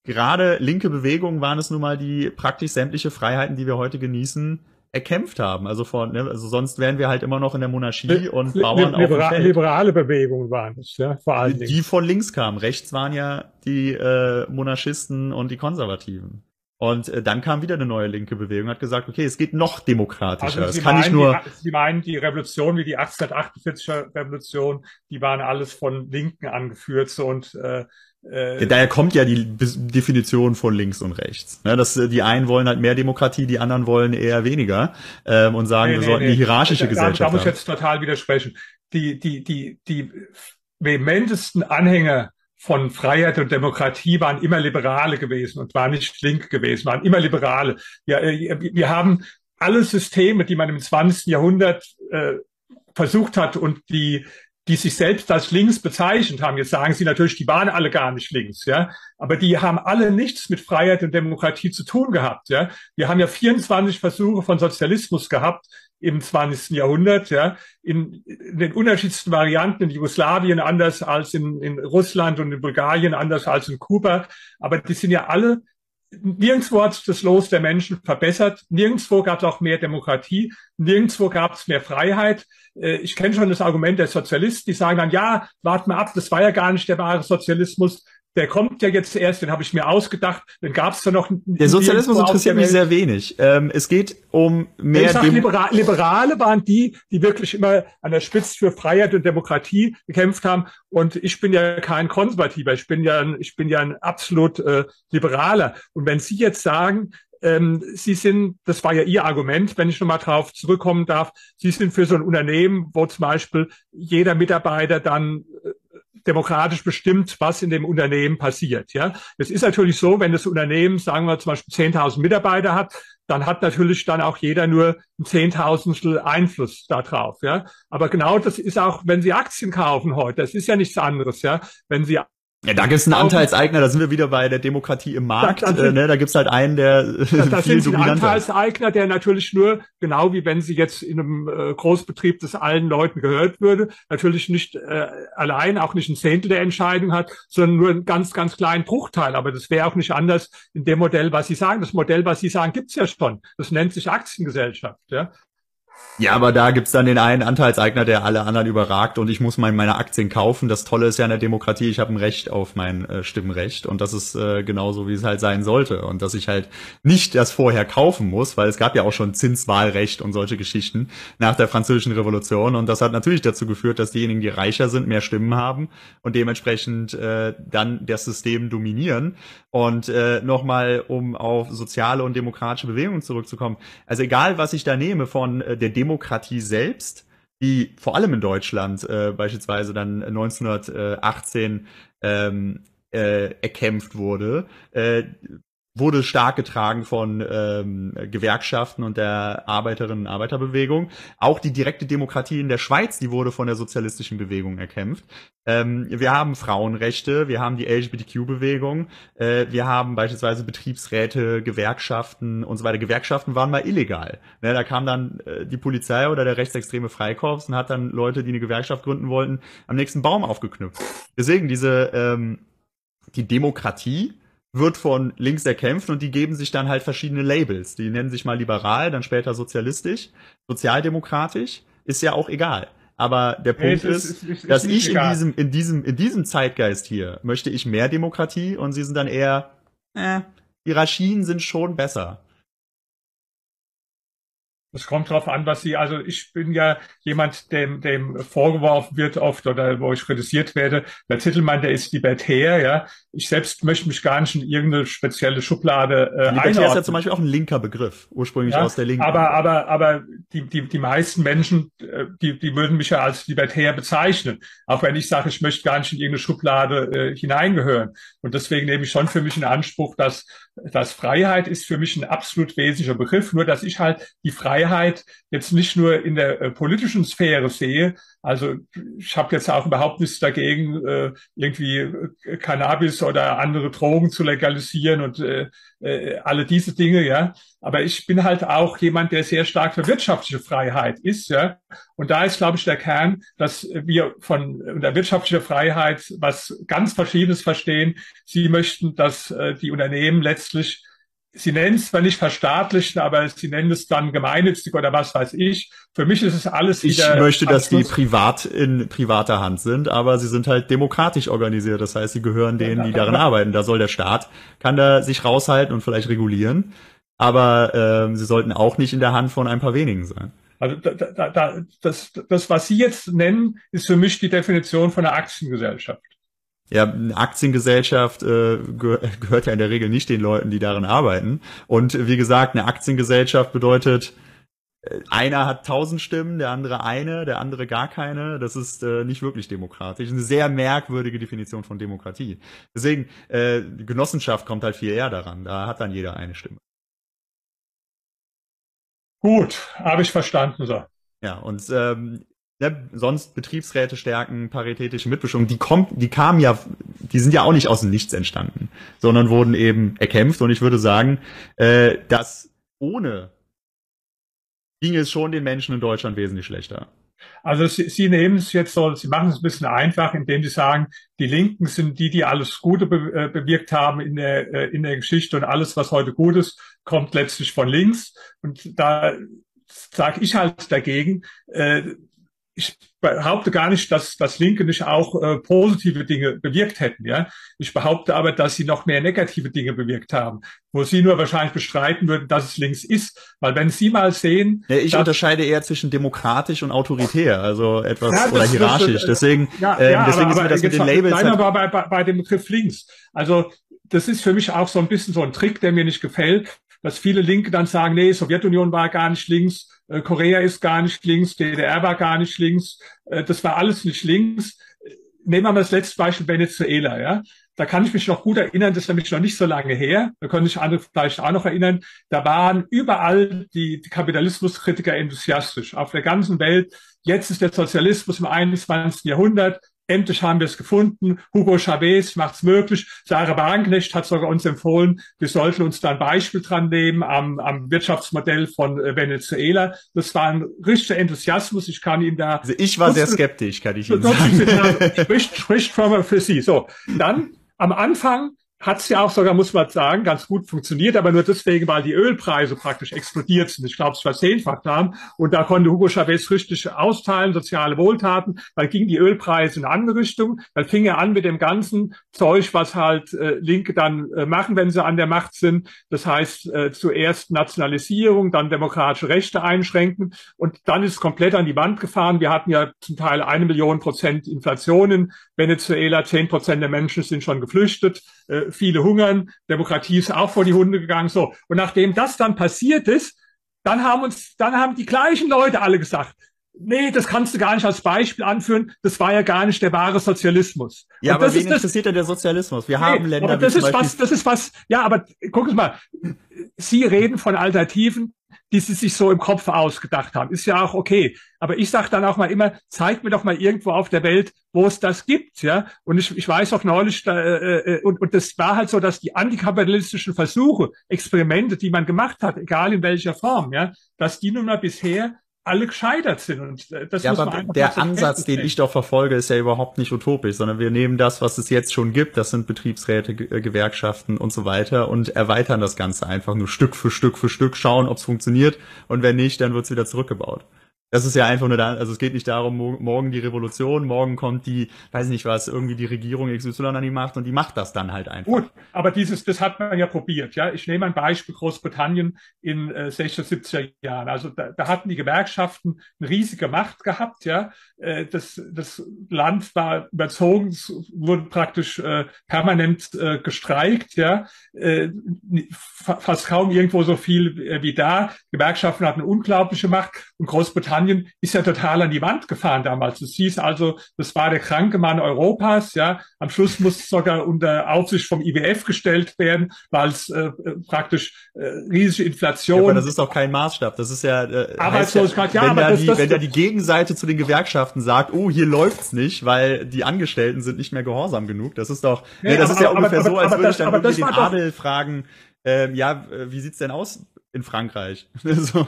gerade linke Bewegungen waren es nun mal, die praktisch sämtliche Freiheiten, die wir heute genießen, erkämpft haben. Also von, ne, also sonst wären wir halt immer noch in der Monarchie und li Bauern li libera auf dem Liberale Bewegungen waren es, ja, vor allen Die Dingen. von links kamen. Rechts waren ja die äh, Monarchisten und die Konservativen. Und äh, dann kam wieder eine neue linke Bewegung, hat gesagt, okay, es geht noch demokratischer. Also Sie kann nicht meinen, nur die, Sie meinen, die Revolution wie die 1848er Revolution, die waren alles von Linken angeführt so und äh, äh, Daher kommt ja die Definition von links und rechts. Ne, dass äh, die einen wollen halt mehr Demokratie, die anderen wollen eher weniger ähm, und sagen, wir sollten eine hierarchische da, Gesellschaft Da, da muss ich jetzt total widersprechen. Die, die, die, die vehementesten Anhänger von Freiheit und Demokratie waren immer Liberale gewesen und waren nicht link gewesen, waren immer Liberale. Ja, äh, wir haben alle Systeme, die man im 20. Jahrhundert äh, versucht hat und die die sich selbst als links bezeichnet haben. Jetzt sagen sie natürlich, die waren alle gar nicht links, ja. Aber die haben alle nichts mit Freiheit und Demokratie zu tun gehabt, ja. Wir haben ja 24 Versuche von Sozialismus gehabt im 20. Jahrhundert, ja. In, in den unterschiedlichsten Varianten in Jugoslawien anders als in, in Russland und in Bulgarien anders als in Kuba. Aber die sind ja alle Nirgendwo hat sich das Los der Menschen verbessert. Nirgendwo gab es auch mehr Demokratie. Nirgendwo gab es mehr Freiheit. Äh, Ich kenne schon das Argument der Sozialisten, die sagen dann, ja, wart mal ab, das war ja gar nicht der wahre Sozialismus. Der kommt ja jetzt erst, den habe ich mir ausgedacht. Den gab es ja noch. Der Sozialismus interessiert mich sehr wenig. Ähm, es geht um mehr Ich sag, Libera Liberale waren die, die wirklich immer an der Spitze für Freiheit und Demokratie gekämpft haben. Und ich bin ja kein Konservativer. Ich bin ja, ein, ich bin ja ein absolut äh, Liberaler. Und wenn Sie jetzt sagen, ähm, Sie sind, das war ja Ihr Argument, wenn ich nochmal drauf zurückkommen darf, Sie sind für so ein Unternehmen, wo zum Beispiel jeder Mitarbeiter dann äh, demokratisch bestimmt, was in dem Unternehmen passiert. Ja, es ist natürlich so, wenn das Unternehmen, sagen wir zum Beispiel 10.000 Mitarbeiter hat, dann hat natürlich dann auch jeder nur ein Zehntausendstel Einfluss darauf. Ja, aber genau das ist auch, wenn Sie Aktien kaufen heute, das ist ja nichts anderes. Ja, wenn Sie Ja, da gibt's einen Anteilseigner, da sind wir wieder bei der Demokratie im Markt. Da- da äh, ne? Da gibt's halt einen, der Da, da viel sind ein. Anteilseigner, der natürlich nur, genau wie wenn Sie jetzt in einem äh, Großbetrieb das allen Leuten gehört würde, natürlich nicht äh, allein, auch nicht ein Zehntel der Entscheidung hat, sondern nur einen ganz, ganz kleinen Bruchteil. Aber das wäre auch nicht anders in dem Modell, was Sie sagen. Das Modell, was Sie sagen, gibt's ja schon. Das nennt sich Aktiengesellschaft. Ja? Ja, aber da gibt's dann den einen Anteilseigner, der alle anderen überragt und ich muss mein, meine Aktien kaufen. Das Tolle ist ja in der Demokratie, ich habe ein Recht auf mein äh, Stimmrecht und das ist äh, genauso, wie es halt sein sollte. Und dass ich halt nicht das vorher kaufen muss, weil es gab ja auch schon Zinswahlrecht und solche Geschichten nach der französischen Revolution und das hat natürlich dazu geführt, dass diejenigen, die reicher sind, mehr Stimmen haben und dementsprechend äh, dann das System dominieren. Und äh, nochmal, um auf soziale und demokratische Bewegungen zurückzukommen. Also egal, was ich da nehme von äh, der Demokratie selbst, die vor allem in Deutschland äh, beispielsweise dann 1918 ähm, äh, erkämpft wurde, äh, wurde stark getragen von ähm, Gewerkschaften und der Arbeiterinnen und Arbeiterbewegung. Auch die direkte Demokratie in der Schweiz, die wurde von der sozialistischen Bewegung erkämpft. Ähm, wir haben Frauenrechte, wir haben die LGBTQ-Bewegung, äh, wir haben beispielsweise Betriebsräte, Gewerkschaften und so weiter. Gewerkschaften waren mal illegal. Ne, da kam dann äh, die Polizei oder der rechtsextreme Freikorps und hat dann Leute, die eine Gewerkschaft gründen wollten, am nächsten Baum aufgeknüpft. Deswegen diese ähm, die Demokratie wird von links erkämpft und die geben sich dann halt verschiedene Labels. Die nennen sich mal liberal, dann später sozialistisch, sozialdemokratisch, ist ja auch egal. Aber der Nee, Punkt es ist, ist- ist dass ich in diesem, in diesem, in diesem Zeitgeist hier möchte ich mehr Demokratie und sie sind dann eher, äh, Hierarchien sind schon besser. Es kommt drauf an, was Sie, also ich bin ja jemand, dem, dem vorgeworfen wird oft oder wo ich kritisiert werde. Der Zittelmann, der ist libertär, ja. Ich selbst möchte mich gar nicht in irgendeine spezielle Schublade äh, Libertär ist ja einordnen. zum Beispiel auch ein linker Begriff, ursprünglich Ja, aus der Linken. Aber, aber, aber die, die, die meisten Menschen, äh, die, die würden mich ja als libertär bezeichnen. Auch wenn ich sage, ich möchte gar nicht in irgendeine Schublade äh, hineingehören. Und deswegen nehme ich schon für mich in Anspruch, dass, dass Freiheit ist für mich ein absolut wesentlicher Begriff. Nur, dass ich halt die Freiheit Freiheit jetzt nicht nur in der äh, politischen Sphäre sehe. Also ich habe jetzt auch überhaupt nichts dagegen, äh, irgendwie äh, Cannabis oder andere Drogen zu legalisieren und äh, alle diese Dinge, ja. Aber ich bin halt auch jemand, der sehr stark für wirtschaftliche Freiheit ist, ja. Und da ist, glaube ich, der Kern, dass wir von der wirtschaftlichen Freiheit was ganz Verschiedenes verstehen. Sie möchten, dass die Unternehmen letztlich Sie nennen es zwar nicht verstaatlichen, aber Sie nennen es dann gemeinnützig oder was weiß ich. Für mich ist es alles ich wieder. Ich möchte, dass die privat in privater Hand sind, aber sie sind halt demokratisch organisiert. Das heißt, sie gehören denen, die darin arbeiten. Da soll der Staat, kann da sich raushalten und vielleicht regulieren. Aber äh, sie sollten auch nicht in der Hand von ein paar wenigen sein. Also da, da, da, das, das, was Sie jetzt nennen, ist für mich die Definition von einer Aktiengesellschaft. Ja, eine Aktiengesellschaft äh, gehört ja in der Regel nicht den Leuten, die darin arbeiten. Und wie gesagt, eine Aktiengesellschaft bedeutet, äh, einer hat tausend Stimmen, der andere eine, der andere gar keine. Das ist äh, nicht wirklich demokratisch. Eine sehr merkwürdige Definition von Demokratie. Deswegen, äh, Genossenschaft kommt halt viel eher daran. Da hat dann jeder eine Stimme. Gut, habe ich verstanden. So. Ja, und ähm, ne, sonst Betriebsräte stärken, paritätische Mitbestimmung, die kommt, die kamen ja, die sind ja auch nicht aus dem Nichts entstanden, sondern wurden eben erkämpft. Und ich würde sagen, äh, dass ohne ging es schon den Menschen in Deutschland wesentlich schlechter. Also Sie, Sie nehmen es jetzt so, Sie machen es ein bisschen einfach, indem Sie sagen, die Linken sind die, die alles Gute be äh, bewirkt haben in der, äh, in der Geschichte und alles, was heute gut ist, kommt letztlich von links. Und da sage ich halt dagegen, äh, ich behaupte gar nicht, dass, dass Linke nicht auch äh, positive Dinge bewirkt hätten. Ja, ich behaupte aber, dass sie noch mehr negative Dinge bewirkt haben, wo sie nur wahrscheinlich bestreiten würden, dass es links ist, weil wenn Sie mal sehen, ja, ich unterscheide eher zwischen demokratisch und autoritär, also etwas ja, oder hierarchisch. Deswegen, ja, äh, ja, deswegen aber, ist mir das mit den Labels. Bleiben halt bei, bei, bei dem Begriff links. Also das ist für mich auch so ein bisschen so ein Trick, der mir nicht gefällt, dass viele Linke dann sagen, nee, Sowjetunion war gar nicht links, äh, Korea ist gar nicht links, DDR war gar nicht links, äh, das war alles nicht links. Nehmen wir mal das letzte Beispiel Venezuela, ja. Da kann ich mich noch gut erinnern, das ist nämlich noch nicht so lange her. Da können sich andere vielleicht auch noch erinnern. Da waren überall die, die Kapitalismuskritiker enthusiastisch auf der ganzen Welt. Jetzt ist der Sozialismus im 21. Jahrhundert. Endlich haben wir es gefunden. Hugo Chavez macht es möglich. Sarah Wagenknecht hat sogar uns empfohlen, wir sollten uns da ein Beispiel dran nehmen am, am Wirtschaftsmodell von äh, Venezuela. Das war ein richtiger Enthusiasmus. Ich kann Ihnen da. Also ich war sehr skeptisch, kann ich Ihnen sagen. Spricht, spricht für Sie. So, dann am Anfang hat es ja auch sogar, muss man sagen, ganz gut funktioniert, aber nur deswegen, weil die Ölpreise praktisch explodiert sind. Ich glaube, es verzehnfacht haben. Und da konnte Hugo Chavez richtig austeilen, soziale Wohltaten. Dann gingen die Ölpreise in eine andere Richtung. Dann fing er an mit dem ganzen Zeug, was halt äh, Linke dann äh, machen, wenn sie an der Macht sind. Das heißt, äh, zuerst Nationalisierung, dann demokratische Rechte einschränken. Und dann ist es komplett an die Wand gefahren. Wir hatten ja zum Teil eine Million Prozent Inflation in Venezuela. Zehn Prozent der Menschen sind schon geflüchtet äh, viele hungern, Demokratie ist auch vor die Hunde gegangen, so. Und nachdem das dann passiert ist, dann haben uns, dann haben die gleichen Leute alle gesagt, nee, das kannst du gar nicht als Beispiel anführen, das war ja gar nicht der wahre Sozialismus. Ja, Und aber wen interessiert denn der Sozialismus? Wir nee, haben Länder, aber das ist was, das ist was, ja, aber guck mal, Sie reden von Alternativen, die sie sich so im Kopf ausgedacht haben. Ist ja auch okay. Aber ich sage dann auch mal immer, zeig mir doch mal irgendwo auf der Welt, wo es das gibt. ja. Und ich, ich weiß auch neulich, da, äh, äh, und, und das war halt so, dass die antikapitalistischen Versuche, Experimente, die man gemacht hat, egal in welcher Form, ja, dass die nun mal bisher alle gescheitert sind. Und äh, das ja, muss aber der Ansatz, den ich doch verfolge, ist ja überhaupt nicht utopisch, sondern wir nehmen das, was es jetzt schon gibt, das sind Betriebsräte, äh, Gewerkschaften und so weiter und erweitern das Ganze einfach nur Stück für Stück für Stück, schauen, ob es funktioniert und wenn nicht, dann wird es wieder zurückgebaut. Das ist ja einfach nur da, also es geht nicht darum, morgen die Revolution, morgen kommt die, weiß nicht was, irgendwie die Regierung XY an die Macht und die macht das dann halt einfach. Gut, aber dieses, das hat man ja probiert, ja. Ich nehme ein Beispiel Großbritannien in äh, 60er, 70er Jahren. Also da, da hatten die Gewerkschaften eine riesige Macht gehabt, ja. Äh, das, das Land war überzogen, es wurde praktisch äh, permanent äh, gestreikt, ja. Äh, fast kaum irgendwo so viel äh, wie da. Gewerkschaften hatten unglaubliche Macht und Großbritannien Großbritannien ist ja total an die Wand gefahren damals. Es hieß also, das war der kranke Mann Europas. Ja, am Schluss musste es sogar unter Aufsicht vom IWF gestellt werden, weil es äh, praktisch äh, riesige Inflation. Ja, aber das ist auch kein Maßstab. Das ist ja äh, Arbeitslosigkeit. Ja, wenn aber da das, die, das, wenn da die Gegenseite zu den Gewerkschaften sagt, oh, hier läuft's nicht, weil die Angestellten sind nicht mehr gehorsam genug. Das ist doch, nee, nee das aber, ist ja aber, ungefähr aber, so, als würde ich dann irgendwie den Adel fragen, ähm, ja, wie sieht's denn aus in Frankreich? so.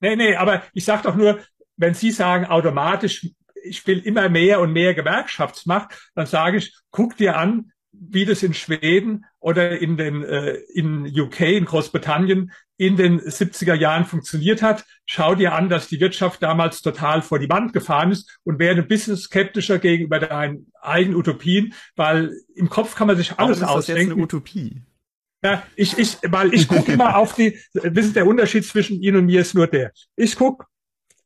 Nee, nee, aber ich sag doch nur, wenn Sie sagen automatisch, ich will immer mehr und mehr Gewerkschaftsmacht, dann sage ich, guck dir an, wie das in Schweden oder in den äh, in UK, in Großbritannien in den 70er Jahren funktioniert hat. Schau dir an, dass die Wirtschaft damals total vor die Wand gefahren ist und werde ein bisschen skeptischer gegenüber deinen eigenen Utopien, weil im Kopf kann man sich alles Warum ist ausdenken. Das jetzt eine Utopie? Ja, ich, ich, weil ich gucke immer auf die, wissen, der Unterschied zwischen Ihnen und mir ist nur der. Ich gucke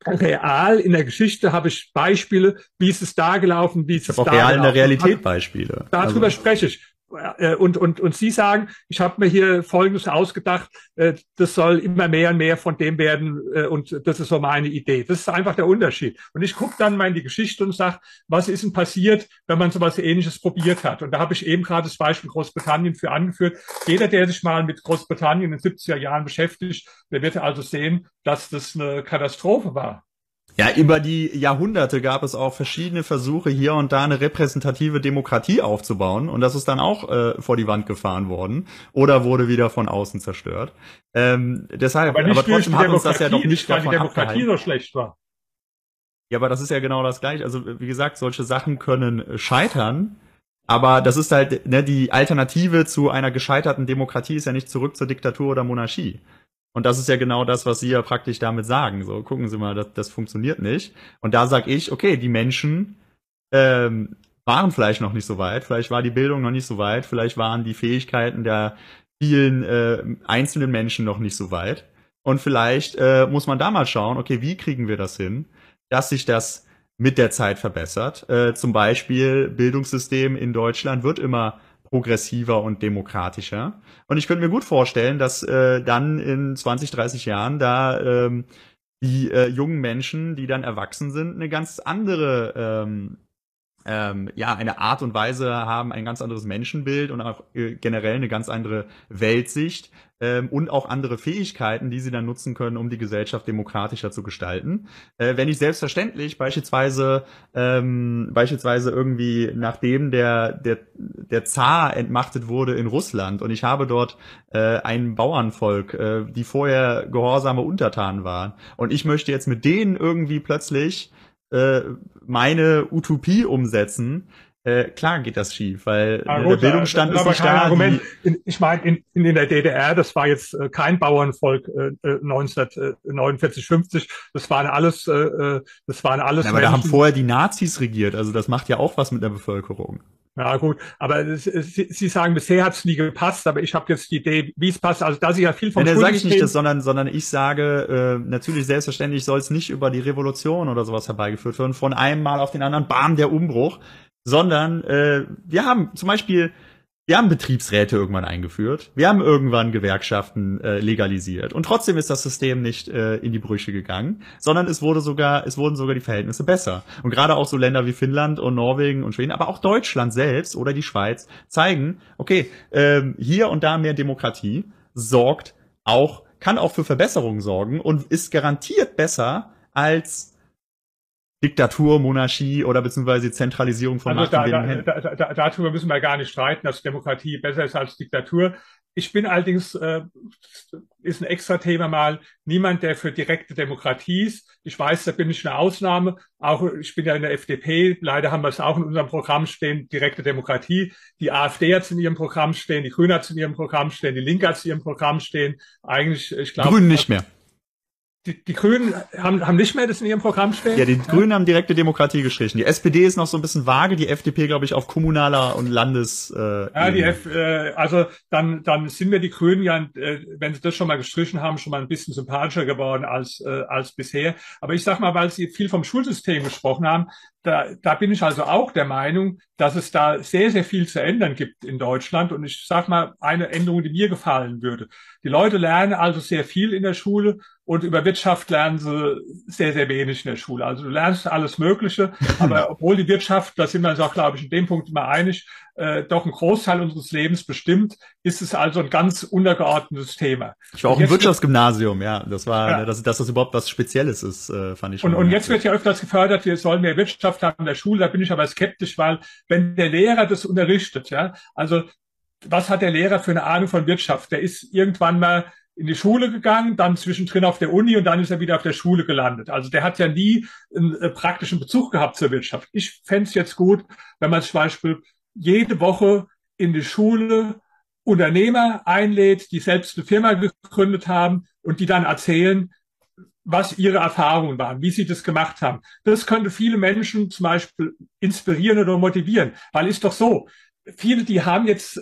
real in der Geschichte habe ich Beispiele, wie ist es da gelaufen, wie ist es da real in der Realität Beispiele. Darüber also. spreche ich. Äh, und, und, und Sie sagen, ich habe mir hier Folgendes ausgedacht, äh, das soll immer mehr und mehr von dem werden äh, und das ist so meine Idee. Das ist einfach der Unterschied. Und ich gucke dann mal in die Geschichte und sage, was ist denn passiert, wenn man sowas Ähnliches probiert hat? Und da habe ich eben gerade das Beispiel Großbritannien für angeführt. Jeder, der sich mal mit Großbritannien in den 70er Jahren beschäftigt, der wird also sehen, dass das eine Katastrophe war. Ja, über die Jahrhunderte gab es auch verschiedene Versuche, hier und da eine repräsentative Demokratie aufzubauen. Und das ist dann auch äh, vor die Wand gefahren worden oder wurde wieder von außen zerstört. Ähm, deshalb, aber, aber trotzdem hat uns das ja doch nicht weil davon die Demokratie abgehalten. so schlecht war. Ja, aber das ist ja genau das gleiche. Also wie gesagt, solche Sachen können scheitern. Aber das ist halt, ne, die Alternative zu einer gescheiterten Demokratie ist ja nicht zurück zur Diktatur oder Monarchie. Und das ist ja genau das, was Sie ja praktisch damit sagen. So, gucken Sie mal, das, das funktioniert nicht. Und da sag ich, okay, die Menschen ähm, waren vielleicht noch nicht so weit, vielleicht war die Bildung noch nicht so weit, vielleicht waren die Fähigkeiten der vielen äh, einzelnen Menschen noch nicht so weit. Und vielleicht äh, muss man da mal schauen, okay, wie kriegen wir das hin, dass sich das mit der Zeit verbessert. Äh, zum Beispiel Bildungssystem in Deutschland wird immer progressiver und demokratischer. Und ich könnte mir gut vorstellen, dass äh, dann in 20, 30 Jahren da ähm, die äh, jungen Menschen, die dann erwachsen sind, eine ganz andere ähm, ähm, ja eine Art und Weise haben, ein ganz anderes Menschenbild und auch äh, generell eine ganz andere Weltsicht ähm, und auch andere Fähigkeiten, die sie dann nutzen können, um die Gesellschaft demokratischer zu gestalten. Äh, wenn ich selbstverständlich beispielsweise ähm, beispielsweise irgendwie nachdem der der der Zar entmachtet wurde in Russland und ich habe dort äh, ein Bauernvolk, äh, die vorher gehorsame Untertanen waren und ich möchte jetzt mit denen irgendwie plötzlich äh, meine Utopie umsetzen, äh, klar geht das schief, weil ja, gut, der Bildungsstand ist, ist nicht da. Argument. In, ich meine, in, in der DDR, das war jetzt äh, kein Bauernvolk äh, 1949, äh, 50. Das waren alles, äh, äh, das waren alles. Ja, aber Menschen. da haben vorher die Nazis regiert. Also das macht ja auch was mit der Bevölkerung. Ja gut, aber Sie, Sie sagen, bisher hat es nie gepasst, aber ich habe jetzt die Idee, wie es passt. Also da Sie ja viel vom Nein, sage ich nicht das, sondern, sondern ich sage, äh, natürlich selbstverständlich soll es nicht über die Revolution oder sowas herbeigeführt werden. Von einem Mal auf den anderen, bam, der Umbruch sondern äh, wir haben zum Beispiel, wir haben Betriebsräte irgendwann eingeführt, wir haben irgendwann Gewerkschaften äh, legalisiert und trotzdem ist das System nicht äh, in die Brüche gegangen, sondern es wurde sogar, es wurden sogar die Verhältnisse besser. Und gerade auch so Länder wie Finnland und Norwegen und Schweden, aber auch Deutschland selbst oder die Schweiz zeigen, okay, äh, hier und da mehr Demokratie sorgt auch, kann auch für Verbesserungen sorgen und ist garantiert besser als Diktatur, Monarchie oder beziehungsweise Zentralisierung von also Macht. Da, da, da, darüber müssen wir gar nicht streiten, dass Demokratie besser ist als Diktatur. Ich bin allerdings, äh, ist ein extra Thema mal, niemand, der für direkte Demokratie ist. Ich weiß, da bin ich eine Ausnahme. Auch ich bin ja in der FDP. Leider haben wir es auch in unserem Programm stehen, direkte Demokratie. Die AfD hat es in ihrem Programm stehen, die Grünen hat es in ihrem Programm stehen, die Linke hat es in ihrem Programm stehen. Eigentlich, ich glaube. Grünen nicht mehr die, die Grünen haben, haben nicht mehr das in ihrem Programm stehen? Ja, die Grünen haben direkte Demokratie gestrichen. Die SPD ist noch so ein bisschen vage, die FDP, glaube ich, auf kommunaler und Landes. Äh, ja, die F, äh, also dann, dann sind mir die Grünen ja, äh, wenn sie das schon mal gestrichen haben, schon mal ein bisschen sympathischer geworden als, äh, als bisher. Aber ich sag mal, weil Sie viel vom Schulsystem gesprochen haben, da, da bin ich also auch der Meinung, dass es da sehr, sehr viel zu ändern gibt in Deutschland. Und ich sage mal eine Änderung, die mir gefallen würde. Die Leute lernen also sehr viel in der Schule und über Wirtschaft lernen sie sehr, sehr wenig in der Schule. Also du lernst alles Mögliche, aber obwohl die Wirtschaft, da sind wir uns auch, glaube ich, in dem Punkt immer einig, äh, doch einen Großteil unseres Lebens bestimmt, ist es also ein ganz untergeordnetes Thema. Ich war auch im Wirtschaftsgymnasium, ja. Das war, ja. Dass, dass das überhaupt was Spezielles ist, äh, fand ich schon. Und, und jetzt wird ja öfters gefördert, wir sollen mehr Wirtschaft haben in der Schule. Da bin ich aber skeptisch, weil wenn der Lehrer das unterrichtet, ja, also was hat der Lehrer für eine Ahnung von Wirtschaft? Der ist irgendwann mal in die Schule gegangen, dann zwischendrin auf der Uni und dann ist er wieder auf der Schule gelandet. Also der hat ja nie einen äh, praktischen Bezug gehabt zur Wirtschaft. Ich fände es jetzt gut, wenn man zum Beispiel jede Woche in die Schule Unternehmer einlädt, die selbst eine Firma gegründet haben und die dann erzählen, was ihre Erfahrungen waren, wie sie das gemacht haben. Das könnte viele Menschen zum Beispiel inspirieren oder motivieren, weil ist doch so, viele, die haben jetzt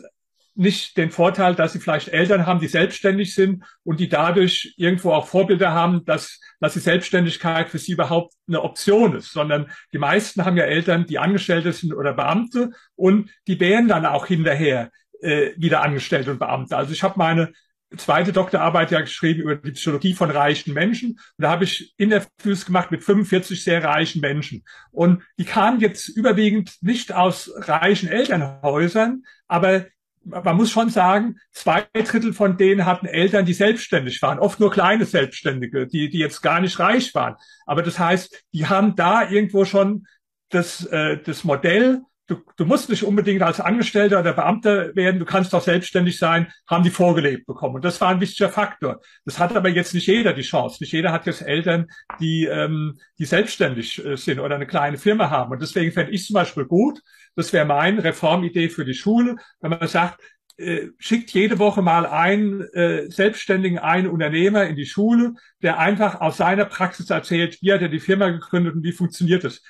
nicht den Vorteil, dass sie vielleicht Eltern haben, die selbstständig sind und die dadurch irgendwo auch Vorbilder haben, dass, dass die Selbstständigkeit für sie überhaupt eine Option ist, sondern die meisten haben ja Eltern, die Angestellte sind oder Beamte und die wären dann auch hinterher äh, wieder Angestellte und Beamte. Also ich habe meine zweite Doktorarbeit ja geschrieben über die Psychologie von reichen Menschen. Und da habe ich Interviews gemacht mit 45 sehr reichen Menschen. Und die kamen jetzt überwiegend nicht aus reichen Elternhäusern, aber man muss schon sagen, zwei Drittel von denen hatten Eltern, die selbstständig waren, oft nur kleine Selbstständige, die, die jetzt gar nicht reich waren. Aber das heißt, die haben da irgendwo schon das, äh, das Modell, du, du musst nicht unbedingt als Angestellter oder Beamter werden, du kannst auch selbstständig sein, haben die vorgelebt bekommen. Und das war ein wichtiger Faktor. Das hat aber jetzt nicht jeder die Chance. Nicht jeder hat jetzt Eltern, die, ähm, die selbstständig äh, sind oder eine kleine Firma haben. Und deswegen fände ich zum Beispiel gut, das wäre meine Reformidee für die Schule, wenn man sagt, äh, schickt jede Woche mal einen äh, Selbstständigen, einen Unternehmer in die Schule, der einfach aus seiner Praxis erzählt, wie hat er die Firma gegründet und wie funktioniert es.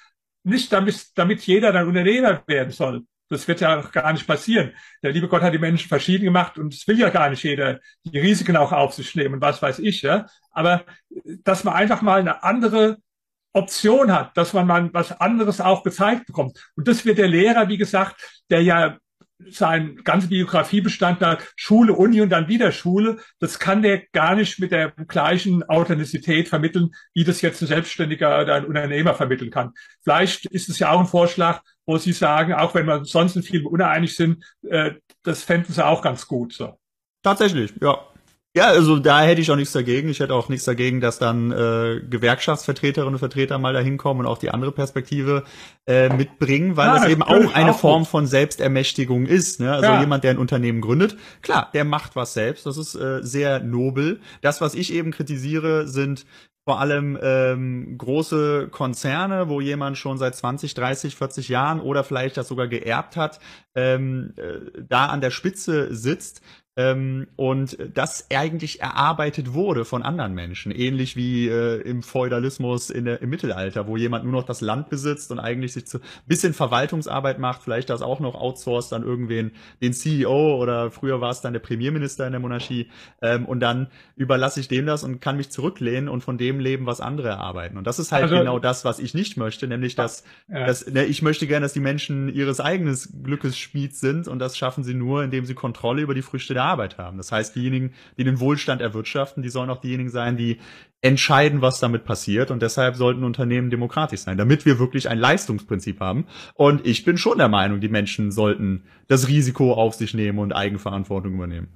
Nicht damit, damit jeder dann Unternehmer werden soll. Das wird ja auch gar nicht passieren. Der liebe Gott hat die Menschen verschieden gemacht und es will ja gar nicht jeder die Risiken auch auf sich nehmen und was weiß ich, ja. Aber dass man einfach mal eine andere Option hat, dass man mal was anderes auch gezeigt bekommt. Und das wird der Lehrer, wie gesagt, der ja sein ganze Biografie bestand da Schule, Uni und dann wieder Schule. Das kann der gar nicht mit der gleichen Authentizität vermitteln, wie das jetzt ein Selbstständiger oder ein Unternehmer vermitteln kann. Vielleicht ist es ja auch ein Vorschlag, wo Sie sagen, auch wenn wir sonst in vielen uneinig sind, äh, das fänden Sie auch ganz gut. So. Tatsächlich, ja. Ja, also da hätte ich auch nichts dagegen. Ich hätte auch nichts dagegen, dass dann äh, Gewerkschaftsvertreterinnen und Vertreter mal dahin kommen und auch die andere Perspektive äh, mitbringen, weil ja, das eben auch eine auch Form von Selbstermächtigung ist. Ne? Also ja. jemand, der ein Unternehmen gründet, klar, der macht was selbst. Das ist äh, sehr nobel. Das, was ich eben kritisiere, sind vor allem ähm, große Konzerne, wo jemand schon seit 20, 30, 40 Jahren oder vielleicht das sogar geerbt hat, ähm, äh, da an der Spitze sitzt ähm, und das eigentlich erarbeitet wurde von anderen Menschen, ähnlich wie äh, im Feudalismus in der, im Mittelalter, wo jemand nur noch das Land besitzt und eigentlich sich zu bisschen Verwaltungsarbeit macht, vielleicht das auch noch outsourced an irgendwen, den CEO oder früher war es dann der Premierminister in der Monarchie ähm, und dann überlasse ich dem das und kann mich zurücklehnen und von dem leben, was andere erarbeiten. Und das ist halt also, genau das, was ich nicht möchte, nämlich dass, ja. dass ne, ich möchte gerne, dass die Menschen ihres eigenen Glückes Schmied sind und das schaffen sie nur, indem sie Kontrolle über die Früchte der der Arbeit haben. Das heißt, diejenigen, die den Wohlstand erwirtschaften, die sollen auch diejenigen sein, die entscheiden, was damit passiert. Und deshalb sollten Unternehmen demokratisch sein, damit wir wirklich ein Leistungsprinzip haben. Und ich bin schon der Meinung, die Menschen sollten das Risiko auf sich nehmen und Eigenverantwortung übernehmen.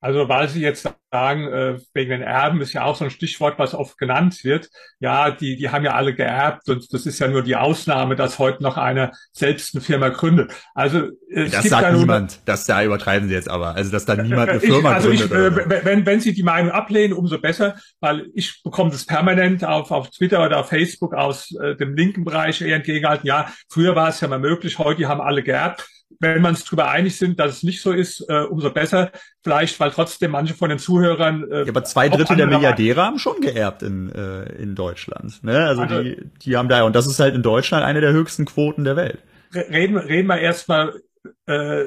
Also weil Sie jetzt sagen, äh, wegen den Erben ist ja auch so ein Stichwort, was oft genannt wird. Ja, die, die haben ja alle geerbt und das ist ja nur die Ausnahme, dass heute noch einer selbst eine Firma gründet. Also es das gibt sagt ja niemand. Das da übertreiben Sie jetzt aber. Also dass da niemand eine Firma ich, also gründet. Ich, äh, wenn, wenn Sie die Meinung ablehnen, umso besser, weil ich bekomme das permanent auf, auf Twitter oder auf Facebook aus äh, dem linken Bereich eher entgegengehalten. Ja, früher war es ja mal möglich, heute haben alle geerbt wenn man es darüber einig sind, dass es nicht so ist, äh, umso besser. Vielleicht, weil trotzdem manche von den Zuhörern. Äh, ja, aber zwei Drittel der Milliardäre haben schon geerbt in, äh, in Deutschland. Ne? Also, also die, die haben da, und das ist halt in Deutschland eine der höchsten Quoten der Welt. Reden, reden wir erstmal, äh,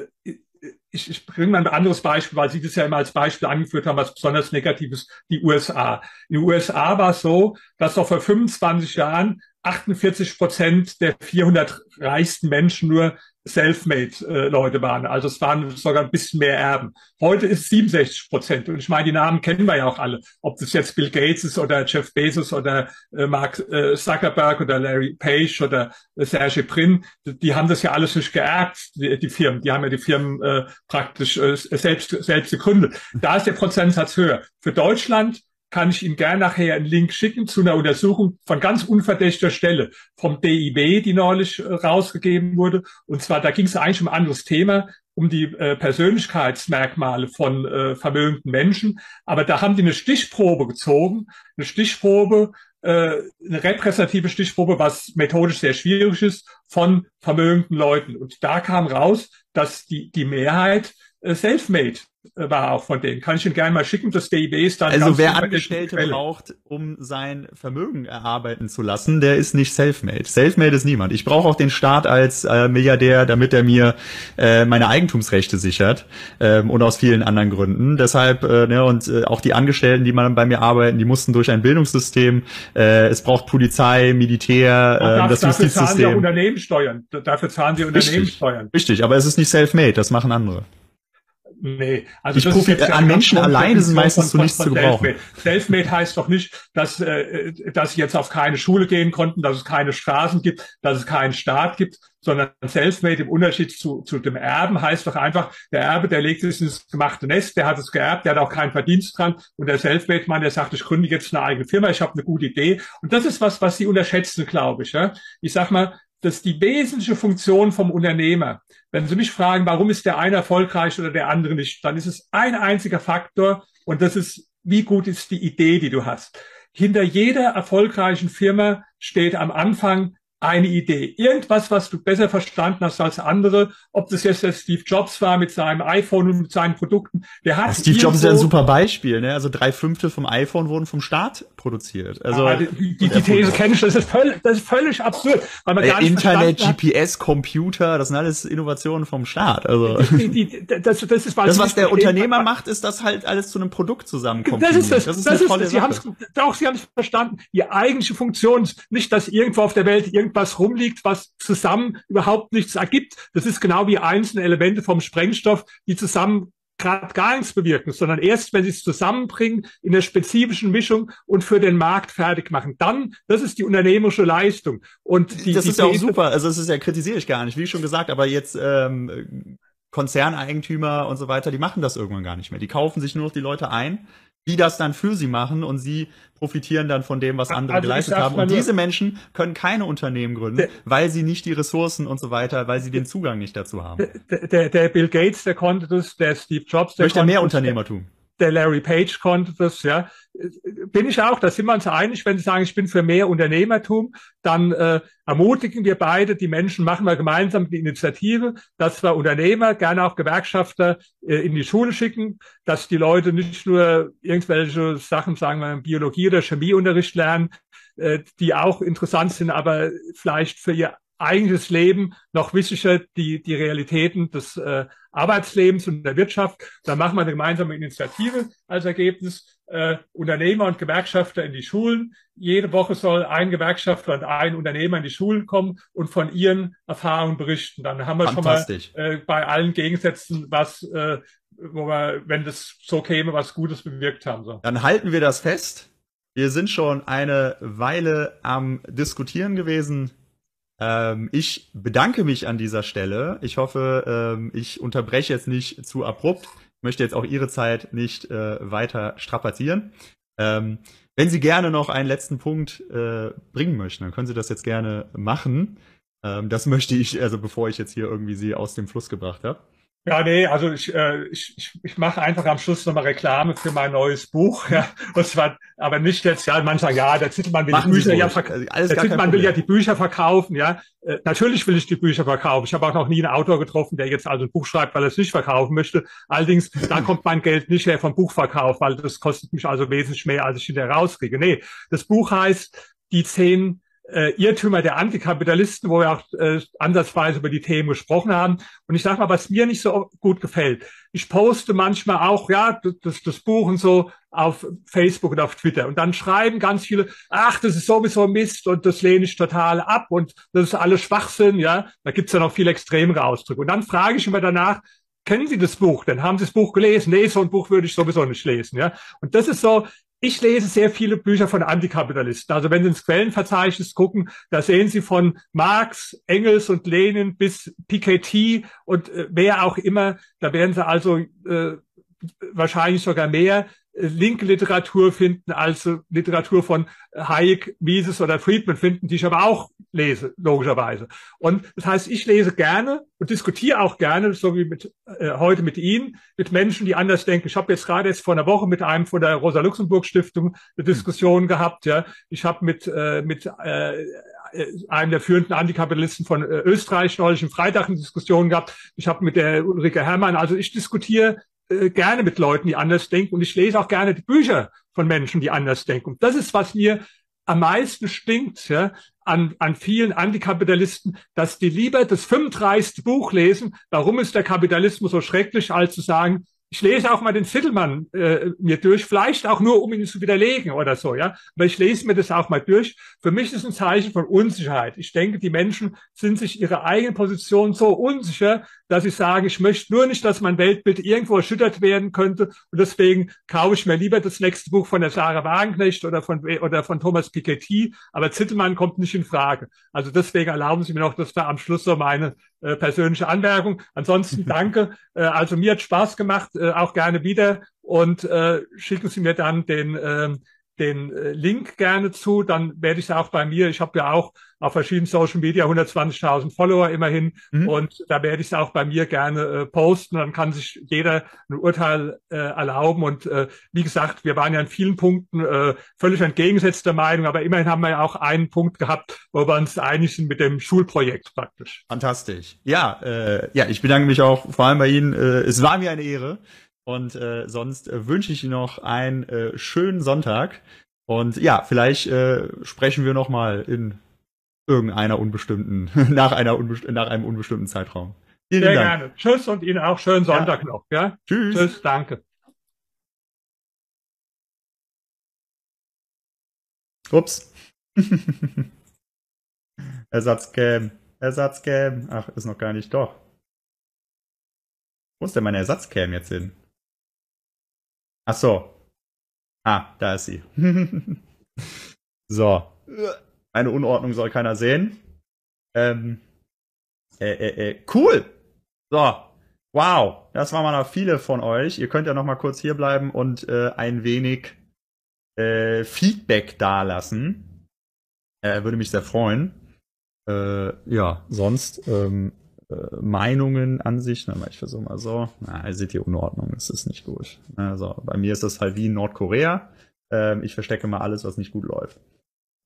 ich, ich bringe mal ein anderes Beispiel, weil Sie das ja immer als Beispiel angeführt haben, was besonders negativ ist, die USA. In den USA war es so, dass doch vor 25 Jahren 48 Prozent der 400 reichsten Menschen nur Selfmade-Leute waren. Also es waren sogar ein bisschen mehr Erben. Heute ist es 67 Prozent. Und ich meine, die Namen kennen wir ja auch alle. Ob das jetzt Bill Gates ist oder Jeff Bezos oder äh, Mark äh, Zuckerberg oder Larry Page oder äh, Sergey Brin, die haben das ja alles nicht geerbt, die, die Firmen. Die haben ja die Firmen äh, praktisch äh, selbst, selbst gegründet. Da ist der Prozentsatz höher. Für Deutschland kann ich Ihnen gerne nachher einen Link schicken zu einer Untersuchung von ganz unverdächtiger Stelle vom DIB, die neulich äh, rausgegeben wurde. Und zwar, da ging es eigentlich um ein anderes Thema, um die äh, Persönlichkeitsmerkmale von äh, vermögenden Menschen. Aber da haben die eine Stichprobe gezogen, eine Stichprobe, äh, eine repräsentative Stichprobe, was methodisch sehr schwierig ist, von vermögenden Leuten. Und da kam raus, dass die, die Mehrheit äh, self-made war auch von denen. Kann ich Ihnen gerne mal schicken. Das DIB ist dann. Also wer Angestellte braucht, um sein Vermögen erarbeiten zu lassen, der ist nicht self-made. Self-made ist niemand. Ich brauche auch den Staat als äh, Milliardär, damit er mir äh, meine Eigentumsrechte sichert ähm, und aus vielen anderen Gründen. Deshalb äh, ne, und äh, auch die Angestellten, die man bei mir arbeiten, die mussten durch ein Bildungssystem. Äh, es braucht Polizei, Militär, äh, das dafür Justizsystem. Dafür zahlen wir Unternehmenssteuern. Dafür zahlen wir Unternehmenssteuern. Richtig, richtig, aber es ist nicht self-made. Das machen andere. Nee, also ich profitiere an Menschen alleine sind meistens zu nichts zu gebrauchen. Selfmade heißt doch nicht, dass, äh, dass sie jetzt auf keine Schule gehen konnten, dass es keine Straßen gibt, dass es keinen Staat gibt, sondern Selfmade im Unterschied zu, zu dem Erben heißt doch einfach, der Erbe, der legt es ins gemachte Nest, der hat es geerbt, der hat auch keinen Verdienst dran und der Selfmade-Mann, der sagt, ich gründe jetzt eine eigene Firma, ich habe eine gute Idee und das ist was, was sie unterschätzen, glaube ich. Ja? Ich sag mal, dass die wesentliche Funktion vom Unternehmer, wenn Sie mich fragen, warum ist der eine erfolgreich oder der andere nicht, dann ist es ein einziger Faktor und das ist, wie gut ist die Idee, die du hast. Hinter jeder erfolgreichen Firma steht am Anfang eine Idee. Irgendwas, was du besser verstanden hast als andere. Ob das jetzt der Steve Jobs war mit seinem iPhone und mit seinen Produkten. Der hat ja, Steve Jobs ist ja ein super Beispiel. Ne? Also drei Fünfte vom iPhone wurden vom Staat produziert. Also ja, die, die, die These kenne ich. Das ist, völlig, das ist völlig absurd. Weil man ja, Internet, GPS, Computer, das sind alles Innovationen vom Staat. Also die, das, das, ist, das was der Unternehmer macht, ist das halt alles zu einem Produkt zusammenkommt. Das ist das. Das ist, das ist das. Sie haben es doch, Sie haben es verstanden. Die eigentliche Funktion ist nicht, dass irgendwo auf der Welt irgend irgendwas rumliegt, was zusammen überhaupt nichts ergibt. Das ist genau wie einzelne Elemente vom Sprengstoff, die zusammen gerade gar nichts bewirken, sondern erst, wenn sie es zusammenbringen in der spezifischen Mischung und für den Markt fertig machen. Dann, das ist die unternehmerische Leistung. Und die, das die ist ja auch super. Also das ist ja kritisiere ich gar nicht, wie schon gesagt. Aber jetzt ähm, Konzerneigentümer und so weiter, die machen das irgendwann gar nicht mehr. Die kaufen sich nur noch die Leute ein, die das dann für sie machen und sie profitieren dann von dem, was andere also geleistet haben. Und diese Menschen können keine Unternehmen gründen, weil sie nicht die Ressourcen und so weiter, weil sie den Zugang nicht dazu haben. Der, der, der Bill Gates, der konnte das, der Steve Jobs, der möchte mehr Unternehmertum der Larry Page konnte das, ja. Bin ich auch, da sind wir uns einig, wenn Sie sagen, ich bin für mehr Unternehmertum, dann äh, ermutigen wir beide, die Menschen, machen wir gemeinsam die Initiative, dass wir Unternehmer, gerne auch Gewerkschafter äh, in die Schule schicken, dass die Leute nicht nur irgendwelche Sachen, sagen wir, Biologie- oder Chemieunterricht lernen, äh, die auch interessant sind, aber vielleicht für ihr eigentliches Leben noch wichtiger die, die Realitäten des äh, Arbeitslebens und der Wirtschaft. Da machen wir eine gemeinsame Initiative als Ergebnis. Äh, Unternehmer und Gewerkschafter in die Schulen. Jede Woche soll ein Gewerkschafter und ein Unternehmer in die Schulen kommen und von ihren Erfahrungen berichten. Dann haben wir schon mal äh, bei allen Gegensätzen was, äh, wo wir, wenn das so käme, was Gutes bewirkt haben. So. Dann halten wir das fest. Wir sind schon eine Weile am Diskutieren gewesen. Ähm, ich bedanke mich an dieser Stelle. Ich hoffe, ähm, ich unterbreche jetzt nicht zu abrupt. Ich möchte jetzt auch Ihre Zeit nicht äh, weiter strapazieren. Ähm, wenn Sie gerne noch einen letzten Punkt äh, bringen möchten, dann können Sie das jetzt gerne machen. Ähm, das möchte ich, also bevor ich jetzt hier irgendwie Sie aus dem Fluss gebracht habe. Ja, nee, also ich, äh, ich, ich, ich mache einfach am Schluss nochmal Reklame für mein neues Buch. Ja. Und zwar, aber nicht jetzt, ja, manchmal, ja, der Zittelmann will Machen die Bücher ja. Also der Zittelmann will ja die Bücher verkaufen, ja. Äh, natürlich will ich die Bücher verkaufen. Ich habe auch noch nie einen Autor getroffen, der jetzt also ein Buch schreibt, weil er es nicht verkaufen möchte. Allerdings, da kommt mein Geld nicht her vom Buchverkauf, weil das kostet mich also wesentlich mehr, als ich hinterher rauskriege. Nee, das Buch heißt Die zehn äh, Irrtümer der Antikapitalisten, wo wir auch äh, ansatzweise über die Themen gesprochen haben. Und ich sage mal, was mir nicht so gut gefällt. Ich poste manchmal auch, ja, das, das Buch und so auf Facebook und auf Twitter. Und dann schreiben ganz viele, ach, das ist sowieso Mist und das lehne ich total ab und das ist alles Schwachsinn, ja. Da gibt's ja noch viel extremere Ausdrücke. Und dann frage ich immer danach, kennen Sie das Buch denn? Haben Sie das Buch gelesen? Nee, so ein Buch würde ich sowieso nicht lesen, ja. Und das ist so, ich lese sehr viele Bücher von Antikapitalisten. Also wenn Sie ins Quellenverzeichnis gucken, da sehen Sie von Marx, Engels und Lenin bis Piketty und äh, wer auch immer, da werden Sie also äh, wahrscheinlich sogar mehr linke Literatur finden als Literatur von Hayek, Mises oder Friedman finden, die ich aber auch lese, logischerweise. Und das heißt, ich lese gerne und diskutiere auch gerne, so wie mit, äh, heute mit Ihnen, mit Menschen, die anders denken. Ich habe jetzt gerade jetzt vor einer Woche mit einem von der Rosa-Luxemburg-Stiftung eine Diskussion gehabt. Ja, Ich habe mit, äh, mit äh, einem der führenden Antikapitalisten von äh, Österreich neulich im Freitag eine Diskussion gehabt. Ich habe mit der Ulrike Herrmann, also ich diskutiere äh, gerne mit Leuten, die anders denken und ich lese auch gerne die Bücher von Menschen, die anders denken. Und das ist, was mir am meisten stinkt ja, an, an vielen Antikapitalisten, dass die lieber das 35. Buch lesen, warum ist der Kapitalismus so schrecklich, als zu sagen, ich lese auch mal den Zittelmann äh, mir durch, vielleicht auch nur, um ihn zu widerlegen oder so, ja. Aber ich lese mir das auch mal durch. Für mich ist ein Zeichen von Unsicherheit. Ich denke, die Menschen sind sich ihrer eigenen Position so unsicher, dass sie sagen, ich möchte nur nicht, dass mein Weltbild irgendwo erschüttert werden könnte. Und deswegen kaufe ich mir lieber das nächste Buch von der Sarah Wagenknecht oder von, oder von Thomas Piketty. Aber Zittelmann kommt nicht in Frage. Also deswegen erlauben Sie mir noch, dass da am Schluss so meine äh, persönliche Anmerkung. Ansonsten danke. Äh, also mir hat Spaß gemacht, äh, auch gerne wieder. Und äh, schicken Sie mir dann den, äh, den äh, Link gerne zu. Dann werde ich es auch bei mir. Ich habe ja auch auf verschiedenen Social Media 120.000 Follower immerhin. Mhm. Und da werde ich es auch bei mir gerne äh, posten. Dann kann sich jeder ein Urteil äh, erlauben. Und äh, wie gesagt, wir waren ja in vielen Punkten äh, völlig entgegengesetzter Meinung, aber immerhin haben wir ja auch einen Punkt gehabt, wo wir uns einig sind mit dem Schulprojekt praktisch. Fantastisch. Ja, äh, ja, ich bedanke mich auch vor allem bei Ihnen. Äh, es war mir eine Ehre. Und äh, sonst äh, wünsche ich Ihnen noch einen äh, schönen Sonntag. Und ja, vielleicht äh, sprechen wir noch mal in irgendeiner unbestimmten, nach, einer unbest nach einem unbestimmten Zeitraum. Vielen Sehr Dank. gerne. Tschüss und Ihnen auch schönen Sonntag ja. noch. Ja? Tschüss. Tschüss, danke. Ups. Ersatzcam. Ersatzcam. Ach, ist noch gar nicht doch. Wo ist denn meine Ersatzcam jetzt hin? Ach so. Ah, da ist sie. so. Eine Unordnung soll keiner sehen. Ähm, äh, äh, äh, cool. So. Wow. Das waren mal noch viele von euch. Ihr könnt ja noch mal kurz hier bleiben und äh, ein wenig äh, Feedback dalassen. Äh, würde mich sehr freuen. Äh, ja, sonst ähm, äh, Meinungen, Ansichten, aber ich versuche mal so. Na, ihr seht hier Unordnung, das ist nicht gut. Also bei mir ist das halt wie in Nordkorea. Ähm, ich verstecke mal alles, was nicht gut läuft.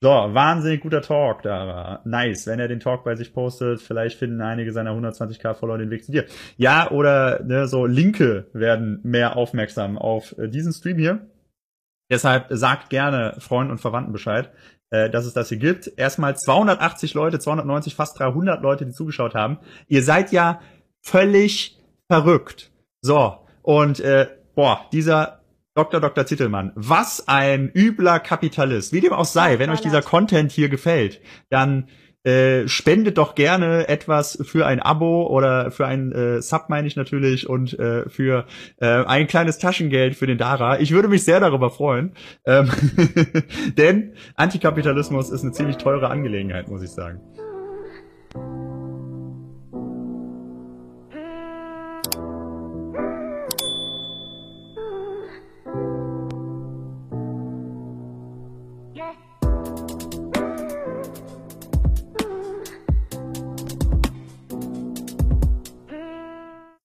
So, wahnsinnig guter Talk, Dara. Nice. Wenn er den Talk bei sich postet, vielleicht finden einige seiner 120k Follower den Weg zu dir. Ja, oder ne, so Linke werden mehr aufmerksam auf äh, diesen Stream hier. Deshalb sagt gerne Freunden und Verwandten Bescheid, äh, dass es das hier gibt. Erstmal 280 Leute, 290, fast 300 Leute, die zugeschaut haben. Ihr seid ja völlig verrückt. So, und äh, boah, dieser Dr. Dr. Zittelmann, was ein übler Kapitalist. Wie dem auch sei, wenn euch dieser Content hier gefällt, dann äh, spendet doch gerne etwas für ein Abo oder für ein äh, Sub, meine ich natürlich, und äh, für äh, ein kleines Taschengeld für den Dara. Ich würde mich sehr darüber freuen. Ähm denn Antikapitalismus ist eine ziemlich teure Angelegenheit, muss ich sagen.